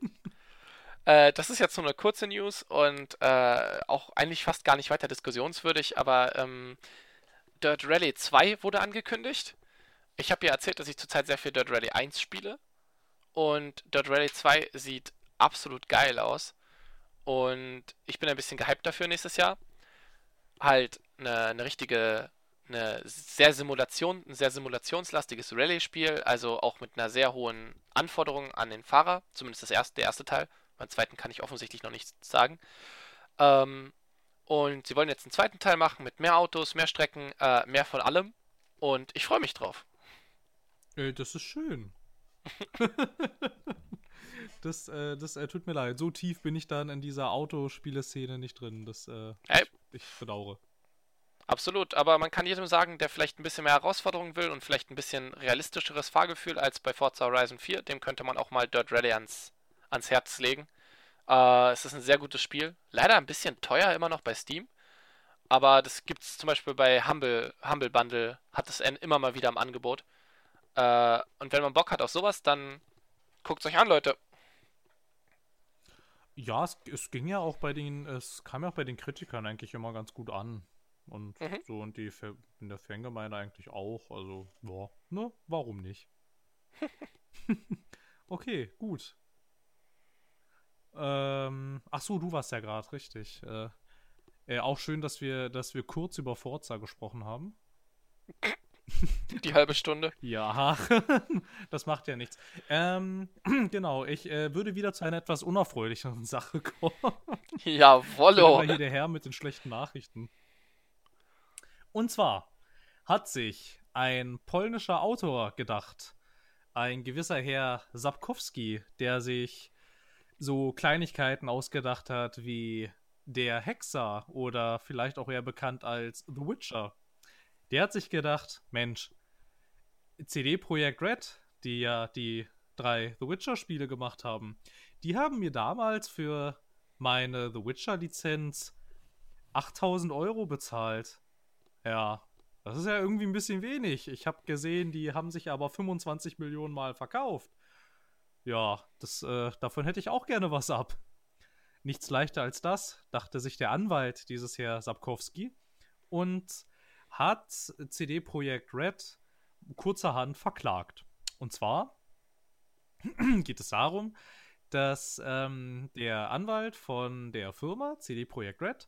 Äh, das ist jetzt nur eine kurze News und äh, auch eigentlich fast gar nicht weiter diskussionswürdig, aber ähm, Dirt Rally 2 wurde angekündigt. Ich habe ja erzählt, dass ich zurzeit sehr viel Dirt Rally 1 spiele. Und Dirt Rally 2 sieht absolut geil aus. Und ich bin ein bisschen gehypt dafür nächstes Jahr. Halt eine, eine richtige, eine sehr Simulation, ein sehr simulationslastiges Rallye-Spiel, also auch mit einer sehr hohen Anforderung an den Fahrer, zumindest das erste, der erste Teil. Beim zweiten kann ich offensichtlich noch nichts sagen. Ähm, und sie wollen jetzt einen zweiten Teil machen mit mehr Autos, mehr Strecken, äh, mehr von allem. Und ich freue mich drauf. Äh, das ist schön. *laughs* das äh, das äh, tut mir leid. So tief bin ich dann in dieser Autospieleszene nicht drin. Das, äh, Hey. ich, ich bedauere. Absolut, aber man kann jedem sagen, der vielleicht ein bisschen mehr Herausforderung will und vielleicht ein bisschen realistischeres Fahrgefühl als bei Forza Horizon 4, dem könnte man auch mal Dirt Rally ans, ans Herz legen. Äh, es ist ein sehr gutes Spiel. Leider ein bisschen teuer immer noch bei Steam. Aber das gibt es zum Beispiel bei Humble, Humble Bundle, hat es en- immer mal wieder im Angebot. Äh, und wenn man Bock hat auf sowas, dann guckt es euch an, Leute. Ja, es, es ging ja auch bei den, es kam ja auch bei den Kritikern eigentlich immer ganz gut an. Und Mhm. so und die in der Fangemeinde eigentlich auch. Also, ja, ne, warum nicht? *laughs* *laughs* okay, gut. Ähm, ach so, du warst ja gerade, richtig. Äh, äh, auch schön, dass wir, dass wir kurz über Forza gesprochen haben. *laughs* Die halbe Stunde. Ja, *laughs* das macht ja nichts. Ähm, *clears throat* genau, ich äh, würde wieder zu einer etwas unerfreulicheren *laughs* Sache kommen. Jawollo. Immer hier der Herr mit den schlechten Nachrichten. Und zwar hat sich ein polnischer Autor gedacht, ein gewisser Herr Sapkowski, der sich so Kleinigkeiten ausgedacht hat wie der Hexer oder vielleicht auch eher bekannt als The Witcher. Der hat sich gedacht, Mensch, CD Projekt Red, die ja die drei The Witcher Spiele gemacht haben, die haben mir damals für meine The Witcher Lizenz 8000 Euro bezahlt. Ja, das ist ja irgendwie ein bisschen wenig. Ich habe gesehen, die haben sich aber 25 Millionen Mal verkauft. Ja, das, äh, davon hätte ich auch gerne was ab. Nichts leichter als das, dachte sich der Anwalt dieses Herr Sapkowski und hat CD Projekt Red kurzerhand verklagt. Und zwar *clears throat* geht es darum, dass ähm, der Anwalt von der Firma CD Projekt Red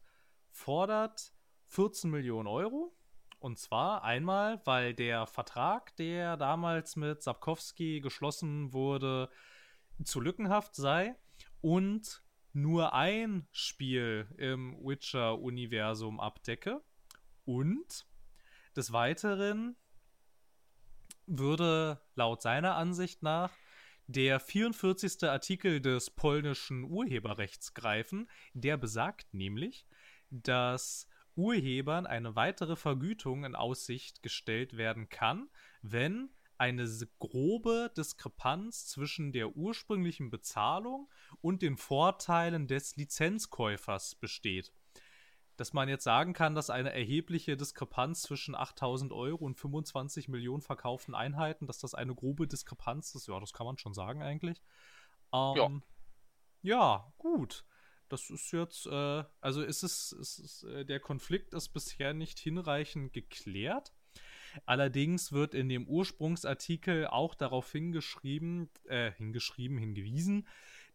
fordert 14 Millionen Euro. Und zwar einmal, weil der Vertrag, der damals mit Sapkowski geschlossen wurde, zu lückenhaft sei und nur ein Spiel im Witcher-Universum abdecke. Und des Weiteren würde laut seiner Ansicht nach der 44. Artikel des polnischen Urheberrechts greifen. Der besagt nämlich, dass Urhebern eine weitere Vergütung in Aussicht gestellt werden kann, wenn eine grobe Diskrepanz zwischen der ursprünglichen Bezahlung und den Vorteilen des Lizenzkäufers besteht. Dass man jetzt sagen kann, dass eine erhebliche Diskrepanz zwischen 8000 Euro und 25 Millionen verkauften Einheiten, dass das eine grobe Diskrepanz ist, ja, das kann man schon sagen eigentlich. Ähm, ja, gut. Das ist jetzt, äh, also ist es, ist es äh, der Konflikt ist bisher nicht hinreichend geklärt. Allerdings wird in dem Ursprungsartikel auch darauf hingeschrieben, äh, hingeschrieben, hingewiesen,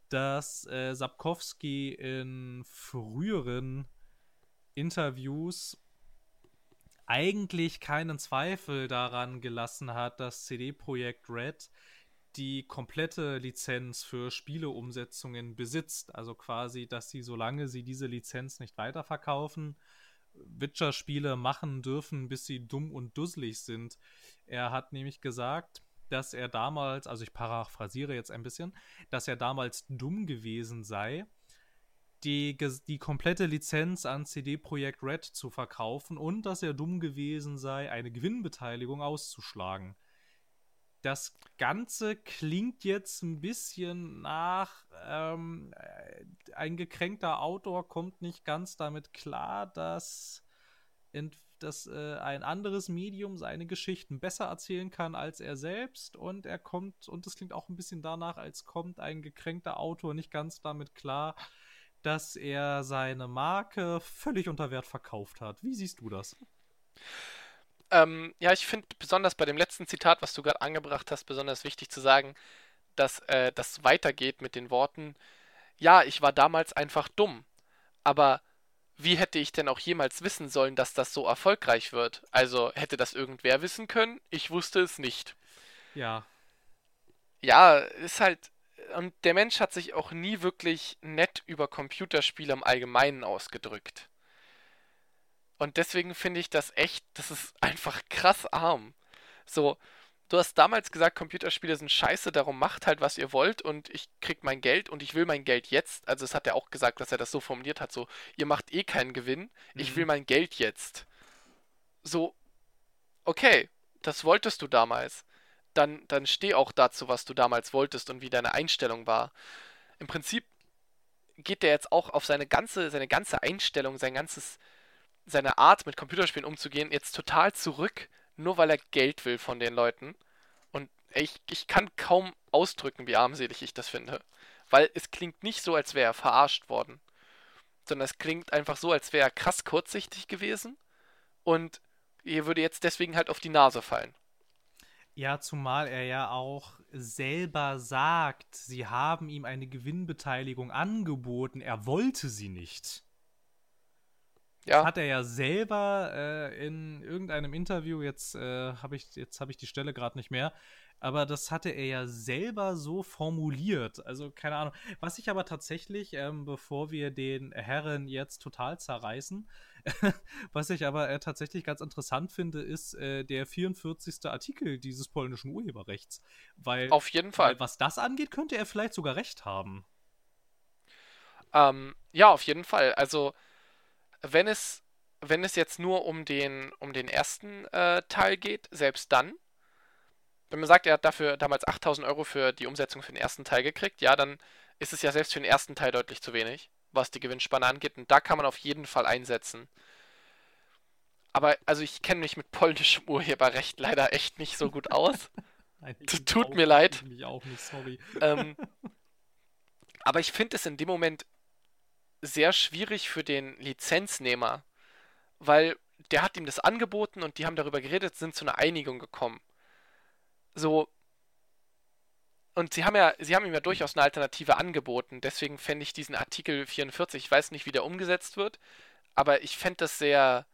dass äh, Sapkowski in früheren Interviews eigentlich keinen Zweifel daran gelassen hat, dass CD Projekt Red die komplette Lizenz für Spieleumsetzungen besitzt. Also quasi, dass sie, solange sie diese Lizenz nicht weiterverkaufen, Witcher-Spiele machen dürfen, bis sie dumm und dusselig sind. Er hat nämlich gesagt, dass er damals, also ich paraphrasiere jetzt ein bisschen, dass er damals dumm gewesen sei, die, die komplette Lizenz an CD Projekt Red zu verkaufen und dass er dumm gewesen sei, eine Gewinnbeteiligung auszuschlagen. Das Ganze klingt jetzt ein bisschen nach, ähm, äh, ein gekränkter Autor kommt nicht ganz damit klar, dass, dass äh, ein anderes Medium seine Geschichten besser erzählen kann als er selbst und er kommt, und es klingt auch ein bisschen danach, als kommt ein gekränkter Autor nicht ganz damit klar, dass er seine Marke völlig unter Wert verkauft hat. Wie siehst du das? Ähm, ja, ich finde besonders bei dem letzten Zitat, was du gerade angebracht hast, besonders wichtig zu sagen, dass äh, das weitergeht mit den Worten, ja, ich war damals einfach dumm, aber wie hätte ich denn auch jemals wissen sollen, dass das so erfolgreich wird? Also hätte das irgendwer wissen können? Ich wusste es nicht. Ja, Ja, ist halt, und der Mensch hat sich auch nie wirklich nett über Computerspiele im Allgemeinen ausgedrückt. Und deswegen finde ich das echt, das ist *laughs* einfach krass arm. So, du hast damals gesagt, Computerspiele sind scheiße, darum macht halt, was ihr wollt und ich krieg mein Geld und ich will mein Geld jetzt. Also es hat er auch gesagt, dass er das so formuliert hat, so, ihr macht eh keinen Gewinn, ich Mhm. will mein Geld jetzt. So, okay, das wolltest du damals. Dann, dann steh auch dazu, was du damals wolltest und wie deine Einstellung war. Im Prinzip geht der jetzt auch auf seine ganze, seine ganze Einstellung, sein ganzes, seine Art mit Computerspielen umzugehen, jetzt total zurück, nur weil er Geld will von den Leuten. Und ich, ich kann kaum ausdrücken, wie armselig ich das finde. Weil es klingt nicht so, als wäre er verarscht worden. Sondern es klingt einfach so, als wäre er krass kurzsichtig gewesen. Und ihr würde jetzt deswegen halt auf die Nase fallen. Ja, zumal er ja auch selber sagt, sie haben ihm eine Gewinnbeteiligung angeboten, er wollte sie nicht. Ja, Hat er ja selber äh, in irgendeinem Interview, jetzt äh, habe ich, jetzt habe ich die Stelle gerade nicht mehr, aber das hatte er ja selber so formuliert. Also keine Ahnung. Was ich aber tatsächlich, ähm, bevor wir den Herren jetzt total zerreißen, *laughs* was ich aber äh, tatsächlich ganz interessant finde, ist äh, der 44. Artikel dieses polnischen Urheberrechts. Weil, auf jeden Fall. was das angeht, könnte er vielleicht sogar recht haben. Ähm, ja, auf jeden Fall. Also, wenn es, wenn es jetzt nur um den, um den ersten äh, Teil geht, selbst dann, wenn man sagt, er hat dafür damals 8000 Euro für die Umsetzung für den ersten Teil gekriegt, ja, dann ist es ja selbst für den ersten Teil deutlich zu wenig, was die Gewinnspanne angeht. Und da kann man auf jeden Fall einsetzen. Aber, also ich kenne mich mit polnischem Urheberrecht leider echt nicht so gut aus. *laughs* Nein, tut auch- mir leid. Ich mich auch nicht, sorry. ähm, aber ich finde es in dem Moment sehr schwierig für den Lizenznehmer, weil der hat ihm das angeboten und die haben darüber geredet, sind zu einer Einigung gekommen. So. Und sie haben ja, sie haben ihm ja durchaus eine Alternative angeboten, deswegen fände ich diesen Artikel 44, ich weiß nicht, wie der umgesetzt wird, aber ich fände das sehr,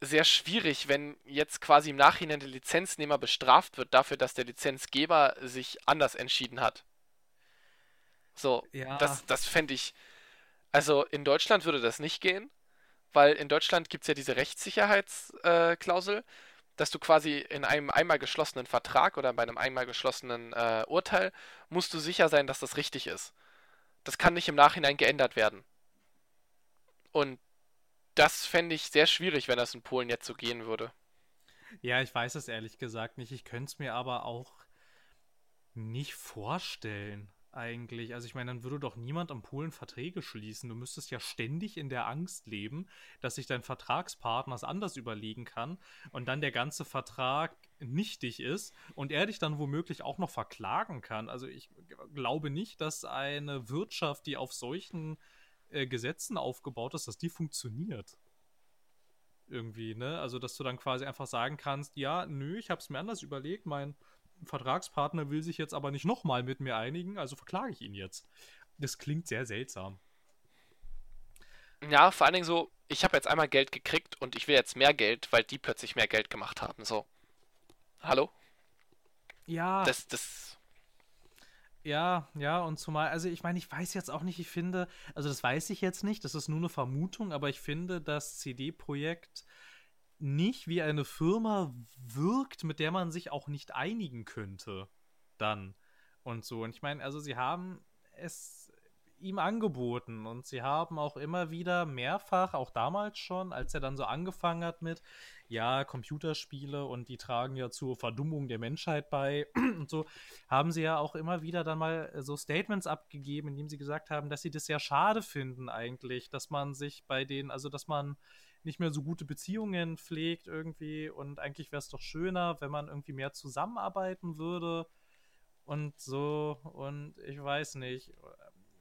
sehr schwierig, wenn jetzt quasi im Nachhinein der Lizenznehmer bestraft wird dafür, dass der Lizenzgeber sich anders entschieden hat. So, Ja. das, das fände ich. Also in Deutschland würde das nicht gehen, weil in Deutschland gibt es ja diese Rechtssicherheitsklausel, äh, dass du quasi in einem einmal geschlossenen Vertrag oder bei einem einmal geschlossenen äh, Urteil musst du sicher sein, dass das richtig ist. Das kann nicht im Nachhinein geändert werden. Und das fände ich sehr schwierig, wenn das in Polen jetzt so gehen würde. Ja, ich weiß es ehrlich gesagt nicht. Ich könnte es mir aber auch nicht vorstellen, eigentlich. Also ich meine, dann würde doch niemand am Polen Verträge schließen. Du müsstest ja ständig in der Angst leben, dass sich dein Vertragspartner es anders überlegen kann und dann der ganze Vertrag nichtig ist und er dich dann womöglich auch noch verklagen kann. Also ich glaube nicht, dass eine Wirtschaft, die auf solchen äh, Gesetzen aufgebaut ist, dass die funktioniert irgendwie, ne? Also, dass du dann quasi einfach sagen kannst, ja, nö, ich habe es mir anders überlegt, mein Vertragspartner will sich jetzt aber nicht nochmal mit mir einigen, also verklage ich ihn jetzt. Das klingt sehr seltsam. Ja, vor allen Dingen so, ich habe jetzt einmal Geld gekriegt und ich will jetzt mehr Geld, weil die plötzlich mehr Geld gemacht haben. So. Hallo? Ja, Das, das. ja, ja, und zumal, also ich meine, ich weiß jetzt auch nicht, ich finde, also das weiß ich jetzt nicht, das ist nur eine Vermutung, aber ich finde, das CD-Projekt nicht wie eine Firma wirkt, mit der man sich auch nicht einigen könnte. Dann. Und so. Und ich meine, also sie haben es ihm angeboten und sie haben auch immer wieder mehrfach, auch damals schon, als er dann so angefangen hat mit, ja, Computerspiele und die tragen ja zur Verdummung der Menschheit bei *clears throat* und so, haben sie ja auch immer wieder dann mal äh, so Statements abgegeben, indem sie gesagt haben, dass sie das sehr schade finden eigentlich, dass man sich bei denen, also dass man nicht mehr so gute Beziehungen pflegt irgendwie und eigentlich wäre es doch schöner, wenn man irgendwie mehr zusammenarbeiten würde und so und ich weiß nicht.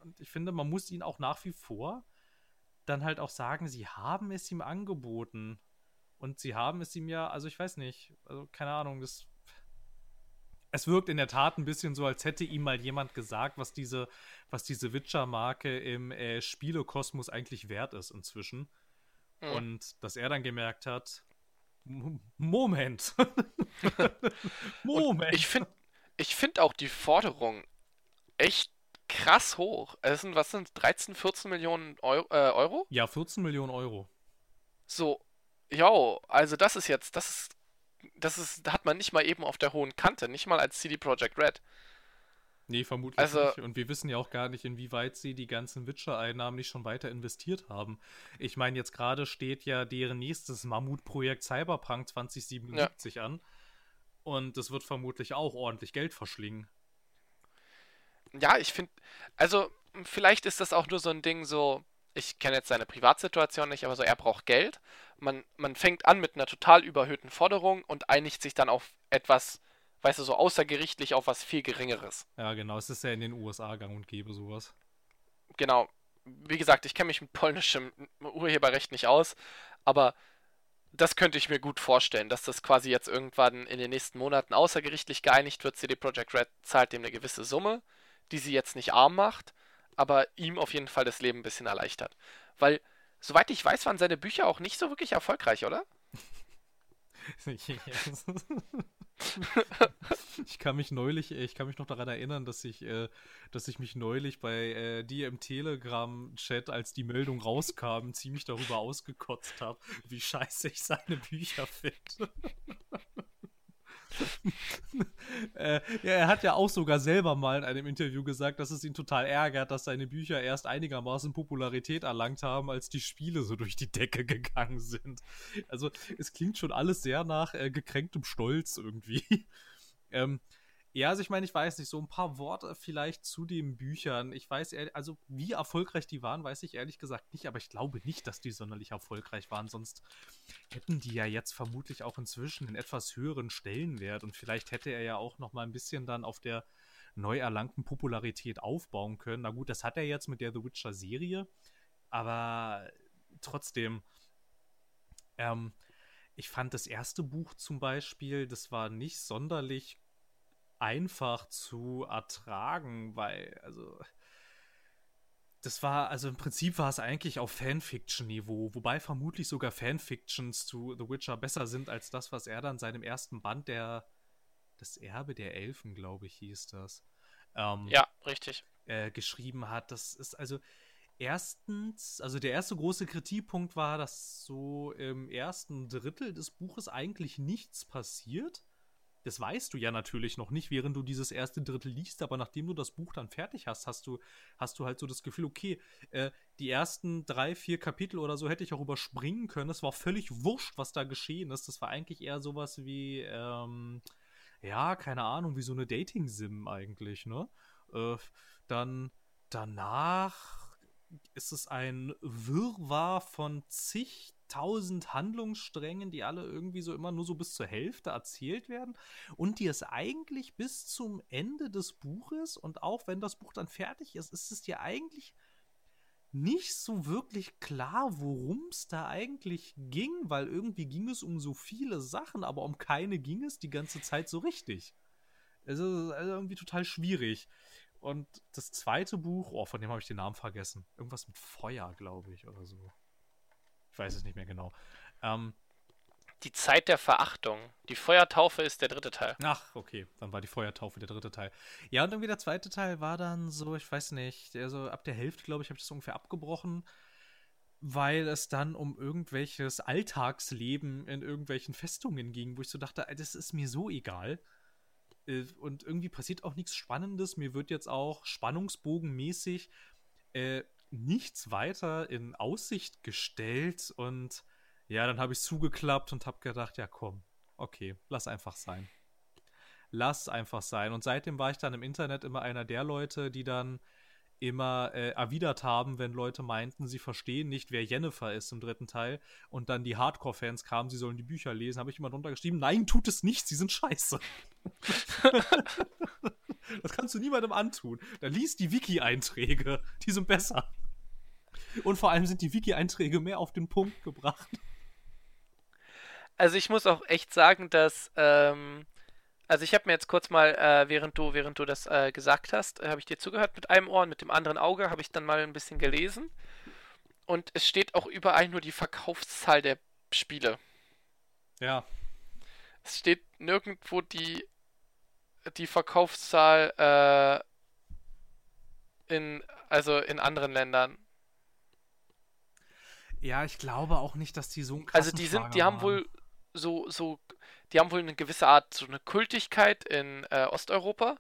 Und ich finde, man muss ihn auch nach wie vor dann halt auch sagen, sie haben es ihm angeboten. Und sie haben es ihm ja, also ich weiß nicht, also keine Ahnung, das. Es wirkt in der Tat ein bisschen so, als hätte ihm mal jemand gesagt, was diese, was diese Witcher-Marke im äh, Spielekosmos eigentlich wert ist inzwischen. Mhm. Und dass er dann gemerkt hat, "M- Moment. *laughs* Und Moment. ich finde ich find auch die Forderung echt krass hoch. Es sind, was sind 13, 14 Millionen Euro, äh, Euro? Ja, 14 Millionen Euro. So, ja, also das ist jetzt, das ist, das ist, hat man nicht mal eben auf der hohen Kante, nicht mal als CD Projekt Red. Nee, vermutlich also, nicht. Und wir wissen ja auch gar nicht, inwieweit sie die ganzen Witcher-Einnahmen nicht schon weiter investiert haben. Ich meine, jetzt gerade steht ja deren nächstes Mammutprojekt Cyberpunk 2077 ja. an. Und das wird vermutlich auch ordentlich Geld verschlingen. Ja, ich finde, also vielleicht ist das auch nur so ein Ding, so, ich kenne jetzt seine Privatsituation nicht, aber so, er braucht Geld. Man, man fängt an mit einer total überhöhten Forderung und einigt sich dann auf etwas weißt du, so außergerichtlich auf was viel Geringeres. Ja, genau. Es ist ja in den USA gang und gäbe sowas. Genau. Wie gesagt, ich kenne mich mit polnischem Urheberrecht nicht aus, aber das könnte ich mir gut vorstellen, dass das quasi jetzt irgendwann in den nächsten Monaten außergerichtlich geeinigt wird. CD Projekt Red zahlt dem eine gewisse Summe, die sie jetzt nicht arm macht, aber ihm auf jeden Fall das Leben ein bisschen erleichtert. Weil, soweit ich weiß, waren seine Bücher auch nicht so wirklich erfolgreich, oder? *laughs* *laughs* ich kann mich neulich, ich kann mich noch daran erinnern, dass ich, äh, dass ich mich neulich bei äh, dir im Telegram-Chat, als die Meldung rauskam, ziemlich darüber ausgekotzt habe, wie scheiße ich seine Bücher finde. *laughs* *laughs* äh, ja, er hat ja auch sogar selber mal in einem Interview gesagt, dass es ihn total ärgert, dass seine Bücher erst einigermaßen Popularität erlangt haben, als die Spiele so durch die Decke gegangen sind. Also es klingt schon alles sehr nach äh, gekränktem Stolz irgendwie. *laughs* ähm, ja, also ich meine, ich weiß nicht, so ein paar Worte vielleicht zu den Büchern. Ich weiß, also wie erfolgreich die waren, weiß ich ehrlich gesagt nicht, aber ich glaube nicht, dass die sonderlich erfolgreich waren, sonst hätten die ja jetzt vermutlich auch inzwischen einen etwas höheren Stellenwert und vielleicht hätte er ja auch noch mal ein bisschen dann auf der neu erlangten Popularität aufbauen können. Na gut, das hat er jetzt mit der The Witcher Serie, aber trotzdem, ähm, ich fand das erste Buch zum Beispiel, das war nicht sonderlich einfach zu ertragen, weil, also, das war, also im Prinzip war es eigentlich auf Fanfiction-Niveau, wobei vermutlich sogar Fanfictions zu The Witcher besser sind als das, was er dann seinem ersten Band, der, das Erbe der Elfen, glaube ich, hieß das. Ähm, ja, richtig. Äh, geschrieben hat. Das ist also erstens, also der erste große Kritikpunkt war, dass so im ersten Drittel des Buches eigentlich nichts passiert das weißt du ja natürlich noch nicht, während du dieses erste Drittel liest, aber nachdem du das Buch dann fertig hast, hast du, hast du halt so das Gefühl, okay, äh, die ersten drei, vier Kapitel oder so hätte ich auch überspringen können. Es war völlig wurscht, was da geschehen ist. Das war eigentlich eher sowas wie, ähm, ja, keine Ahnung, wie so eine Dating-Sim eigentlich, ne? Äh, dann danach ist es ein Wirrwarr von zig tausend Handlungssträngen, die alle irgendwie so immer nur so bis zur Hälfte erzählt werden und die es eigentlich bis zum Ende des Buches und auch wenn das Buch dann fertig ist, ist es dir eigentlich nicht so wirklich klar, worum es da eigentlich ging, weil irgendwie ging es um so viele Sachen, aber um keine ging es die ganze Zeit so richtig. Es ist also irgendwie total schwierig. Und das zweite Buch, oh, von dem habe ich den Namen vergessen. Irgendwas mit Feuer, glaube ich, oder so. Ich weiß es nicht mehr genau. Ähm, die Zeit der Verachtung. Die Feuertaufe ist der dritte Teil. Ach, okay. Dann war die Feuertaufe der dritte Teil. Ja, und irgendwie der zweite Teil war dann so, ich weiß nicht, also ab der Hälfte, glaube ich, habe ich das ungefähr abgebrochen, weil es dann um irgendwelches Alltagsleben in irgendwelchen Festungen ging, wo ich so dachte, das ist mir so egal. Äh, und irgendwie passiert auch nichts Spannendes. Mir wird jetzt auch spannungsbogenmäßig äh, nichts weiter in Aussicht gestellt und ja, dann habe ich zugeklappt und habe gedacht, ja komm, okay, lass einfach sein. Lass einfach sein. Und seitdem war ich dann im Internet immer einer der Leute, die dann immer äh, erwidert haben, wenn Leute meinten, sie verstehen nicht, wer Jennifer ist im dritten Teil und dann die Hardcore-Fans kamen, sie sollen die Bücher lesen, habe ich immer drunter geschrieben, nein, tut es nicht, sie sind scheiße. *laughs* das kannst du niemandem antun. Dann liest die Wiki-Einträge, die sind besser. Und vor allem sind die Wiki-Einträge mehr auf den Punkt gebracht. Also ich muss auch echt sagen, dass ähm, also ich habe mir jetzt kurz mal, äh, während du, während du das äh, gesagt hast, äh, habe ich dir zugehört mit einem Ohr und mit dem anderen Auge habe ich dann mal ein bisschen gelesen. Und es steht auch überall nur die Verkaufszahl der Spiele. Ja. Es steht nirgendwo die, die Verkaufszahl äh, in, also in anderen Ländern. Ja, ich glaube auch nicht, dass die so einen Also die sind, die haben wohl so, so, die haben wohl eine gewisse Art, so eine Kultigkeit in äh, Osteuropa.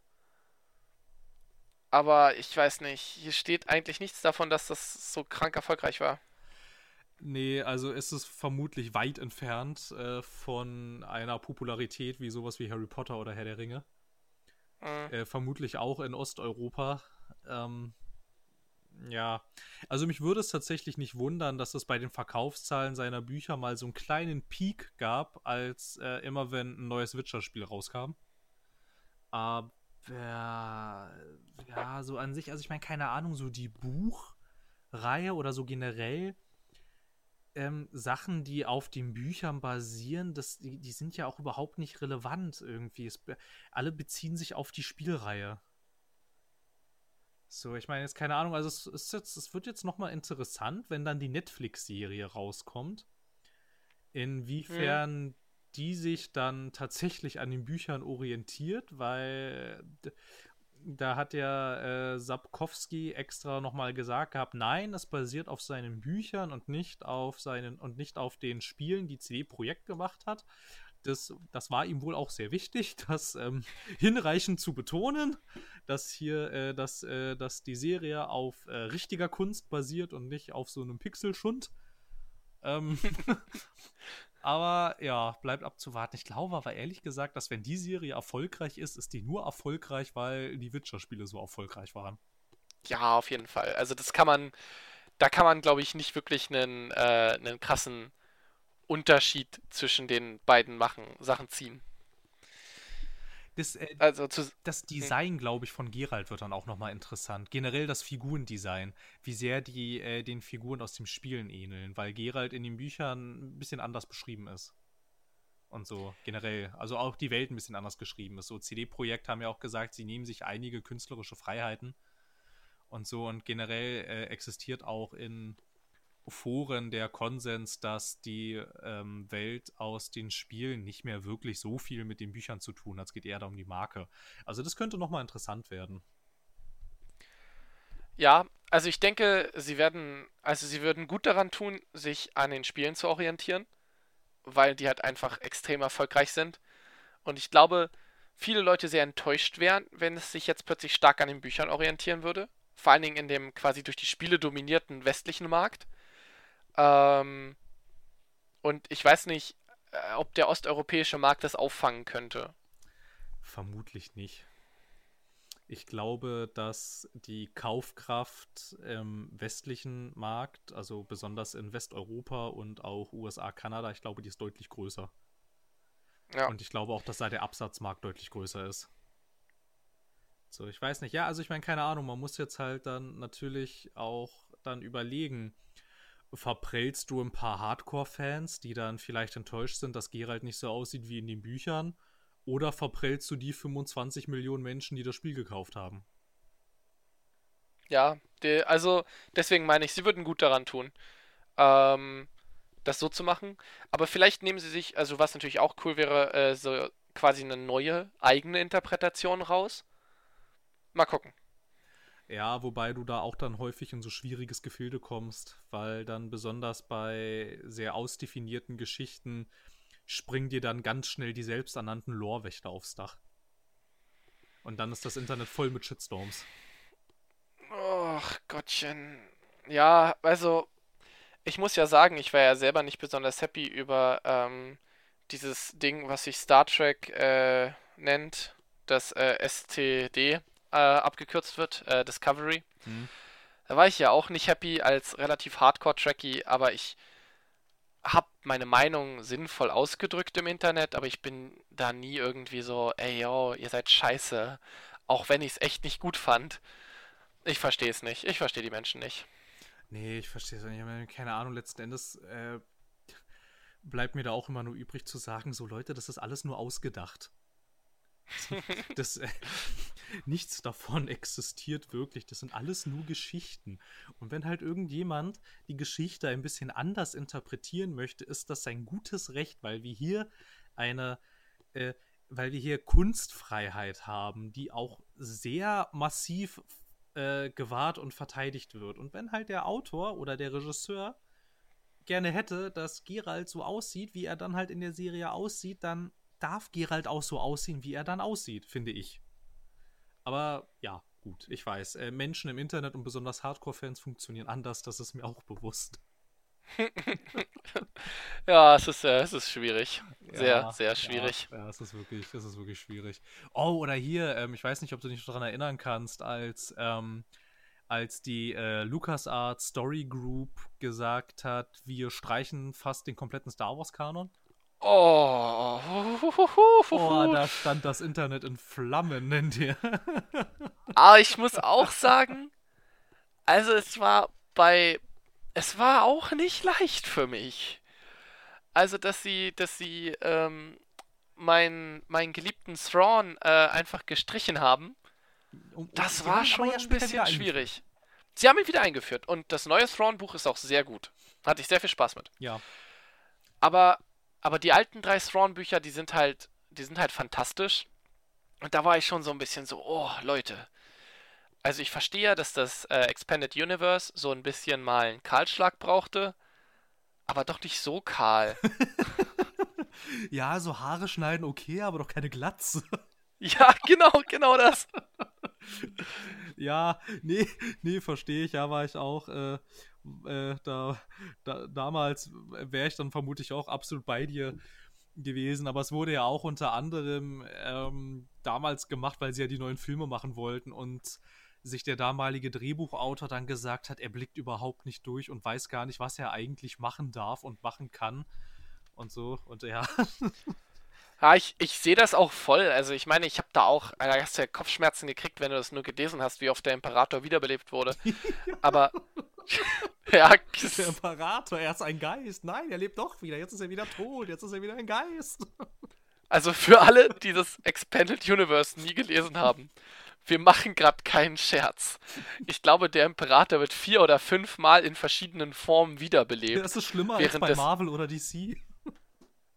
Aber ich weiß nicht, hier steht eigentlich nichts davon, dass das so krank erfolgreich war. Nee, also ist es vermutlich weit entfernt äh, von einer Popularität wie sowas wie Harry Potter oder Herr der Ringe. Mhm. Äh, vermutlich auch in Osteuropa. Ähm, ja, also mich würde es tatsächlich nicht wundern, dass es bei den Verkaufszahlen seiner Bücher mal so einen kleinen Peak gab, als äh, immer wenn ein neues Witcher-Spiel rauskam. Aber ja, so an sich, also ich meine, keine Ahnung, so die Buchreihe oder so generell ähm, Sachen, die auf den Büchern basieren, das, die, die sind ja auch überhaupt nicht relevant irgendwie. Es, alle beziehen sich auf die Spielreihe. So, ich meine jetzt keine Ahnung, also es, ist jetzt, es wird jetzt nochmal interessant, wenn dann die Netflix-Serie rauskommt. Inwiefern hm. die sich dann tatsächlich an den Büchern orientiert, weil da hat ja äh, Sapkowski extra nochmal gesagt gehabt, nein, es basiert auf seinen Büchern und nicht auf seinen und nicht auf den Spielen, die CD Projekt gemacht hat. Das, das war ihm wohl auch sehr wichtig, *laughs* das ähm, hinreichend zu betonen, dass hier, äh, dass, äh, dass die Serie auf äh, richtiger Kunst basiert und nicht auf so einem Pixelschund. Ähm, *laughs* Aber ja, bleibt abzuwarten. Ich glaube aber ehrlich gesagt, dass wenn die Serie erfolgreich ist, ist die nur erfolgreich, weil die Witcher-Spiele so erfolgreich waren. Ja, auf jeden Fall. Also das kann man, da kann man, glaube ich, nicht wirklich einen, äh, einen krassen Unterschied zwischen den beiden machen, Sachen ziehen. Das, äh, also zu, das. Design, glaube ich, von Geralt wird dann auch nochmal interessant. Generell das Figurendesign, wie sehr die äh, den Figuren aus dem Spielen ähneln, weil Geralt in den Büchern ein bisschen anders beschrieben ist. Und so, generell. Also auch die Welt ein bisschen anders geschrieben ist. So, CD-Projekt haben ja auch gesagt, sie nehmen sich einige künstlerische Freiheiten. Und so, und generell äh, existiert auch in Foren der Konsens, dass die ähm, Welt aus den Spielen nicht mehr wirklich so viel mit den Büchern zu tun hat. Es geht eher darum die Marke. Also das könnte nochmal interessant werden. Ja, also ich denke, sie werden, also sie würden gut daran tun, sich an den Spielen zu orientieren, weil die halt einfach extrem erfolgreich sind. Und ich glaube, viele Leute sehr enttäuscht wären, wenn es sich jetzt plötzlich stark an den Büchern orientieren würde. Vor allen Dingen in dem quasi durch die Spiele dominierten westlichen Markt. Ähm, und ich weiß nicht, äh, ob der osteuropäische Markt das auffangen könnte. Vermutlich nicht. Ich glaube, dass die Kaufkraft im westlichen Markt, also besonders in Westeuropa und auch USA, Kanada, ich glaube, die ist deutlich größer. Ja. Und ich glaube auch, dass da der Absatzmarkt deutlich größer ist. So, ich weiß nicht. Ja, also ich meine, keine Ahnung, man muss jetzt halt dann natürlich auch dann überlegen, verprellst du ein paar Hardcore-Fans, die dann vielleicht enttäuscht sind, dass Geralt nicht so aussieht wie in den Büchern? Oder verprellst du die 25 Millionen Menschen, die das Spiel gekauft haben? Ja, die, also deswegen meine ich, sie würden gut daran tun, ähm, das so zu machen. Aber vielleicht nehmen sie sich, also was natürlich auch cool wäre, äh, so quasi eine neue eigene Interpretation raus. Mal gucken. Ja, wobei du da auch dann häufig in so schwieriges Gefilde kommst, weil dann besonders bei sehr ausdefinierten Geschichten springen dir dann ganz schnell die selbsternannten Lorewächter aufs Dach. Und dann ist das Internet voll mit Shitstorms. Och, Gottchen. Ja, also, ich muss ja sagen, ich war ja selber nicht besonders happy über ähm, dieses Ding, was sich Star Trek äh, nennt, das äh, STD, äh, abgekürzt wird, äh, Discovery. Mhm. Da war ich ja auch nicht happy als relativ Hardcore-Tracky, aber ich habe meine Meinung sinnvoll ausgedrückt im Internet, aber ich bin da nie irgendwie so, ey yo, ihr seid scheiße, auch wenn ich es echt nicht gut fand. Ich verstehe es nicht. Ich verstehe die Menschen nicht. Nee, ich verstehe es nicht. Keine Ahnung, letzten Endes äh, bleibt mir da auch immer nur übrig zu sagen, so Leute, das ist alles nur ausgedacht. *laughs* Das, äh, *laughs* nichts davon *laughs* existiert wirklich. Das sind alles nur Geschichten. Und wenn halt irgendjemand die Geschichte ein bisschen anders interpretieren möchte, ist das sein gutes Recht, weil wir hier eine, äh, weil wir hier Kunstfreiheit haben, die auch sehr massiv äh, gewahrt und verteidigt wird. Und wenn halt der Autor oder der Regisseur gerne hätte, dass Geralt so aussieht, wie er dann halt in der Serie aussieht, dann darf Geralt auch so aussehen, wie er dann aussieht, finde ich. Aber ja, gut, ich weiß. Äh, Menschen im Internet und besonders Hardcore-Fans funktionieren anders, das ist mir auch bewusst. *laughs* ja, es ist, äh, es ist schwierig. Sehr, Ja, sehr schwierig. Ja, ja, es ist wirklich, es ist wirklich schwierig. Oh, oder hier, ähm, ich weiß nicht, ob du dich daran erinnern kannst, als, ähm, als die äh, LucasArts Story Group gesagt hat, wir streichen fast den kompletten Star Wars-Kanon. Oh, Oh, da stand das Internet in Flammen in dir. *laughs* Aber ich muss auch sagen, also es war bei, es war auch nicht leicht für mich. Also, dass sie, dass sie ähm, meinen, meinen geliebten Thrawn äh, einfach gestrichen haben, das war schon ein bisschen schwierig. Sie haben ihn wieder eingeführt und das neue Thrawn-Buch ist auch sehr gut. Hatte ich sehr viel Spaß mit. Ja, Aber, aber die alten drei Thrawn-Bücher, die sind halt, die sind halt fantastisch. Und da war ich schon so ein bisschen so, oh, Leute. Also ich verstehe dass das äh, Expanded Universe so ein bisschen mal einen Kahlschlag brauchte, aber doch nicht so kahl. *laughs* *laughs* ja, so Haare schneiden okay, aber doch keine Glatze. *laughs* ja, genau, genau das. Ja, nee, nee, verstehe ich, ja, war ich auch, äh, äh, da, da, damals wäre ich dann vermutlich auch absolut bei dir gewesen, aber es wurde ja auch unter anderem ähm, damals gemacht, weil sie ja die neuen Filme machen wollten und sich der damalige Drehbuchautor dann gesagt hat, er blickt überhaupt nicht durch und weiß gar nicht, was er eigentlich machen darf und machen kann und so und ja, *laughs* Ja, ich, ich sehe das auch voll. Also ich meine, ich habe da auch, da hast du ja Kopfschmerzen gekriegt, wenn du das nur gelesen hast, wie oft der Imperator wiederbelebt wurde. *laughs* Aber *laughs* ja, der Imperator, er ist ein Geist, nein, er lebt doch wieder, jetzt ist er wieder tot, jetzt ist er wieder ein Geist. Also für alle, die das Expanded Universe nie gelesen haben, wir machen gerade keinen Scherz. Ich glaube, der Imperator wird vier oder fünf Mal in verschiedenen Formen wiederbelebt. Das ist schlimmer als bei Marvel oder DC.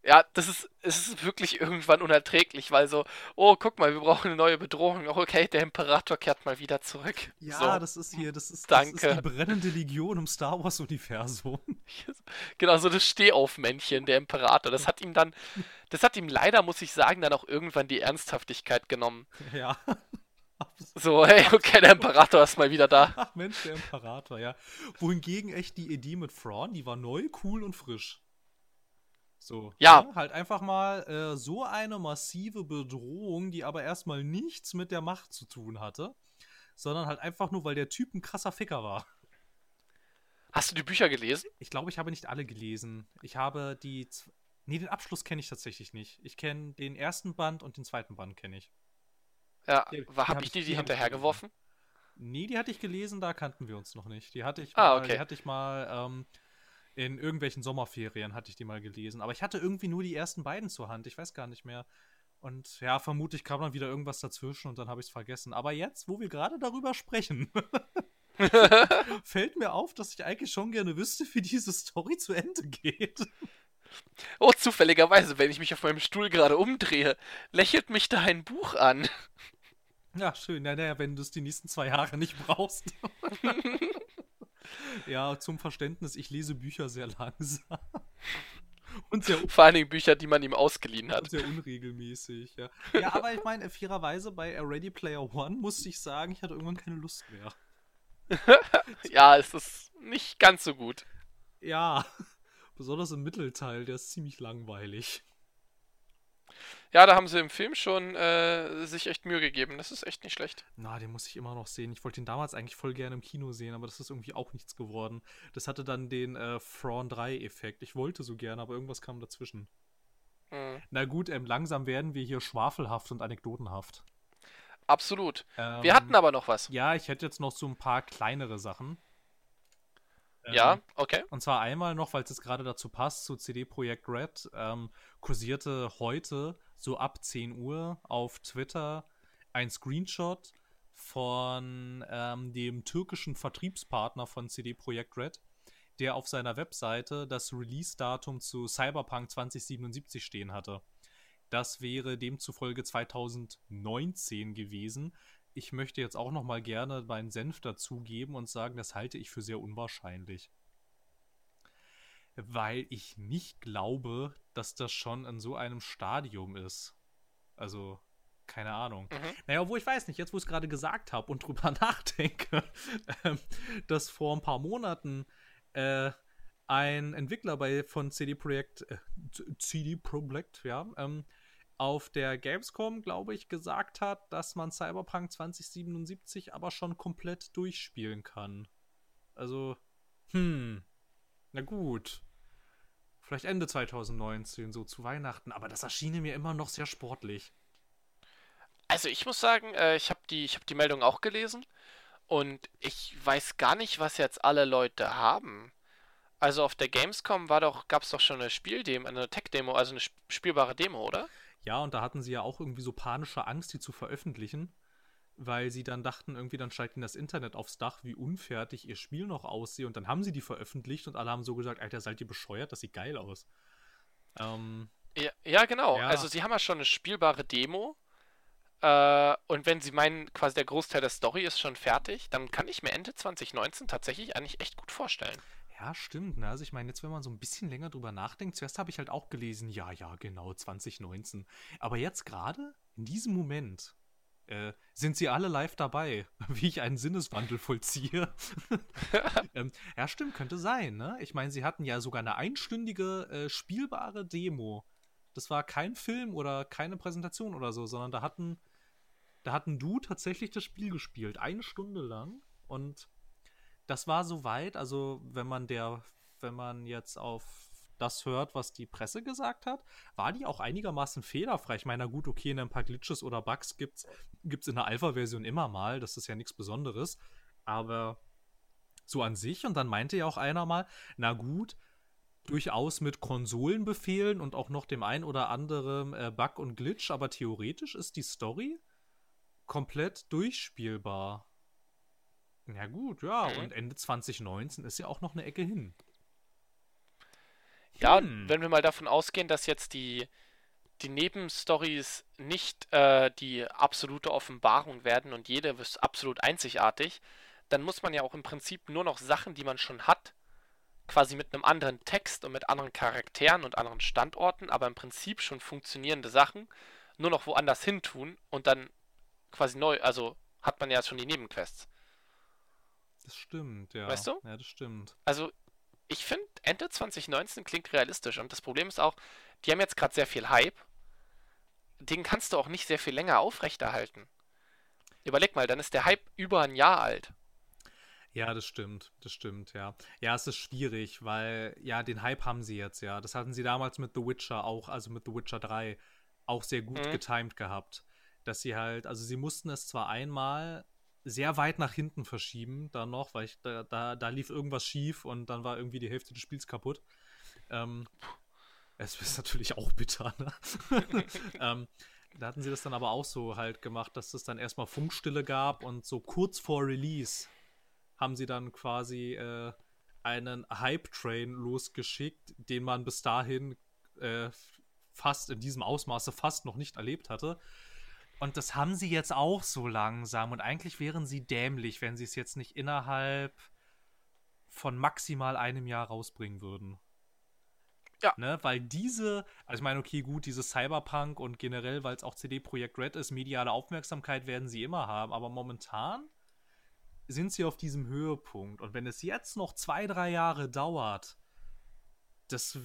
Ja, das ist, es ist wirklich irgendwann unerträglich, weil so, oh, guck mal, wir brauchen eine neue Bedrohung. Oh, Okay, der Imperator kehrt mal wieder zurück. Ja, so. das ist hier, das ist, das ist Danke. die brennende Legion im Star Wars-Universum. *laughs* Genau, so das Stehaufmännchen, der Imperator. Das hat ihm dann, das hat ihm leider, muss ich sagen, dann auch irgendwann die Ernsthaftigkeit genommen. ja. *laughs* So, hey, okay, der Imperator ist mal wieder da. Ach Mensch, der Imperator, ja. Wohingegen echt die Idee mit Thrawn, die war neu, cool und frisch. So. Ja. ne, Halt einfach mal äh, so eine massive Bedrohung, die aber erstmal nichts mit der Macht zu tun hatte, sondern halt einfach nur, weil der Typ ein krasser Ficker war. Hast du die Bücher gelesen? Ich glaube, ich habe nicht alle gelesen. Ich habe die. z- Nee, den Abschluss kenne ich tatsächlich nicht. Ich kenne den ersten Band und den zweiten Band kenne ich. Ja, war, hab ich ich- dir die die hinterhergeworfen? Nee, die hatte ich gelesen, da kannten wir uns noch nicht. Die hatte ich Ah, mal, okay. die hatte ich mal ähm, in irgendwelchen Sommerferien hatte ich die mal gelesen. Aber ich hatte irgendwie nur die ersten beiden zur Hand. Ich weiß gar nicht mehr. Und ja, vermutlich kam dann wieder irgendwas dazwischen und dann habe ich es vergessen. Aber jetzt, wo wir gerade darüber sprechen, *laughs* fällt mir auf, dass ich eigentlich schon gerne wüsste, wie diese Story zu Ende geht. Oh, zufälligerweise, wenn ich mich auf meinem Stuhl gerade umdrehe, lächelt mich da ein Buch an. Ja, schön. Ja, naja, wenn du es die nächsten zwei Jahre nicht brauchst. *laughs* ja, zum Verständnis, ich lese Bücher sehr langsam. *laughs* Und sehr, Vor allen Dingen Bücher, die man ihm ausgeliehen hat. sehr unregelmäßig, ja. Ja, aber ich meine, fairerweise bei A Ready Player One musste ich sagen, ich hatte irgendwann keine Lust mehr. *laughs* Ja, es ist nicht ganz so gut. Ja, *laughs* besonders im Mittelteil, der ist ziemlich langweilig. Ja, da haben sie im Film schon äh, sich echt Mühe gegeben. Das ist echt nicht schlecht. Na, den muss ich immer noch sehen. Ich wollte ihn damals eigentlich voll gerne im Kino sehen, aber das ist irgendwie auch nichts geworden. Das hatte dann den äh, Thrawn 3-Effekt. Ich wollte so gerne, aber irgendwas kam dazwischen. Hm. Na gut, ähm, langsam werden wir hier schwafelhaft und anekdotenhaft. Absolut. Ähm, Wir hatten aber noch was. Ja, ich hätte jetzt noch so ein paar kleinere Sachen. Ähm, Ja, okay. Und zwar einmal noch, weil es jetzt gerade dazu passt, zu CD Projekt Red, ähm, kursierte heute so ab 10 Uhr auf Twitter ein Screenshot von ähm, dem türkischen Vertriebspartner von CD Projekt Red, der auf seiner Webseite das Release-Datum zu Cyberpunk 2077 stehen hatte. Das wäre demzufolge 2019 gewesen. Ich möchte jetzt auch noch mal gerne meinen Senf dazugeben und sagen, das halte ich für sehr unwahrscheinlich. Weil ich nicht glaube, dass das schon in so einem Stadium ist. Also, keine Ahnung. Mhm. Naja, wo ich weiß nicht, jetzt wo ich es gerade gesagt habe und *laughs* drüber nachdenke, äh, dass vor ein paar Monaten äh, ein Entwickler bei von CD Projekt, äh, CD Projekt, ja, ähm, auf der Gamescom, glaube ich, gesagt hat, dass man Cyberpunk 2077 aber schon komplett durchspielen kann. Also, hm, na gut. Vielleicht Ende 2019, so zu Weihnachten, aber das erschien mir immer noch sehr sportlich. Also ich muss sagen, äh, ich habe die, hab die Meldung auch gelesen und ich weiß gar nicht, was jetzt alle Leute haben. Also auf der Gamescom war doch, gab es doch schon eine Spieldemo, eine Tech-Demo, also eine spielbare Demo, oder? Ja, und da hatten sie ja auch irgendwie so panische Angst, die zu veröffentlichen, weil sie dann dachten, irgendwie dann steigt ihnen das Internet aufs Dach, wie unfertig ihr Spiel noch aussieht. Und dann haben sie die veröffentlicht und alle haben so gesagt, Alter, seid ihr bescheuert? Das sieht geil aus. Ähm, ja, ja, genau. Ja. Also sie haben ja schon eine spielbare Demo. Äh, und wenn sie meinen, quasi der Großteil der Story ist schon fertig, dann kann ich mir Ende 2019 tatsächlich eigentlich echt gut vorstellen. Ja, stimmt. Ne? Also ich meine, jetzt, wenn man so ein bisschen länger drüber nachdenkt, zuerst habe ich halt auch gelesen, ja, ja, genau, 2019. Aber jetzt gerade, in diesem Moment, äh, sind sie alle live dabei, *laughs* wie ich einen Sinneswandel vollziehe. *laughs* ähm, ja, stimmt, könnte sein, ne? Ich meine, sie hatten ja sogar eine einstündige äh, spielbare Demo. Das war kein Film oder keine Präsentation oder so, sondern da hatten, da hatten du tatsächlich das Spiel gespielt, eine Stunde lang. Und das war soweit, also wenn man der, wenn man jetzt auf das hört, was die Presse gesagt hat, war die auch einigermaßen fehlerfrei. Ich meine, na gut, okay, ein paar Glitches oder Bugs gibt's, gibt's in der Alpha-Version immer mal, das ist ja nichts Besonderes, aber so an sich und dann meinte ja auch einer mal, na gut, durchaus mit Konsolenbefehlen und auch noch dem ein oder anderen äh, Bug und Glitch, aber theoretisch ist die Story komplett durchspielbar. Ja gut, ja, mhm. und Ende 2019 ist ja auch noch eine Ecke hin. Ja, hm. wenn wir mal davon ausgehen, dass jetzt die, die Nebenstories nicht äh, die absolute Offenbarung werden und jede ist absolut einzigartig, dann muss man ja auch im Prinzip nur noch Sachen, die man schon hat, quasi mit einem anderen Text und mit anderen Charakteren und anderen Standorten, aber im Prinzip schon funktionierende Sachen, nur noch woanders hin tun und dann quasi neu, also hat man ja schon die Nebenquests. Das stimmt, ja. Weißt du? Ja, das stimmt. Also, ich finde, Ende 2019 klingt realistisch. Und das Problem ist auch, die haben jetzt gerade sehr viel Hype. Den kannst du auch nicht sehr viel länger aufrechterhalten. Überleg mal, dann ist der Hype über ein Jahr alt. Ja, das stimmt, das stimmt, ja. Ja, es ist schwierig, weil, ja, den Hype haben sie jetzt, ja. Das hatten sie damals mit The Witcher auch, also mit The Witcher 3, auch sehr gut mhm. getimed gehabt. Dass sie halt, also sie mussten es zwar einmal sehr weit nach hinten verschieben, dann noch, weil ich, da, da, da lief irgendwas schief und dann war irgendwie die Hälfte des Spiels kaputt. Ähm, es ist natürlich auch bitter, ne? *laughs* ähm, da hatten sie das dann aber auch so halt gemacht, dass es dann erstmal Funkstille gab und so kurz vor Release haben sie dann quasi äh, einen Hype-Train losgeschickt, den man bis dahin äh, fast in diesem Ausmaße fast noch nicht erlebt hatte. Und das haben sie jetzt auch so langsam. Und eigentlich wären sie dämlich, wenn sie es jetzt nicht innerhalb von maximal einem Jahr rausbringen würden. Ja. Ne? Weil diese, also ich meine, okay, gut, dieses Cyberpunk und generell, weil es auch CD Projekt Red ist, mediale Aufmerksamkeit werden sie immer haben. Aber momentan sind sie auf diesem Höhepunkt. Und wenn es jetzt noch zwei, drei Jahre dauert, das,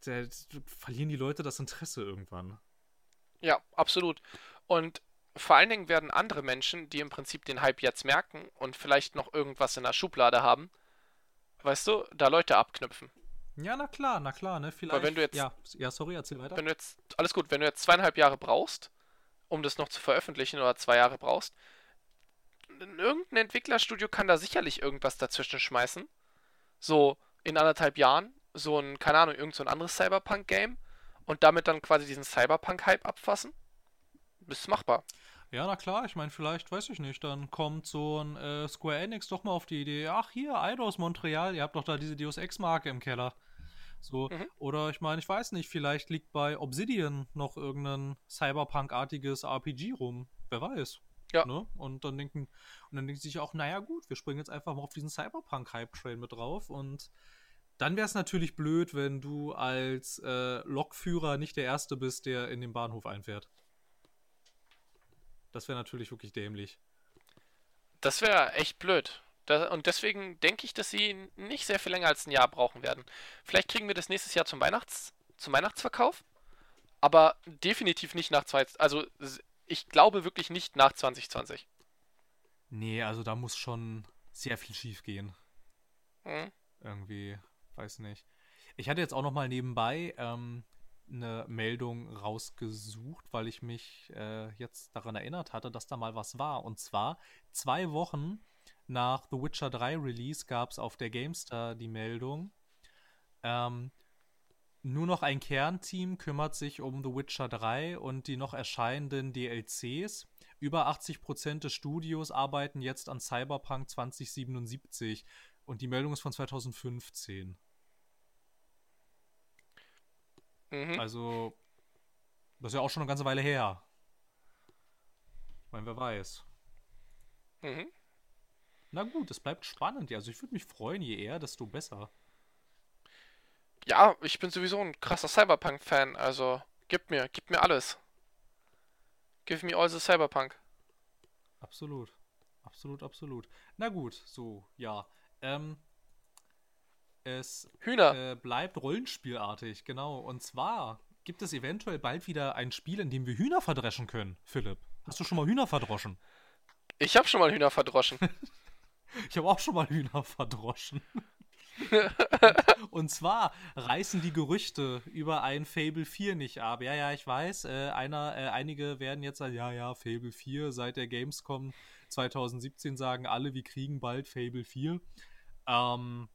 das verlieren die Leute das Interesse irgendwann. Ja, absolut. Und vor allen Dingen werden andere Menschen, die im Prinzip den Hype jetzt merken und vielleicht noch irgendwas in der Schublade haben, weißt du, da Leute abknüpfen. Ja, na klar, na klar, ne? Vielleicht. Weil wenn du jetzt. Ja, ja, sorry, erzähl weiter. Wenn du jetzt. Alles gut, wenn du jetzt zweieinhalb Jahre brauchst, um das noch zu veröffentlichen oder zwei Jahre brauchst, irgendein Entwicklerstudio kann da sicherlich irgendwas dazwischen schmeißen. So in anderthalb Jahren, so ein, keine Ahnung, irgend so ein anderes Cyberpunk-Game und damit dann quasi diesen Cyberpunk-Hype abfassen? Ist machbar. Ja, na klar, ich meine, vielleicht, weiß ich nicht, dann kommt so ein äh, Square Enix doch mal auf die Idee, ach hier, Eidos Montreal, ihr habt doch da diese Deus Ex-Marke im Keller. So, mhm. oder ich meine, ich weiß nicht, vielleicht liegt bei Obsidian noch irgendein Cyberpunk-artiges RPG rum. Wer weiß. Ja. Ne? Und dann denken, und dann denken sie sich auch, naja gut, wir springen jetzt einfach mal auf diesen Cyberpunk-Hype-Train mit drauf und dann wäre es natürlich blöd, wenn du als äh, Lokführer nicht der Erste bist, der in den Bahnhof einfährt. Das wäre natürlich wirklich dämlich. Das wäre echt blöd. Da, und deswegen denke ich, dass sie nicht sehr viel länger als ein Jahr brauchen werden. Vielleicht kriegen wir das nächstes Jahr zum, Weihnachts-, zum Weihnachtsverkauf, aber definitiv nicht nach zwei. Also ich glaube wirklich nicht nach 2020. Nee, also da muss schon sehr viel schief gehen. Hm. Irgendwie, weiß nicht. Ich hatte jetzt auch noch mal nebenbei ähm, eine Meldung rausgesucht, weil ich mich äh, jetzt daran erinnert hatte, dass da mal was war. Und zwar zwei Wochen nach The Witcher 3 Release gab es auf der GameStar die Meldung, ähm, nur noch ein Kernteam kümmert sich um The Witcher 3 und die noch erscheinenden DLCs. Über 80% des Studios arbeiten jetzt an Cyberpunk 2077 und die Meldung ist von 2015. Mhm. Also, das ist ja auch schon eine ganze Weile her. Ich meine, wer weiß. Mhm. Na gut, es bleibt spannend. Also ich würde mich freuen, je eher, desto besser. Ja, ich bin sowieso ein krasser Cyberpunk-Fan. Also, gib mir, gib mir alles. Give me all the Cyberpunk. Absolut. Absolut, absolut. Na gut, so, ja. Ähm, es. Äh, bleibt rollenspielartig, genau. Und zwar gibt es eventuell bald wieder ein Spiel, in dem wir Hühner verdreschen können, Philipp. Hast du schon mal Hühner verdroschen? Ich habe schon mal Hühner verdroschen. *laughs* ich habe auch schon mal Hühner verdroschen. *laughs* und zwar reißen die Gerüchte über ein Fable 4 nicht ab. Ja, ja, ich weiß, äh, einer, äh, einige werden jetzt sagen, ja, ja, Fable 4 seit der Gamescom 2017 sagen alle, wir kriegen bald Fable 4. Ähm,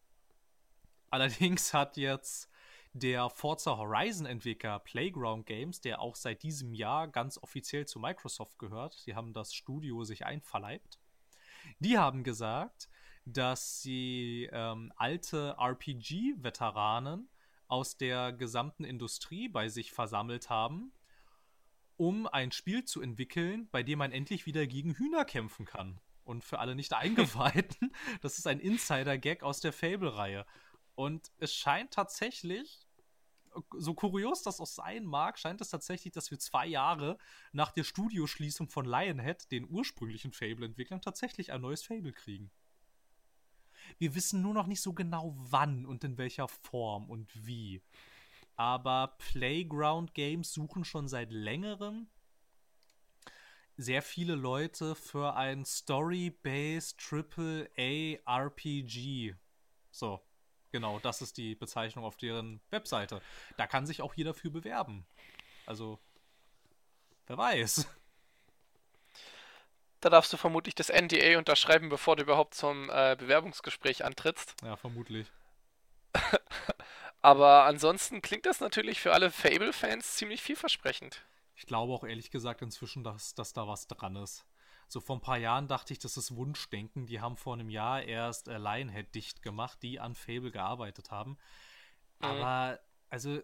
allerdings hat jetzt der Forza Horizon Entwickler Playground Games, der auch seit diesem Jahr ganz offiziell zu Microsoft gehört, die haben das Studio sich einverleibt, die haben gesagt, dass sie ähm, alte RPG-Veteranen aus der gesamten Industrie bei sich versammelt haben, um ein Spiel zu entwickeln, bei dem man endlich wieder gegen Hühner kämpfen kann. Und für alle nicht *laughs* eingeweihten, das ist ein Insider-Gag aus der Fable-Reihe. Und es scheint tatsächlich, so kurios das auch sein mag, scheint es tatsächlich, dass wir zwei Jahre nach der Studioschließung von Lionhead, den ursprünglichen Fable-Entwicklern, tatsächlich ein neues Fable kriegen. Wir wissen nur noch nicht so genau wann und in welcher Form und wie. Aber Playground Games suchen schon seit längerem sehr viele Leute für ein Story-based AAA RPG. So, genau, das ist die Bezeichnung auf deren Webseite. Da kann sich auch jeder für bewerben. Also, wer weiß. Da darfst du vermutlich das NDA unterschreiben, bevor du überhaupt zum äh, Bewerbungsgespräch antrittst. Ja, vermutlich. *laughs* Aber ansonsten klingt das natürlich für alle Fable-Fans ziemlich vielversprechend. Ich glaube auch ehrlich gesagt inzwischen, dass, dass da was dran ist. So vor ein paar Jahren dachte ich, das ist Wunschdenken. Die haben vor einem Jahr erst äh, Lionhead dicht gemacht, die an Fable gearbeitet haben. Mhm. Aber, also,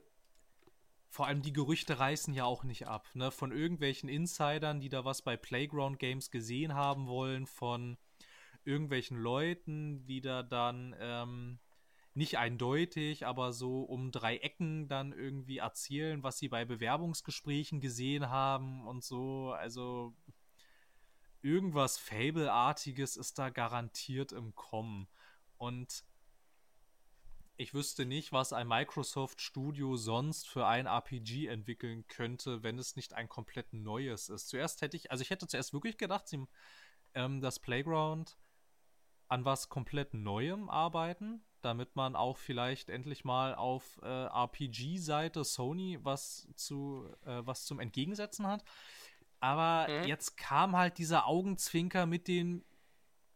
vor allem die Gerüchte reißen ja auch nicht ab, ne? Von irgendwelchen Insidern, die da was bei Playground Games gesehen haben wollen, von irgendwelchen Leuten, die da dann ähm, nicht eindeutig, aber so um drei Ecken dann irgendwie erzählen, was sie bei Bewerbungsgesprächen gesehen haben und so. Also irgendwas Fable-artiges ist da garantiert im Kommen. Und ich wüsste nicht, was ein Microsoft Studio sonst für ein RPG entwickeln könnte, wenn es nicht ein komplett neues ist. Zuerst hätte ich, also ich hätte zuerst wirklich gedacht, sie, ähm, das Playground an was komplett Neuem arbeiten, damit man auch vielleicht endlich mal auf äh, RPG-Seite Sony was zu äh, was zum Entgegensetzen hat. Aber mhm. jetzt kam halt dieser Augenzwinker mit den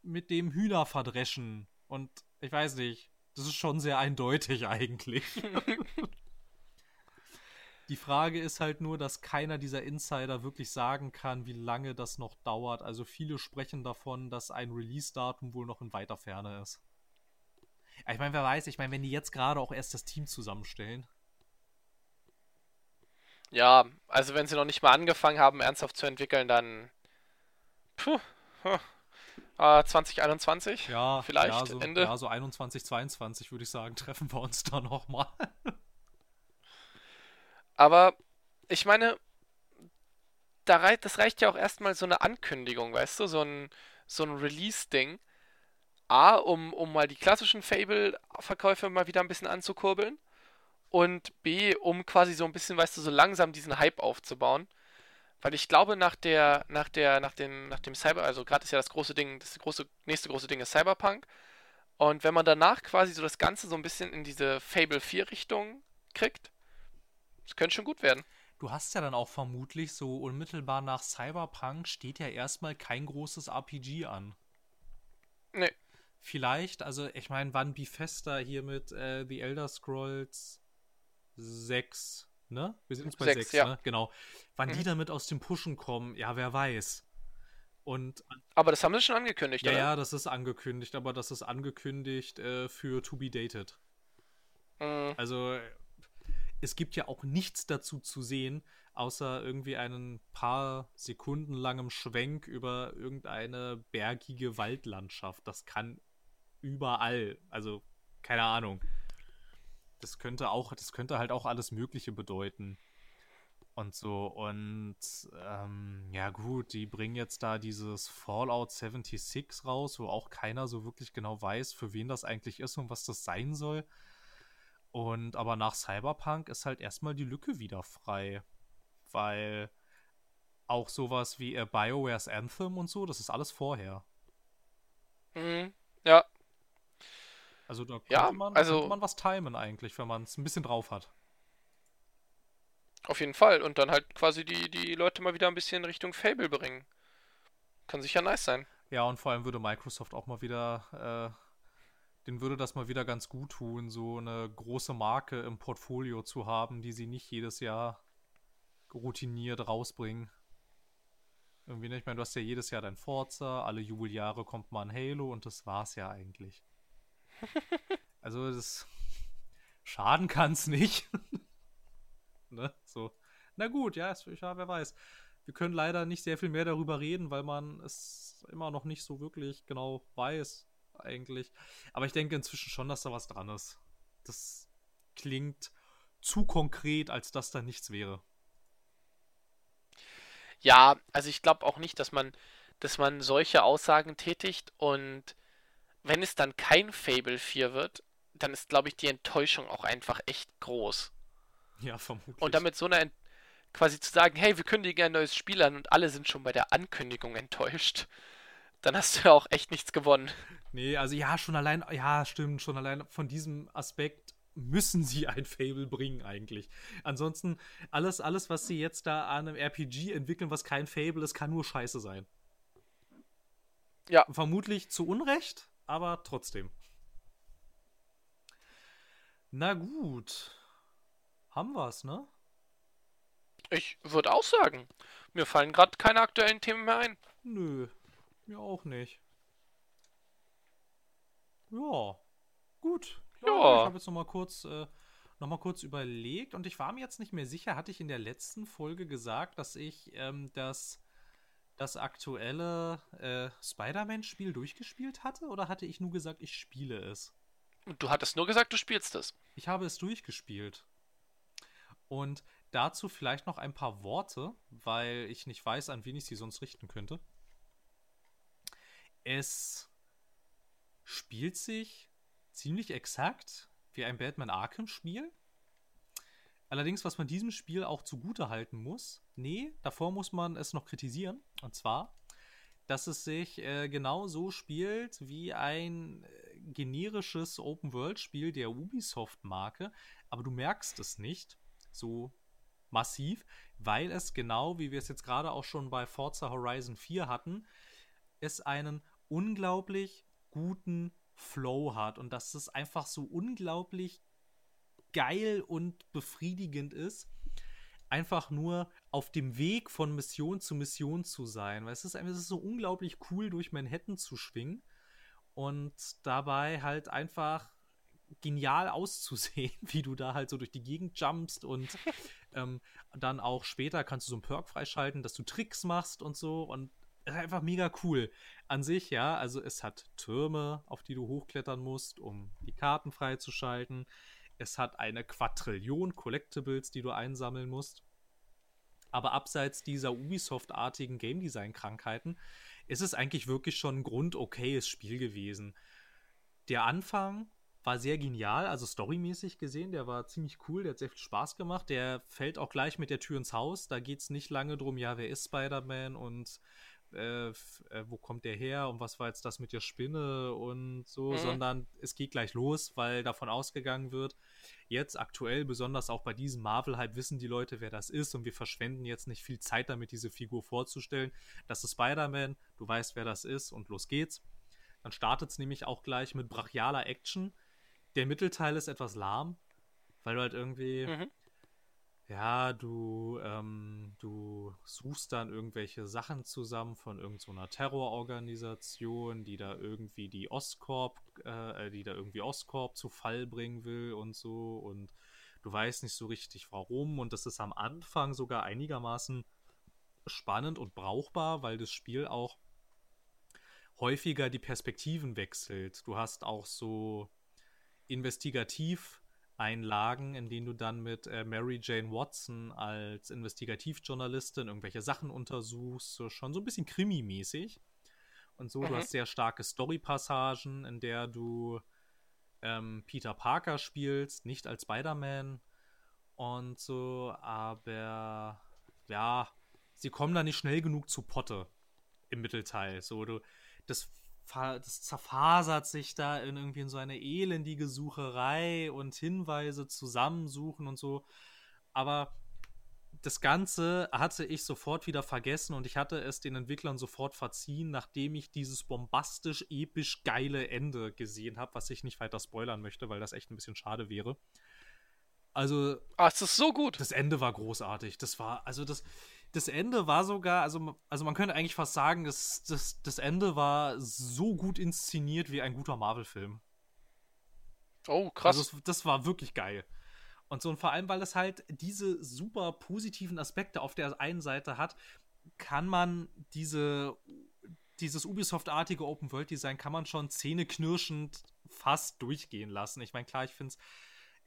mit dem Hühnerverdreschen und ich weiß nicht, das ist schon sehr eindeutig eigentlich. *laughs* Die Frage ist halt nur, dass keiner dieser Insider wirklich sagen kann, wie lange das noch dauert. Also viele sprechen davon, dass ein Release-Datum wohl noch in weiter Ferne ist. Ich meine, wer weiß, ich meine, wenn die jetzt gerade auch erst das Team zusammenstellen. Ja, also wenn sie noch nicht mal angefangen haben, ernsthaft zu entwickeln, dann Puh. Äh, 2021? Ja, vielleicht ja, so, Ende. Ja, so 21, 22 würde ich sagen, treffen wir uns da nochmal. *laughs* Aber ich meine, da rei das reicht ja auch erstmal so eine Ankündigung, weißt du, so ein, so ein Release-Ding. A, um, um mal die klassischen Fable-Verkäufe mal wieder ein bisschen anzukurbeln. Und B, um quasi so ein bisschen, weißt du, so langsam diesen Hype aufzubauen. Weil ich glaube, nach der, nach der, nach dem, nach dem Cyber, also gerade ist ja das große Ding, das große, nächste große Ding ist Cyberpunk. Und wenn man danach quasi so das Ganze so ein bisschen in diese Fable 4 Richtung kriegt, das könnte schon gut werden. Du hast ja dann auch vermutlich so unmittelbar nach Cyberpunk steht ja erstmal kein großes RPG an. Nee. Vielleicht, also ich meine, wann Bethesda hier mit äh, The Elder Scrolls 6, ne? Wir sind jetzt bei Sechs, 6, ja. ne? Genau. Wann die Mhm. damit aus dem Pushen kommen, ja, wer weiß. Und Aber das haben sie schon angekündigt, ja, oder? ja, das ist angekündigt, aber das ist angekündigt äh, für To Be Dated. Mhm. Also es gibt ja auch nichts dazu zu sehen, außer irgendwie einen paar Sekunden langem Schwenk über irgendeine bergige Waldlandschaft. Das kann überall, also keine Ahnung. Das könnte auch, das könnte halt auch alles Mögliche bedeuten. Und so, und ähm, ja gut, die bringen jetzt da dieses Fallout 76 raus, wo auch keiner so wirklich genau weiß, für wen das eigentlich ist und was das sein soll. Und aber nach Cyberpunk ist halt erstmal die Lücke wieder frei. Weil auch sowas wie äh, BioWare's Anthem und so, das ist alles vorher. Mhm. Ja, Also da könnte, Ja, man, also- könnte man was timen eigentlich, wenn man es ein bisschen drauf hat. auf jeden Fall. Und dann halt quasi die, die Leute mal wieder ein bisschen Richtung Fable bringen. Kann sicher nice sein. Ja, und vor allem würde Microsoft auch mal wieder, äh, denen würde das mal wieder ganz gut tun, so eine große Marke im Portfolio zu haben, die sie nicht jedes Jahr routiniert rausbringen. Irgendwie, ne? Ich meine, du hast ja jedes Jahr dein Forza, alle Jubeljahre kommt mal ein Halo und das war's ja eigentlich. *laughs* Also das schaden kann's nicht. *laughs* ne? So. Na gut, ja, ist, ja, wer weiß. Wir können leider nicht sehr viel mehr darüber reden, weil man es immer noch nicht so wirklich genau weiß, eigentlich. Aber ich denke inzwischen schon, dass da was dran ist. Das klingt zu konkret, als dass da nichts wäre. Ja, also ich glaube auch nicht, dass man, dass man solche Aussagen tätigt und wenn es dann kein Fable 4 wird, dann ist, glaube ich, die Enttäuschung auch einfach echt groß. Ja, vermutlich. Und damit so eine Ent quasi zu sagen, hey, wir kündigen ein neues Spiel an und alle sind schon bei der Ankündigung enttäuscht, *laughs* dann hast du ja auch echt nichts gewonnen. Nee, also ja, schon allein, ja, stimmt, schon allein von diesem Aspekt müssen sie ein Fable bringen eigentlich. Ansonsten, alles, alles, was sie jetzt da an einem RPG entwickeln, was kein Fable ist, kann nur scheiße sein. Ja. Vermutlich zu Unrecht, aber trotzdem. Na gut. Haben wir's, ne? Ich würde auch sagen, mir fallen gerade keine aktuellen Themen mehr ein. Nö, mir auch nicht. Ja, gut. Ja. Ich habe jetzt noch mal kurz, äh, noch mal kurz überlegt und ich war mir jetzt nicht mehr sicher, hatte ich in der letzten Folge gesagt, dass ich ähm, das, das aktuelle äh, Spider-Man-Spiel durchgespielt hatte oder hatte ich nur gesagt, ich spiele es? Du hattest nur gesagt, du spielst es. Ich habe es durchgespielt. Und dazu vielleicht noch ein paar Worte, weil ich nicht weiß, an wen ich sie sonst richten könnte. Es spielt sich ziemlich exakt wie ein Batman Arkham-Spiel. Allerdings, was man diesem Spiel auch zugute halten muss, nee, davor muss man es noch kritisieren. Und zwar, dass es sich äh, genau so spielt wie ein äh, generisches Open-World-Spiel der Ubisoft-Marke, aber du merkst es nicht so massiv, weil es genau, wie wir es jetzt gerade auch schon bei Forza Horizon 4 hatten, es einen unglaublich guten Flow hat und dass es einfach so unglaublich geil und befriedigend ist, einfach nur auf dem Weg von Mission zu Mission zu sein. Weil es ist, einfach- es ist so unglaublich cool, durch Manhattan zu schwingen und dabei halt einfach genial auszusehen, *laughs* wie du da halt so durch die Gegend jumpst und *laughs* ähm, dann auch später kannst du so einen Perk freischalten, dass du Tricks machst und so und einfach mega cool. An sich, ja, also es hat Türme, auf die du hochklettern musst, um die Karten freizuschalten. Es hat eine Quadrillion Collectibles, die du einsammeln musst. Aber abseits dieser Ubisoft-artigen Game Design-Krankheiten ist es eigentlich wirklich schon ein grundokayes Spiel gewesen. Der Anfang war sehr genial, also storymäßig gesehen, der war ziemlich cool, der hat sehr viel Spaß gemacht. Der fällt auch gleich mit der Tür ins Haus. Da geht es nicht lange drum, ja, wer ist Spider-Man und äh, äh, wo kommt der her und was war jetzt das mit der Spinne und so, mhm. sondern es geht gleich los, weil davon ausgegangen wird, jetzt aktuell, besonders auch bei diesem Marvel-Hype, wissen die Leute, wer das ist und wir verschwenden jetzt nicht viel Zeit damit, diese Figur vorzustellen. Das ist Spider-Man, du weißt, wer das ist und los geht's. Dann startet es nämlich auch gleich mit brachialer Action der Mittelteil ist etwas lahm, weil du halt irgendwie, mhm. Ja, du, ähm, du suchst dann irgendwelche Sachen zusammen von irgendeiner so Terrororganisation, die da irgendwie die Ostkorp, äh, die da irgendwie Ostkorp zu Fall bringen will und so und du weißt nicht so richtig warum und das ist am Anfang sogar einigermaßen spannend und brauchbar, weil das Spiel auch häufiger die Perspektiven wechselt. Du hast auch so Investigativeinlagen, in denen du dann mit äh, Mary Jane Watson als Investigativjournalistin irgendwelche Sachen untersuchst, so schon so ein bisschen krimi-mäßig. Und so, mhm. du hast sehr starke Story-Passagen, in der du ähm, Peter Parker spielst, nicht als Spider-Man und so, aber ja, sie kommen da nicht schnell genug zu Potte im Mittelteil. So, du, das das zerfasert sich da in irgendwie in so eine elendige Sucherei und Hinweise zusammensuchen und so. Aber das Ganze hatte ich sofort wieder vergessen und ich hatte es den Entwicklern sofort verziehen, nachdem ich dieses bombastisch, episch geile Ende gesehen habe, was ich nicht weiter spoilern möchte, weil das echt ein bisschen schade wäre. Also. Ah, es ist so gut. Das Ende war großartig. Das war, also das das Ende war sogar, also, also man könnte eigentlich fast sagen, das, das, das Ende war so gut inszeniert wie ein guter Marvel-Film. Oh, krass. Also das, das, war wirklich geil. Und so, und vor allem, weil es halt diese super positiven Aspekte auf der einen Seite hat, kann man diese, dieses Ubisoft-artige Open-World-Design kann man schon zähneknirschend fast durchgehen lassen. Ich meine, klar, ich finde es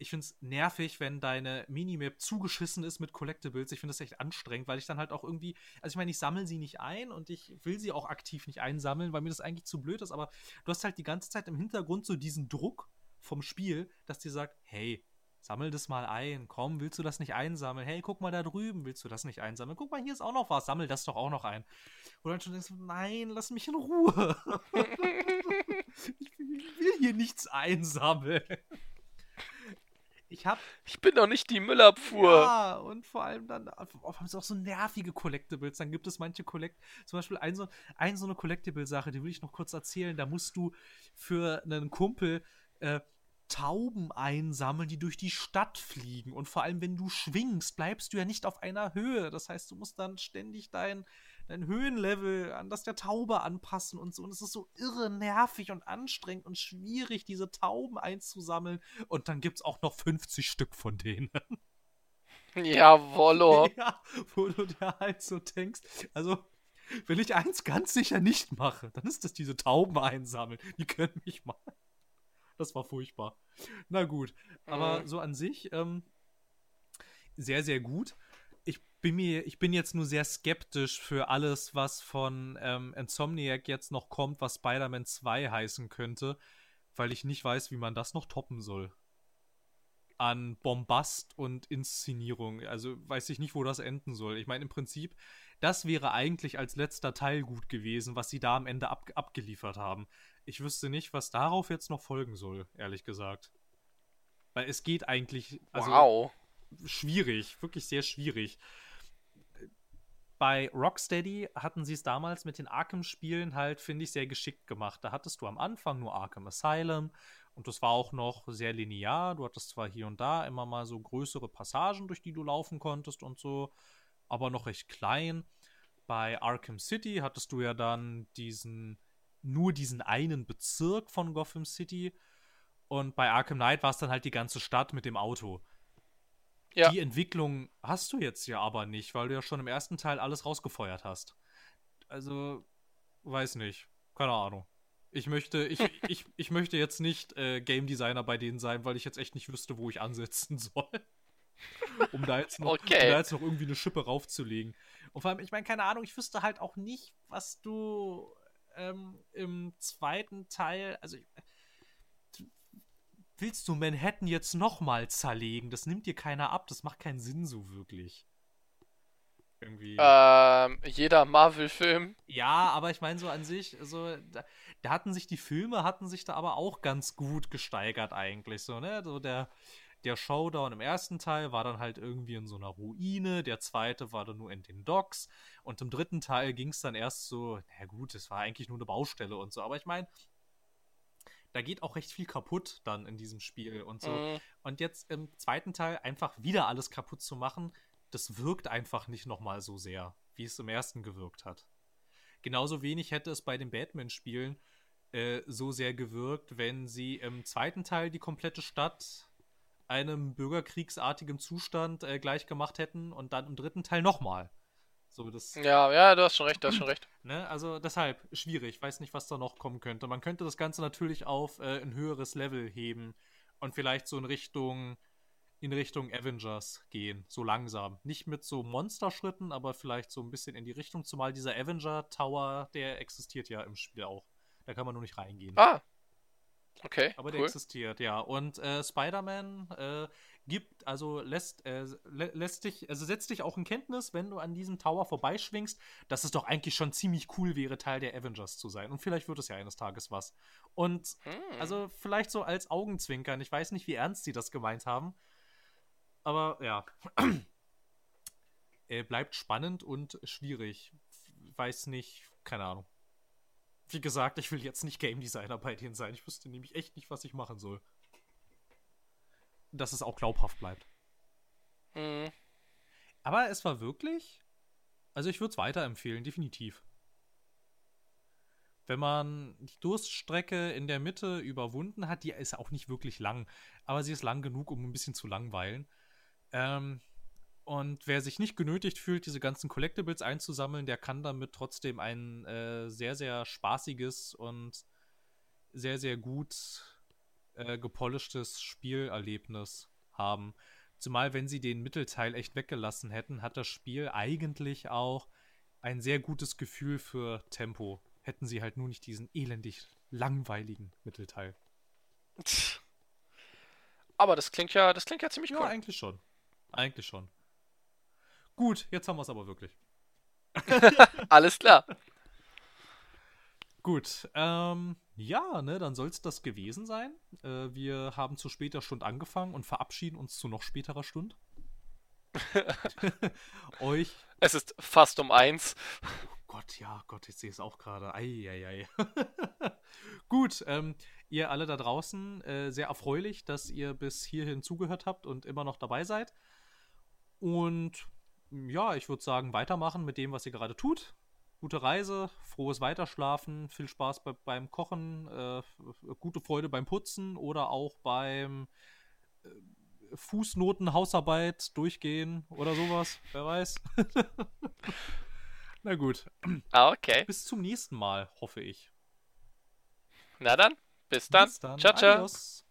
ich finde es nervig, wenn deine Minimap zugeschissen ist mit Collectibles. Ich finde das echt anstrengend, weil ich dann halt auch irgendwie, also ich meine, ich sammle sie nicht ein und ich will sie auch aktiv nicht einsammeln, weil mir das eigentlich zu blöd ist, aber du hast halt die ganze Zeit im Hintergrund so diesen Druck vom Spiel, dass dir sagt, hey, sammel das mal ein, komm, willst du das nicht einsammeln? Hey, guck mal da drüben, willst du das nicht einsammeln? Guck mal, hier ist auch noch was, sammel das doch auch noch ein. Und dann schon denkst, nein, lass mich in Ruhe. *laughs* *laughs* ich will hier nichts einsammeln ich hab. Ich bin doch nicht die Müllabfuhr. Ja, und vor allem dann haben sie auch so nervige Collectibles. Dann gibt es manche Collect, zum Beispiel ein so, ein, so eine Collectible-Sache, die will ich noch kurz erzählen. Da musst du für einen Kumpel äh, Tauben einsammeln, die durch die Stadt fliegen. Und vor allem, wenn du schwingst, bleibst du ja nicht auf einer Höhe. Das heißt, du musst dann ständig dein, dein Höhenlevel an das der Taube anpassen und so. Und es ist so irre nervig und anstrengend und schwierig, diese Tauben einzusammeln. Und dann gibt es auch noch 50 Stück von denen. *laughs* Jawollo. *laughs* Ja, wo du dir halt so denkst, also wenn ich eins ganz sicher nicht mache, dann ist das diese Tauben einsammeln. Die können mich mal. Das war furchtbar. Na gut. Aber mhm. so an sich, ähm, sehr, sehr gut bin mir, ich bin jetzt nur sehr skeptisch für alles, was von ähm, Insomniac jetzt noch kommt, was Spider-Man 2 heißen könnte, weil ich nicht weiß, wie man das noch toppen soll. An Bombast und Inszenierung. Also weiß ich nicht, wo das enden soll. Ich meine, im Prinzip, das wäre eigentlich als letzter Teil gut gewesen, was sie da am Ende ab abgeliefert haben. Ich wüsste nicht, was darauf jetzt noch folgen soll, ehrlich gesagt. Weil es geht eigentlich. Also, wow. Schwierig, wirklich sehr schwierig bei Rocksteady hatten sie es damals mit den Arkham-Spielen halt, finde ich, sehr geschickt gemacht. Da hattest du am Anfang nur Arkham Asylum und das war auch noch sehr linear. Du hattest zwar hier und da immer mal so größere Passagen, durch die du laufen konntest und so, aber noch recht klein. Bei Arkham City hattest du ja dann diesen, nur diesen einen Bezirk von Gotham City. Und bei Arkham Knight war es dann halt die ganze Stadt mit dem Auto. Ja. Die Entwicklung hast du jetzt ja aber nicht, weil du ja schon im ersten Teil alles rausgefeuert hast. also, weiß nicht. Keine Ahnung. Ich möchte, ich, *laughs* ich, ich möchte jetzt nicht äh, Game Designer bei denen sein, weil ich jetzt echt nicht wüsste, wo ich ansetzen *laughs* soll. um, da jetzt noch, Okay. um da jetzt noch irgendwie eine Schippe raufzulegen. Und vor allem, ich meine, keine Ahnung, ich wüsste halt auch nicht, was du ähm, im zweiten Teil, also ich, willst du Manhattan jetzt nochmal zerlegen? Das nimmt dir keiner ab, das macht keinen Sinn so wirklich. Irgendwie. Ähm, jeder Marvel-Film. Ja, aber ich meine so an sich, so da, da hatten sich die Filme hatten sich da aber auch ganz gut gesteigert eigentlich so, ne? So der der Showdown im ersten Teil war dann halt irgendwie in so einer Ruine, der zweite war dann nur in den Docks und im dritten Teil ging es dann erst so, na gut, es war eigentlich nur eine Baustelle und so, aber ich meine, da geht auch recht viel kaputt dann in diesem Spiel und so. Mhm. Und jetzt im zweiten Teil einfach wieder alles kaputt zu machen, das wirkt einfach nicht nochmal so sehr, wie es im ersten gewirkt hat. Genauso wenig hätte es bei den Batman-Spielen äh, so sehr gewirkt, wenn sie im zweiten Teil die komplette Stadt einem bürgerkriegsartigen Zustand äh, gleich gemacht hätten und dann im dritten Teil nochmal. So, das, Ja, ja, du hast schon recht, du hast schon recht. *clears throat* Ne, also deshalb schwierig. Weiß nicht, was da noch kommen könnte. Man könnte das Ganze natürlich auf äh, ein höheres Level heben und vielleicht so in Richtung in Richtung Avengers gehen, so langsam. Nicht mit so Monsterschritten, aber vielleicht so ein bisschen in die Richtung, zumal dieser Avenger Tower, der existiert ja im Spiel auch. Da kann man nur nicht reingehen. Ah. Okay, Aber der cool. existiert, ja. Und äh, Spider-Man äh, gibt, also lässt, äh, lä lässt dich, also setzt dich auch in Kenntnis, wenn du an diesem Tower vorbeischwingst, dass es doch eigentlich schon ziemlich cool wäre, Teil der Avengers zu sein. Und vielleicht wird es ja eines Tages was. Und Hm. also vielleicht so als Augenzwinkern. Ich weiß nicht, wie ernst sie das gemeint haben. Aber ja. *clears throat* äh, bleibt spannend und schwierig. Weiß nicht, keine Ahnung. Wie gesagt, ich will jetzt nicht Game Designer bei denen sein. Ich wüsste nämlich echt nicht, was ich machen soll. Dass es auch glaubhaft bleibt. Hm. Aber es war wirklich. Also ich würde es weiterempfehlen, definitiv. Wenn man die Durststrecke in der Mitte überwunden hat, die ist auch nicht wirklich lang, aber sie ist lang genug, um ein bisschen zu langweilen. Ähm, und wer sich nicht genötigt fühlt, diese ganzen Collectibles einzusammeln, der kann damit trotzdem ein äh, sehr, sehr spaßiges und sehr, sehr gut äh, gepolischtes Spielerlebnis haben. Zumal, wenn sie den Mittelteil echt weggelassen hätten, hat das Spiel eigentlich auch ein sehr gutes Gefühl für Tempo. Hätten sie halt nur nicht diesen elendig langweiligen Mittelteil. Aber das klingt ja, das klingt ja ziemlich Ja, cool. eigentlich schon. Eigentlich schon. Gut, jetzt haben wir es aber wirklich. *laughs* Alles klar. Gut, ähm, ja, ne, dann soll es das gewesen sein. Äh, wir haben zu später Stunde angefangen und verabschieden uns zu noch späterer Stunde. *laughs* Euch Es ist fast um eins. Gott, ja, Gott, ich sehe es auch gerade. Eieiei. *laughs* Gut, ähm, ihr alle da draußen, äh, sehr erfreulich, dass ihr bis hierhin zugehört habt und immer noch dabei seid. Und ja, ich würde sagen, weitermachen mit dem, was ihr gerade tut. Gute Reise, frohes Weiterschlafen, viel Spaß bei, beim Kochen, äh, gute Freude beim Putzen oder auch beim äh, Fußnoten, Hausarbeit durchgehen oder sowas. Wer weiß. *laughs* Na gut. Ah, okay. Bis zum nächsten Mal, hoffe ich. Na dann, bis dann. Bis dann. Ciao, ciao. Adios.